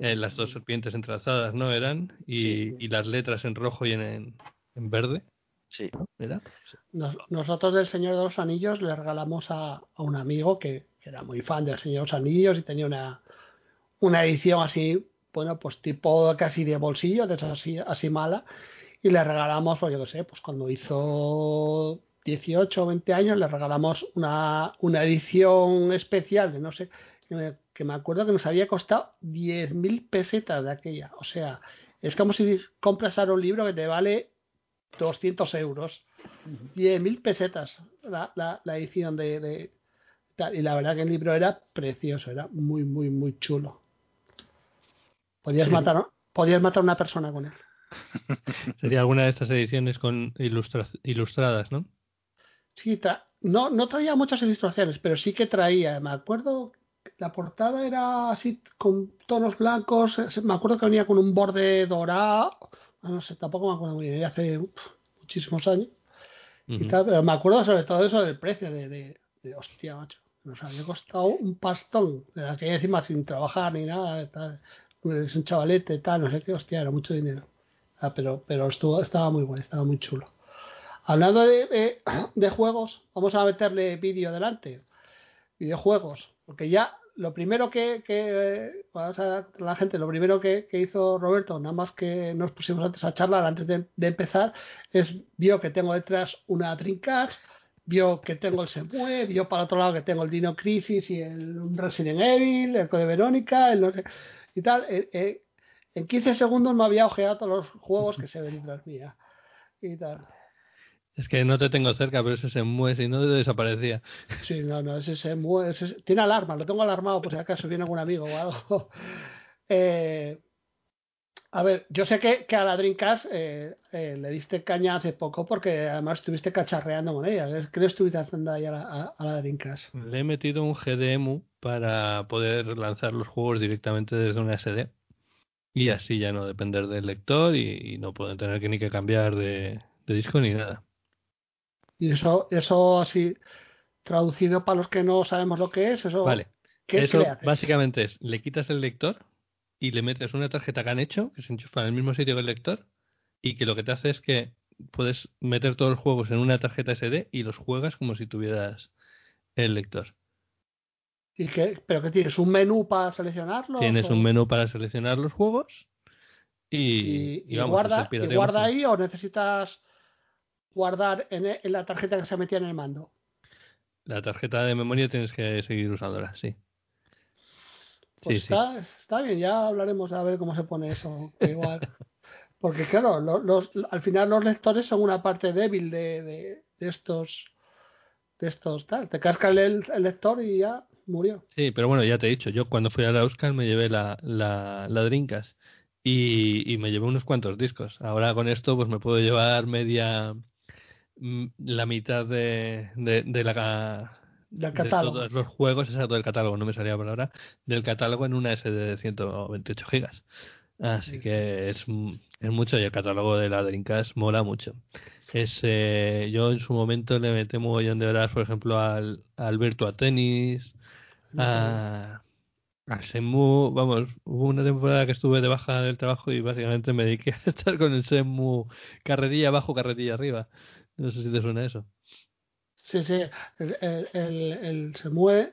eh, las dos serpientes entrelazadas, ¿no? Eran, y, y, las letras en rojo y en, en, verde. Sí. ¿Era? nosotros del Señor de los Anillos le regalamos a, a un amigo que, que, era muy fan del Señor de los Anillos y tenía una, una edición así bueno, pues tipo casi de bolsillo, de esas así, así mala, y le regalamos, pues yo qué sé, pues cuando hizo 18 o 20 años, le regalamos una, una edición especial de no sé, que me, acuerdo que nos había costado 10.000 pesetas de aquella. O sea, es como si compras ahora un libro que te vale 200 euros. 10.000 pesetas la, la, edición de, de, Y la verdad que el libro era precioso, era muy, muy, muy chulo. Podías, matar, podías matar a una persona con él. Sería alguna de estas ediciones con ilustradas, ¿no? Sí, no, no traía muchas ilustraciones, pero sí que traía. Me acuerdo, la portada era así con tonos blancos. Me acuerdo que venía con un borde dorado. Ah, no sé, tampoco me acuerdo muy bien, hace muchísimos años. y tal, pero me acuerdo sobre todo eso del precio, de, de, hostia, macho. Nos había costado un pastón, de aquella encima sin trabajar ni nada. Tal es un chavalete, tal, no sé qué, hostia, era mucho dinero. Ah, pero pero estuvo, estaba muy bueno, estaba muy chulo. Hablando de, de, juegos, vamos a meterle vídeo delante. Videojuegos, porque ya lo primero que, que a la gente, lo primero que, hizo Roberto, nada más que nos pusimos antes a charlar antes de, empezar, es vio que tengo detrás una Dreamcast, vio que tengo el Semue, vio para otro lado que tengo el Dino Crisis y el Resident Evil, el Code Verónica, el y tal. Eh, eh, en 15 segundos me había ojeado todos los juegos que se ven detrás mía. Y tal. Es que no te tengo cerca, pero ese se mueve, si no desaparecía. Sí, no, no, ese se mueve. tiene alarma, lo tengo alarmado por si acaso viene algún amigo o algo. Eh, a ver, yo sé que, a la Dreamcast eh, eh, le diste caña hace poco porque además estuviste cacharreando con ella. ¿Qué le estuviste haciendo ahí a la, a, la Dreamcast? Le he metido un GDEMU para poder lanzar los juegos directamente desde una SD y así ya no depender del lector y, no pueden tener que ni que cambiar de, disco ni nada. Y eso, eso así traducido para los que no sabemos lo que es, eso. Vale. eso básicamente es, le quitas el lector y le metes una tarjeta que han hecho, que se enchufa en el mismo sitio que el lector, y que lo que te hace es que puedes meter todos los juegos en una tarjeta SD y los juegas como si tuvieras el lector. ¿Y qué? ¿Pero qué tienes? ¿Un menú para seleccionarlos? Tienes un menú para seleccionar los juegos y, y, guarda, y guarda ahí o necesitas guardar en, en, la tarjeta que se metía en el mando. La tarjeta de memoria tienes que seguir usándola, sí. Pues está, está bien, ya hablaremos a ver cómo se pone eso. Igual. Porque claro, los, al final los lectores son una parte débil de, de, estos de estos tal. Te casca el, lector y ya murió. Sí, pero bueno, ya te he dicho, yo cuando fui a la Euskal me llevé la, la, la Drinkas y, y me llevé unos cuantos discos. Ahora con esto pues me puedo llevar media la mitad de, de, de la del catálogo. todos los juegos, exacto, del catálogo, no me salía por ahora, del catálogo en una SD de 128 gigas. Así que es, es mucho y el catálogo de la Dreamcast mola mucho. Es, eh, yo en su momento le metí un mogollón de horas, por ejemplo, al, al Virtua Tennis, a, al Semu, vamos, hubo una temporada que estuve de baja del trabajo y básicamente me dediqué a estar con el Semu carretilla abajo, carretilla arriba. No sé si te suena eso. Sí, sí, el, el, el, Semue,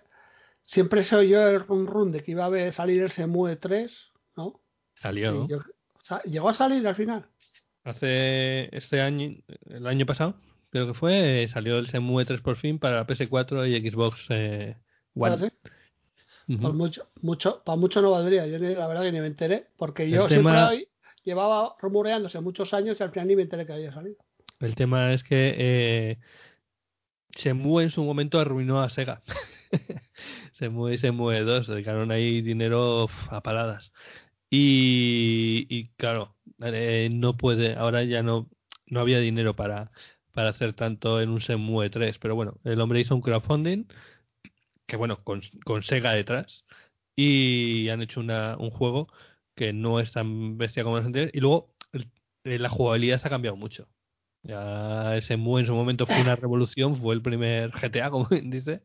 siempre se oyó el run run de que iba a salir el Semue 3, ¿no? Salió. llegó a salir al final. Hace este año, el año pasado, creo que fue, salió el Semue 3 por fin para PS4 y Xbox eh, One. ¿Ah, sí? Pues mucho, mucho, para mucho no valdría. Yo la verdad que ni me enteré, porque yo siempre llevaba rumoreándose muchos años y al final ni me enteré que había salido. El tema es que eh, Shenmue en su momento arruinó a Sega. Shenmue y Shenmue 2 dedicaron ahí dinero a paladas. Y, y claro, eh, no puede, ahora ya no, no había dinero para, para hacer tanto en un Shenmue 3, pero bueno, el hombre hizo un crowdfunding, que bueno, con, con Sega detrás, y han hecho una, un juego que no es tan bestia como los anteriores, y luego la jugabilidad se ha cambiado mucho. Ya ese MU en su momento fue una revolución, fue el primer GTA, como dice.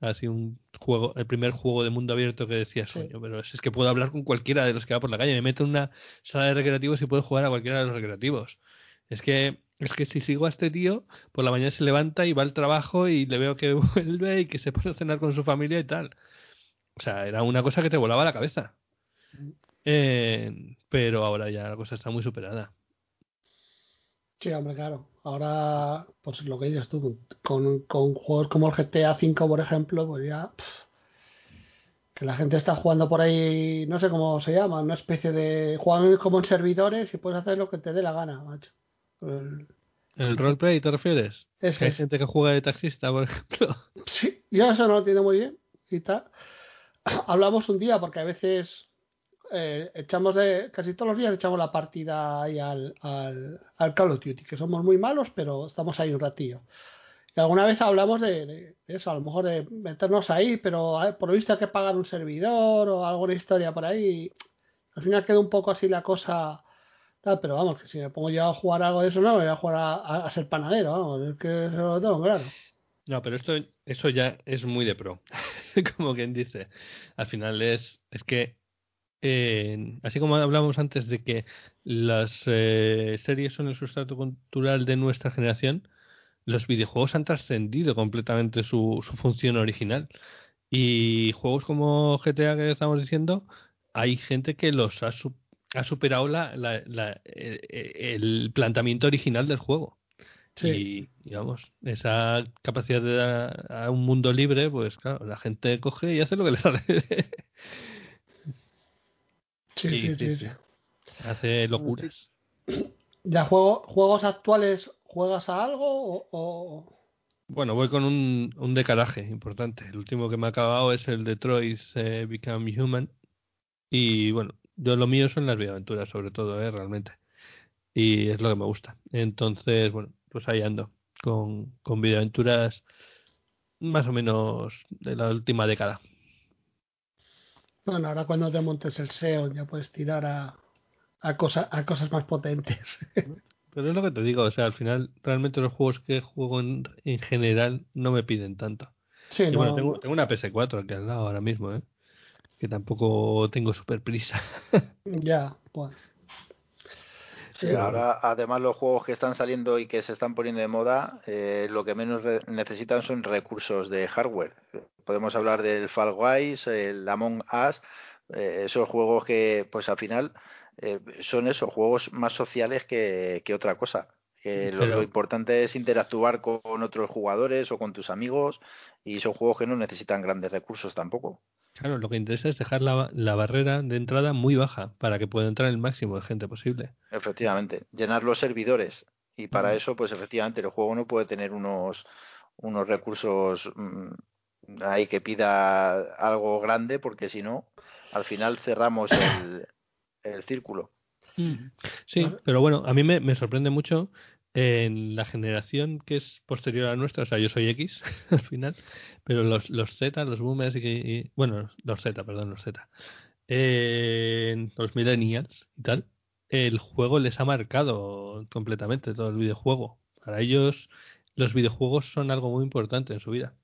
Así un juego, el primer juego de mundo abierto que decía sueño, pero es, que puedo hablar con cualquiera de los que va por la calle. Me meto en una sala de recreativos y puedo jugar a cualquiera de los recreativos. Es que, es que si sigo a este tío, por la mañana se levanta y va al trabajo y le veo que vuelve y que se pone a cenar con su familia y tal. O sea, era una cosa que te volaba la cabeza. Eh, pero ahora ya la cosa está muy superada. Sí, hombre, claro. Ahora, pues lo que dices tú, con, con juegos como el GTA V, por ejemplo, pues ya. que la gente está jugando por ahí, no sé cómo se llama, una especie de. juegan como en servidores y puedes hacer lo que te dé la gana, macho. El, ¿El roleplay te refieres? Es, hay gente que juega de taxista, por ejemplo. Sí, yo eso no lo entiendo muy bien y tal. Hablamos un día porque a veces eh, echamos de, casi todos los días echamos la partida ahí al, al, al, Call of Duty, que somos muy malos, pero estamos ahí un ratillo. Y alguna vez hablamos de, eso, a lo mejor de meternos ahí, pero por lo visto hay que pagar un servidor o alguna historia por ahí. Al final queda un poco así la cosa. pero vamos, que si me pongo yo a jugar algo de eso, no, me voy a jugar a, ser panadero, vamos, es que eso lo tengo claro. No, pero esto, eso ya es muy de pro, como quien dice. Al final es, es que así como hablábamos antes de que las eh, series son el sustrato cultural de nuestra generación, los videojuegos han trascendido completamente su, su, función original. Y juegos como GTA que estamos diciendo, hay gente que los ha, ha superado la, la, e, el planteamiento original del juego. Y, digamos, esa capacidad de dar a un mundo libre, pues claro, la gente coge y hace lo que le sale. Sí, sí, sí, Hace locuras. ¿Ya juego, juegos actuales juegas a algo o, Bueno, voy con un, un, decalaje importante. El último que me ha acabado es el Detroit eh, Become Human. Y bueno, yo lo mío son las videoaventuras, sobre todo, ¿eh? realmente. Y es lo que me gusta. Entonces, bueno, pues ahí ando. Con, con videoaventuras más o menos de la última década. Bueno, ahora cuando te montes el SEO ya puedes tirar a, a, cosa, a cosas más potentes. Pero es lo que te digo, o sea, al final realmente los juegos que juego en, en general no me piden tanto. Sí, y bueno, tengo, tengo, una PS4 aquí al lado ahora mismo, ¿eh? que tampoco tengo super prisa. ya, bueno. Sí, ahora, además, los juegos que están saliendo y que se están poniendo de moda, eh, lo que menos necesitan son recursos de hardware. Podemos hablar del Fall Guys, el Among Us, eh, esos juegos que, pues al final, eh, son esos juegos más sociales que, que otra cosa. lo, lo, importante es interactuar con otros jugadores o con tus amigos y son juegos que no necesitan grandes recursos tampoco. Claro, lo que interesa es dejar la, la, barrera de entrada muy baja para que pueda entrar el máximo de gente posible. Efectivamente, llenar los servidores. Y para eso, pues efectivamente, el juego no puede tener unos, unos recursos mmm, ahí que pida algo grande, porque si no, al final cerramos el, el círculo. Sí, pero bueno, a mí me, me sorprende mucho en la generación que es posterior a nuestra, o sea, yo soy X al final, pero los, los Z, los boomers y, bueno, los Z, perdón, los Z, eh, los millennials y tal, el juego les ha marcado completamente todo el videojuego. Para ellos los videojuegos son algo muy importante en su vida.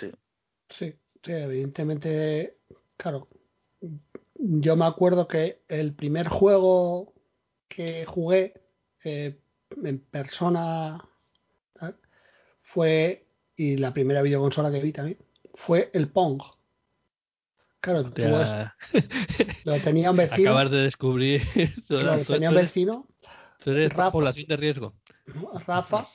Sí. Sí, sí, evidentemente, claro. Yo me acuerdo que el primer juego que jugué eh, en persona fue, y la primera videoconsola que vi también, fue el Pong. Claro, lo tenía un vecino. Acabas de descubrir. Lo tenía un vecino. Tú eres Rafa, población de riesgo. Rafa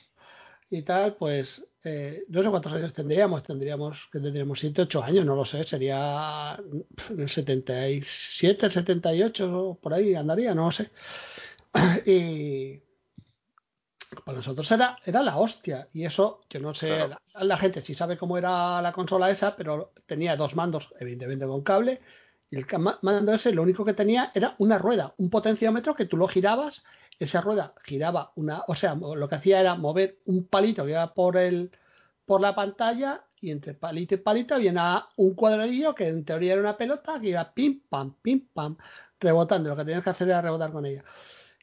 y tal, pues eh, no sé cuántos años tendríamos, tendríamos que tendríamos 7, 8 años, no lo sé, sería el 77, 78, por ahí andaría, no lo sé. y para nosotros era, era la hostia. Y eso, yo no sé, claro. la, la, gente sí sabe cómo era la consola esa, pero tenía dos mandos, evidentemente con cable. Y el mando ese lo único que tenía era una rueda, un potenciómetro que tú lo girabas, esa rueda giraba una, o sea, lo que hacía era mover un palito que iba por el por la pantalla y entre palito y palito había un cuadradillo que en teoría era una pelota que iba pim pam, pim pam, rebotando. Lo que tenías que hacer era rebotar con ella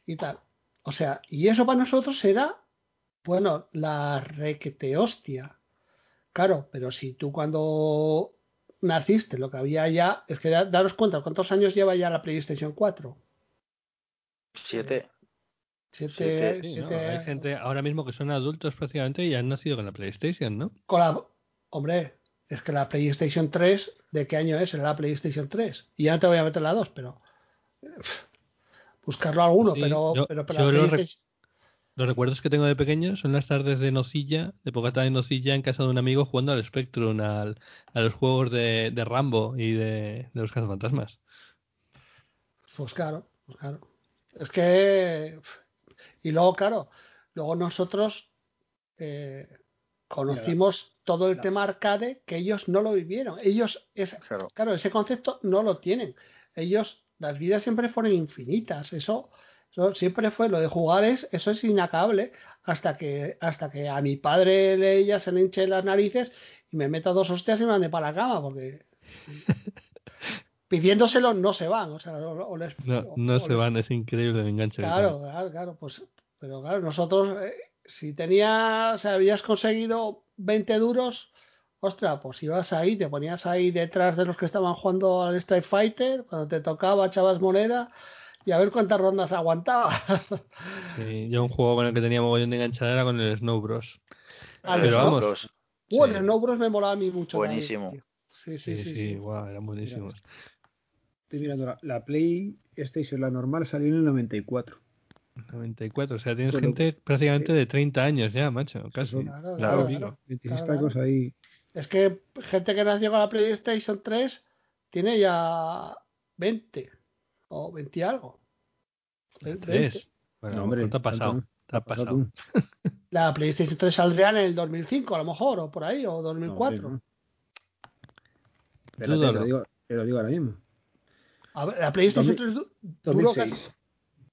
y tal. O sea, y eso para nosotros era, bueno, la requete hostia. Claro, pero si tú cuando naciste lo que había ya, es que daros cuenta, ¿cuántos años lleva ya la PlayStation 4? Siete. Siete, siete, sí, siete... ¿no? Hay gente ahora mismo que son adultos prácticamente y han nacido con la PlayStation, ¿no? Con la... Hombre, Es que la PlayStation 3, ¿de qué año es? la PlayStation 3. Y ya no te voy a meter la 2, pero. Buscarlo alguno, pero, pero, los, recuerdos que tengo de pequeño son las tardes de nocilla, de poca tarde de nocilla en casa de un amigo jugando al Spectrum, al, a los juegos de, de Rambo y de, de los cazafantasmas. Pues claro, pues claro. Es que. Y luego, claro, luego nosotros eh, conocimos todo el tema arcade que ellos no lo vivieron. Ellos, claro. ese concepto no lo tienen. Ellos, las vidas siempre fueron infinitas. Eso, siempre fue lo de jugar es, eso es inacabable hasta que, hasta que a mi padre le, ella se le hinche las narices y me meta dos hostias y me mande para la cama porque pidiéndoselo no se van. O sea, no, se van, es increíble el enganche. Claro, claro, claro, pues, pero claro, nosotros, eh, si tenías, o habías conseguido 20 duros, ostras, pues ibas ahí, te ponías ahí detrás de los que estaban jugando al Street Fighter, cuando te tocaba echabas moneda y a ver cuántas rondas aguantaba. Sí, yo un juego con el que tenía mogollón de enganchada era con el Snow Bros. Ah, Pero vamos. Bueno, el Snow Bros me molaba a mí mucho. Buenísimo. sí, sí, sí, sí, eran buenísimos estoy mirando la, PlayStation, la normal, salió en el 94. 94, o sea, tienes gente prácticamente de 30 años ya, macho, casi. Claro, claro, claro, ahí. Es que gente que nació con la PlayStation 3 tiene ya 20 o 20 y algo. 3. Bueno, hombre, te ha pasado? Te ha pasado. La PlayStation 3 saldría en el 2005, a lo mejor, o por ahí, o 2004. Pero te, lo digo, te lo digo ahora mismo. A ver, la PlayStation 3 duró 2006.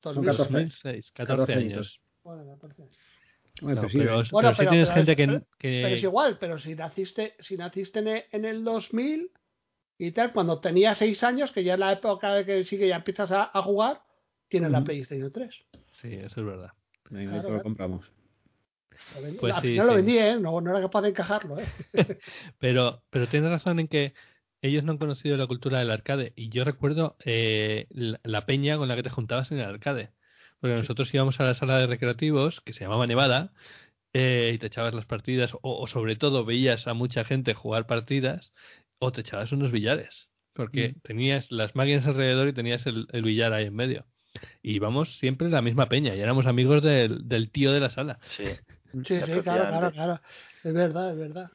2006, 14 años. Bueno, 14 años. Bueno, no, pero, bueno, pero, pero, tienes gente que, que, Pero es igual, pero si naciste, si naciste en el 2000 y tal, cuando tenías 6 años, que ya es la época de que sí que ya empiezas a, a jugar, tienes uh -huh. la PlayStation 3. Sí, eso es verdad. Ahí claro, lo compramos. Pues final sí. lo vendí, ¿eh? No, no era capaz de encajarlo, ¿eh? pero, pero tienes razón en que ellos no han conocido la cultura del arcade. Y yo recuerdo eh, la, la, peña con la que te juntabas en el arcade. Porque sí. nosotros íbamos a la sala de recreativos, que se llamaba Nevada, eh, y te echabas las partidas, o, o, sobre todo veías a mucha gente jugar partidas, o te echabas unos billares. Porque mm. tenías las máquinas alrededor y tenías el, el, billar ahí en medio. Y íbamos siempre la misma peña, y éramos amigos del, del tío de la sala. Sí, sí, sí claro, claro, claro. Es verdad, es verdad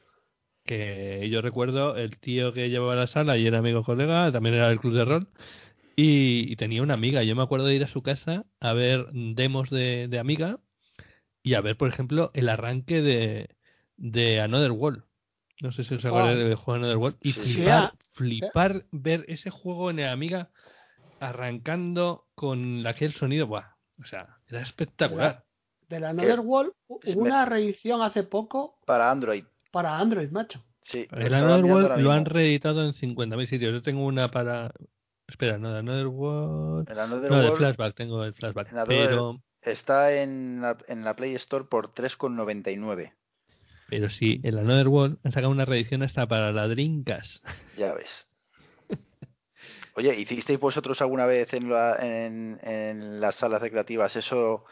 que yo recuerdo el tío que llevaba la sala y era amigo colega, también era del club de rol, y, y, tenía una amiga. Yo me acuerdo de ir a su casa a ver demos de, de amiga y a ver, por ejemplo, el arranque de, de Another World. No sé si os acordáis oh. del juego Another World. Y flipar, sí. flipar ver ese juego en el amiga arrancando con aquel sonido. Buah, o sea, era espectacular. De la, de la Another World hubo una reedición hace poco. Para Android para Android, macho. Sí, el Another World lo han reeditado en 50.000 sitios. Yo tengo una para. Espera, no, Another World. El Another no, World... de Flashback, tengo el Flashback. Pero... Está en la, en la Play Store por 3,99. Pero sí, el Another World han sacado una reedición hasta para la Dreamcast. Ya ves. Oye, ¿hicisteis vosotros alguna vez en, la, en, en las salas recreativas eso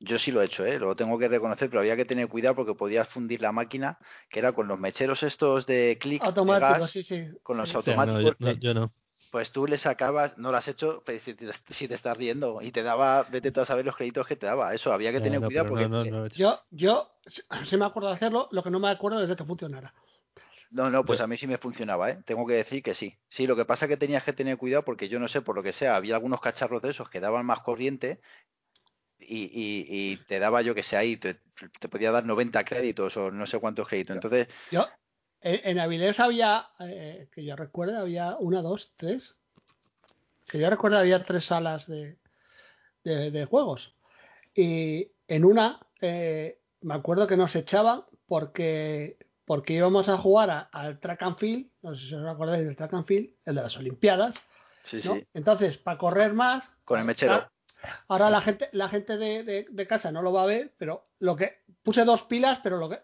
yo sí lo he hecho, ¿eh? lo tengo que reconocer, pero había que tener cuidado porque podías fundir la máquina, que era con los mecheros estos de clic automáticos, sí, sí. con los sí. automáticos. O sea, no, yo, no, yo, no, Pues tú le sacabas, no lo has hecho, pero si te, si te estás riendo y te daba, vete tú a saber los créditos que te daba. Eso había que tener no, cuidado porque. No, yo, yo sí me acuerdo de hacerlo, lo que no me acuerdo es de que funcionara. No, no, pues a mí sí me funcionaba, ¿eh? Tengo que decir que sí. Sí, lo que pasa es que tenías que tener cuidado porque yo no sé, por lo que sea, había algunos cacharros de esos que daban más corriente y, y, y, te daba yo que sé ahí, te, te, podía dar 90 créditos o no sé cuántos créditos. Entonces. Yo, en, Avilés había, eh, que yo recuerdo, había una, dos, tres. Que yo recuerdo había tres salas de, de, de juegos. Y en una, eh, me acuerdo que nos echaban porque, porque íbamos a jugar a, al track and field, no sé si os acordáis del track and field, el de las Olimpiadas. Sí, ¿no? sí. Entonces, para correr más. Con el mechero. Ahora la gente, la gente de, de, de, casa no lo va a ver, pero lo que puse dos pilas, pero lo que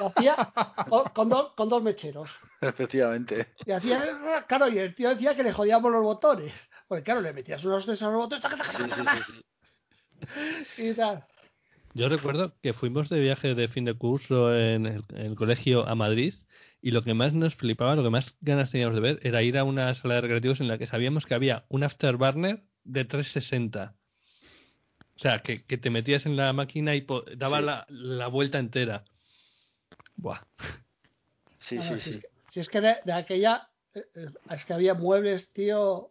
lo hacía con, con, dos, con dos mecheros. Efectivamente. Y hacía, claro, y el tío decía que le jodíamos los botones. Porque claro, le metías unos de esos botones. Sí, sí, sí, y tal. Yo recuerdo que fuimos de viaje de fin de curso en el, en el colegio a Madrid Y lo que más nos flipaba, lo que más ganas teníamos de ver, era ir a una sala de recreativos en la que sabíamos que había un afterburner de 360. O sea, que, que te metías en la máquina y daba la, la, vuelta entera. Buah. Sí, sí, sí. Si es que, de, de, aquella, eh, eh, es que había muebles, tío,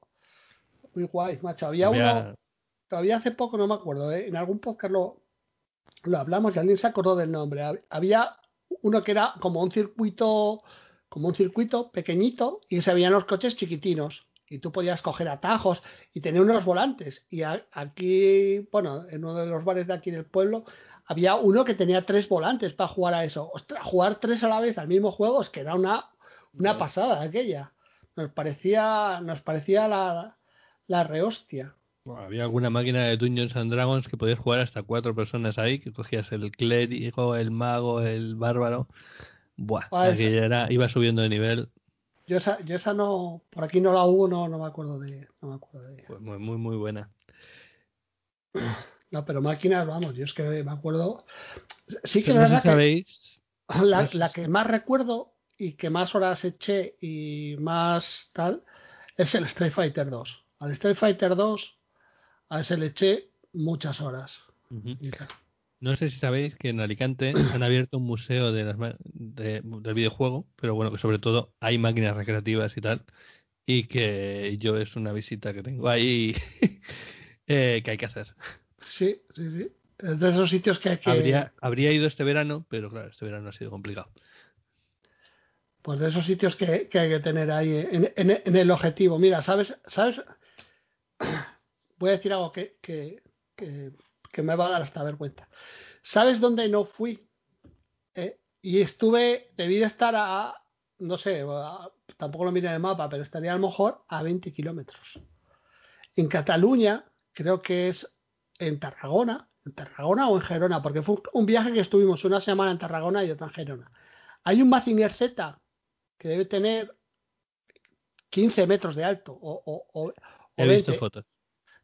muy guay, macho. Había, uno, todavía hace poco, no me acuerdo, ¿eh? en algún podcast lo, lo hablamos y alguien se acordó del nombre. Había uno que era como un circuito, como un circuito pequeñito y se veían los coches chiquitinos y tú podías coger atajos y tener unos volantes. Y aquí, bueno, en uno de los bares de aquí del pueblo, había uno que tenía tres volantes para jugar a eso. Ostras, jugar tres a la vez al mismo juego es que era una, una pasada aquella. Nos parecía, nos parecía la, la rehostia. había alguna máquina de Dungeons and Dragons que podías jugar hasta cuatro personas ahí, que cogías el clérigo, el mago, el bárbaro. Buah, ah, era, iba subiendo de nivel yo esa, yo esa no, por aquí no la hubo, no, no me acuerdo de, no me acuerdo de Pues muy, muy, muy buena. No, pero máquinas, vamos, yo es que me acuerdo. Sí que la sabéis. La, la, que más recuerdo y que más horas eché y más tal es el Street Fighter 2. Al Street Fighter 2 a ese le eché muchas horas. y tal. No sé si sabéis que en Alicante han abierto un museo de las, del videojuego, pero bueno, que sobre todo hay máquinas recreativas y tal, y que yo es una visita que tengo ahí eh, que hay que hacer. Sí, sí, sí. Es de esos sitios que hay que... Habría, habría ido este verano, pero claro, este verano ha sido complicado. Pues de esos sitios que, hay que tener ahí en, en, el objetivo. Mira, ¿sabes? ¿sabes? Voy a decir algo que, que, que me va a dar hasta vergüenza. ¿Sabes dónde no fui? Eh, y estuve, debí de estar a, no sé, tampoco lo miré en el mapa, pero estaría a lo mejor a 20 kilómetros. En Cataluña, creo que es en Tarragona, en Tarragona o en Gerona, porque fue un viaje que estuvimos una semana en Tarragona y otra en Gerona. Hay un Mazinger Z que debe tener 15 metros de alto o, o, o, He visto fotos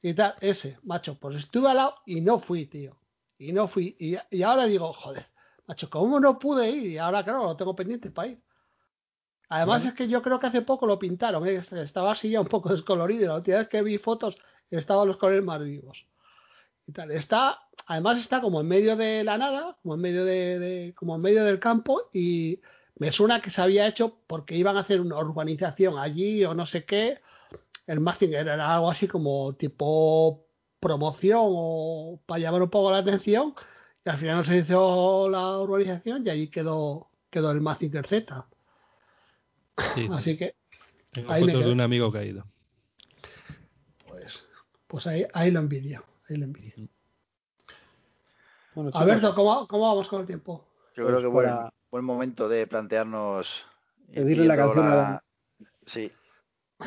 y tal, ese, macho, pues estuve al lado y no fui, tío. Y no fui. Y, y ahora digo, joder, macho, ¿cómo no pude ir? Y ahora, claro, lo tengo pendiente para ir. Además es que yo creo que hace poco lo pintaron, ¿eh? estaba así ya un poco descolorido. La última vez que vi fotos estaban los colores más vivos. Y tal. Está, además está como en medio de la nada, como en medio de, como en medio del campo y me suena que se había hecho porque iban a hacer una urbanización allí o no sé qué, el Mazinger era algo así como tipo promoción o para llamar un poco la atención y al final no se hizo la urbanización y allí quedó quedó el Mazinger Z. Así que Tengo ahí fotos de un amigo que ido. Pues, pues ahí, ahí lo envidio, ahí lo envidio. Bueno, Alberto, ¿cómo, ¿cómo, vamos con el tiempo? Yo creo que pues buen, buen momento de plantearnos pedirle la canción Sí,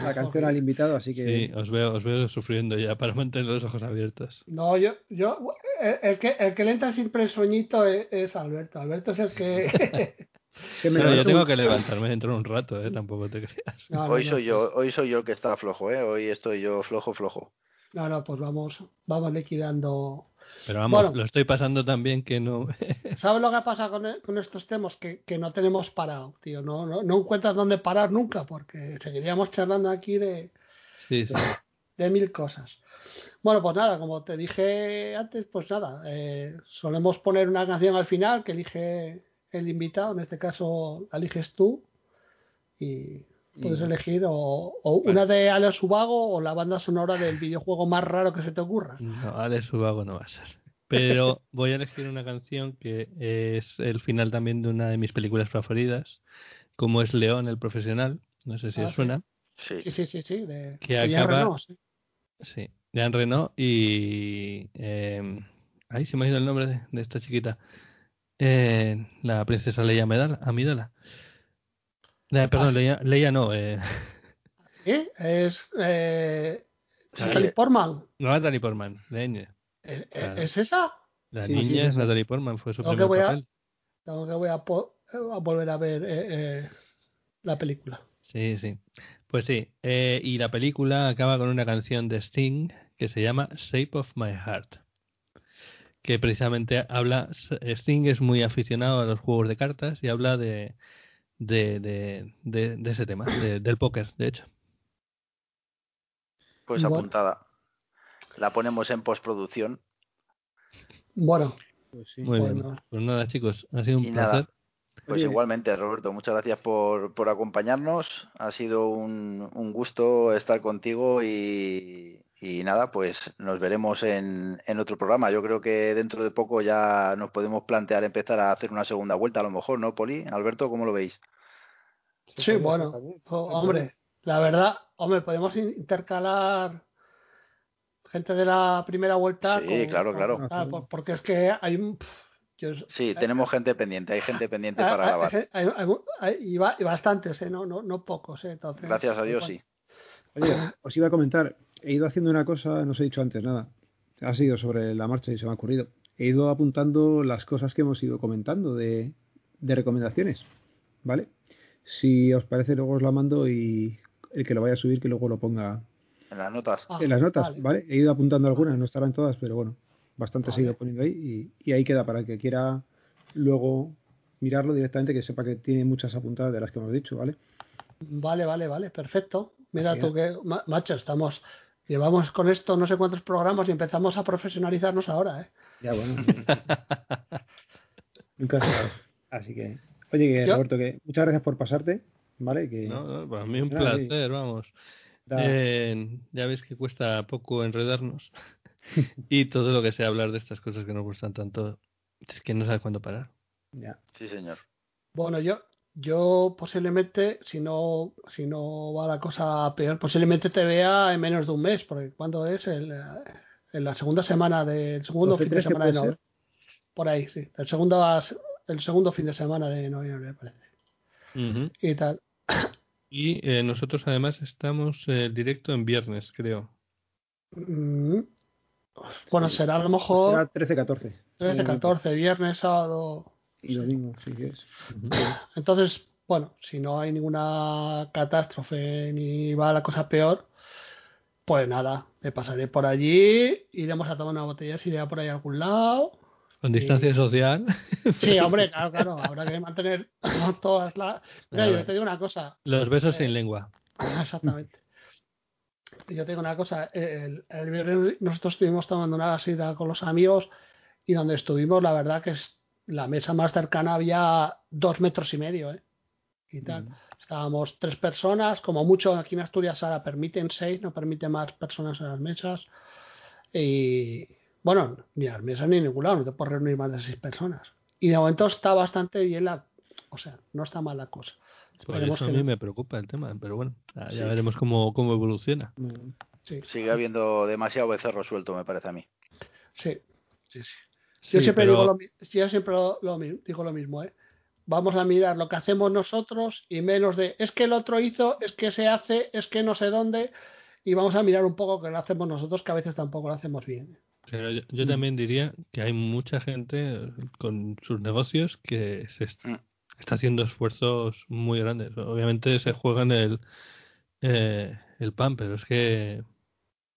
la canción al invitado, así que. Sí, os veo, os veo sufriendo ya para mantener los ojos abiertos. No, yo, yo, el, que, el que le entra siempre el sueñito es, Alberto. Alberto es el que. yo tengo que levantarme dentro de un rato, ¿eh? tampoco te creas. hoy soy yo, hoy soy yo el que está flojo, ¿eh? Hoy estoy yo flojo, flojo. No, no, pues vamos, vamos liquidando pero vamos, lo estoy pasando también que no. ¿Sabes lo que pasa con, e, con estos temas? Que, que, no tenemos parado, tío. No, no, no, encuentras dónde parar nunca, porque seguiríamos charlando aquí de, de, mil cosas. Bueno, pues nada, como te dije antes, pues nada, eh, solemos poner una canción al final que elige el invitado, en este caso la eliges tú, y puedes elegir o, una de Alex Subago o la banda sonora del videojuego más raro que se te ocurra. No, Alex Subago no va a ser. Pero voy a elegir una canción que es el final también de una de mis películas preferidas, como es León el profesional. No sé si ah, os suena. Sí, sí, sí, sí. De, que acaba, sí. de Anne Renault y. Eh, ay, se me ha ido el nombre de, esta chiquita. Eh, la princesa Leia Amidala. Perdón, Leia, Leia, no. Eh. Es. Eh, Natalie Portman. No, Natalie Portman, de ¿Es, esa? La niña es Natalie Portman, fue su primer papel. tengo que voy a, volver a ver eh, eh, la película. Sí, sí. Pues sí, eh, y la película acaba con una canción de Sting que se llama Shape of My Heart. Que precisamente habla, Sting es muy aficionado a los juegos de cartas y habla de, de, de, de, ese tema, del póker, de hecho. Pues apuntada. La ponemos en postproducción. Bueno. Pues Muy bien. Pues nada, chicos, ha sido un placer. Pues igualmente, Roberto, muchas gracias por, por acompañarnos. Ha sido un, un gusto estar contigo y, y nada, pues nos veremos en, en, otro programa. Yo creo que dentro de poco ya nos podemos plantear empezar a hacer una segunda vuelta, a lo mejor, ¿no, Poli? Alberto, ¿cómo lo veis? Sí, bueno, hombre, la verdad, hombre, podemos intercalar gente de la primera vuelta. Sí, claro, claro. porque es que hay un... sí, tenemos gente pendiente, hay gente pendiente para grabar. y, bastantes, ¿eh? no, no, no pocos. ¿eh? Gracias a Dios, sí. Oye, os iba a comentar, he ido haciendo una cosa, no os he dicho antes nada, ha sido sobre la marcha y se me ha ocurrido. He ido apuntando las cosas que hemos ido comentando de, de recomendaciones, ¿vale? Si os parece, luego os la mando y el que lo vaya a subir, que luego lo ponga en las notas. en las notas, vale. He ido apuntando algunas, no estarán todas, pero bueno, bastante he ido poniendo ahí y, y, ahí queda para el que quiera luego mirarlo directamente, que sepa que tiene muchas apuntadas de las que hemos dicho, ¿vale? Vale, vale, vale, perfecto. Mira tú que, macho, estamos Llevamos con esto no sé cuántos programas y empezamos a profesionalizarnos ahora, ¿eh? Ya, bueno. Nunca se Así que, oye, que, Roberto, que muchas gracias por pasarte, ¿vale? Que, no, para mí un placer, vamos. Eh, ya veis que cuesta poco enredarnos. y todo lo que sea hablar de estas cosas que nos gustan tanto, es que no sabes cuándo parar. Ya. Sí, señor. Bueno, yo yo posiblemente, si no, si no va la cosa peor, posiblemente te vea en menos de un mes, porque cuando es el, en la segunda semana del segundo fin de semana de noviembre. Por ahí, sí. El segundo, el segundo fin de semana de noviembre, me parece. Y tal. Y eh, nosotros además estamos eh, directo en viernes, creo. Mm. Bueno, será a lo mejor. Será 13-14. 13-14, viernes, sábado. Y domingo, sí que es. Entonces, bueno, si no hay ninguna catástrofe ni va la cosa peor, pues nada, me pasaré por allí, iremos a tomar una botella si iré por ahí a algún lado. Con distancia social. Sí, hombre, claro, claro, habrá que mantener todas las... Mira, yo te digo una cosa. Los besos sin lengua. Exactamente. Yo te digo una cosa, el, el viernes nosotros estuvimos tomando una sidra con los amigos y donde estuvimos, la verdad que es la mesa más cercana había dos metros y medio, ¿eh? Y tal. Mm. Estábamos tres personas, como mucho aquí en Asturias ahora permiten seis, no permite más personas en las mesas. Y bueno, ni las mesas ni en ningún lado, no te puedes reunir más de seis personas. Y de momento está bastante bien la, o sea, no está mal la cosa. Por eso a mí me preocupa el tema, pero bueno, ya veremos cómo, cómo evoluciona. Mm. Sigue habiendo demasiado becerro suelto, me parece a mí. Sí, sí, sí yo, siempre digo lo, yo siempre lo, digo lo mismo, ¿eh? Vamos a mirar lo que hacemos nosotros y menos de es que el otro hizo, es que se hace, es que no sé dónde, y vamos a mirar un poco que lo hacemos nosotros, que a veces tampoco lo hacemos bien. Pero yo, también diría que hay mucha gente con sus negocios que se mm. está haciendo esfuerzos muy grandes. Obviamente se juegan el, eh, el pan, pero es que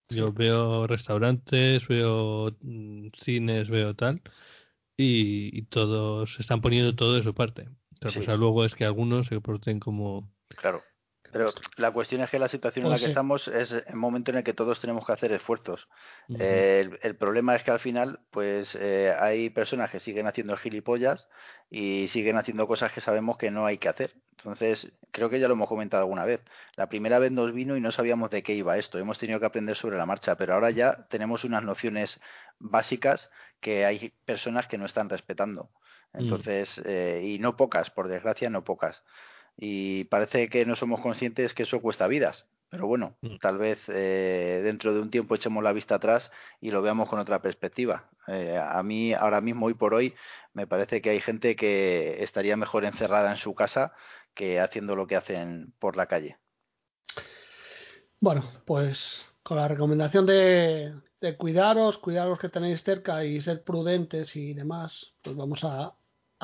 yo veo restaurantes, veo mm, cines, veo tal, y, todos están poniendo todo de su parte. Otra cosa luego es que algunos se porten como... Claro. Pero la cuestión es que la situación en la pues que estamos es el momento en el que todos tenemos que hacer esfuerzos. Eh, el, problema es que al final, pues eh, hay personas que siguen haciendo gilipollas y siguen haciendo cosas que sabemos que no hay que hacer. Entonces, creo que ya lo hemos comentado alguna vez. La primera vez nos vino y no sabíamos de qué iba esto. Hemos tenido que aprender sobre la marcha, pero ahora ya tenemos unas nociones básicas que hay personas que no están respetando. Mm. Entonces, eh, y no pocas, por desgracia, no pocas y parece que no somos conscientes que eso cuesta vidas. Pero bueno, mm. tal vez eh, dentro de un tiempo echemos la vista atrás y lo veamos con otra perspectiva. Eh, a mí, ahora mismo, hoy por hoy, me parece que hay gente que estaría mejor encerrada en su casa que haciendo lo que hacen por la calle. Bueno, pues con la recomendación de, cuidaros, cuidaros que tenéis cerca y ser prudentes y demás, pues vamos a,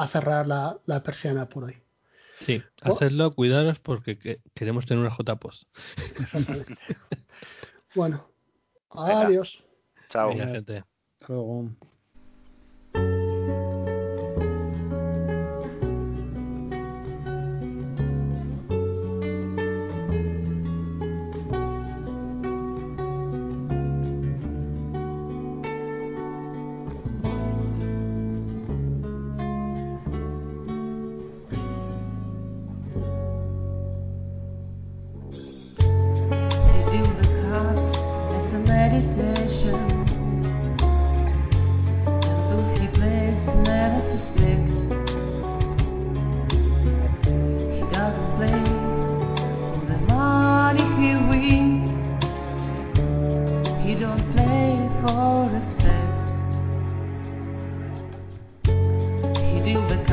cerrar la persiana por hoy. Sí, hacedlo, cuidaros porque queremos tener una JPOS. bueno, adiós. Chao. gente.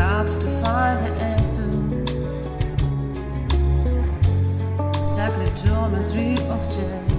starts to find the answer. Exactly two or three of chess.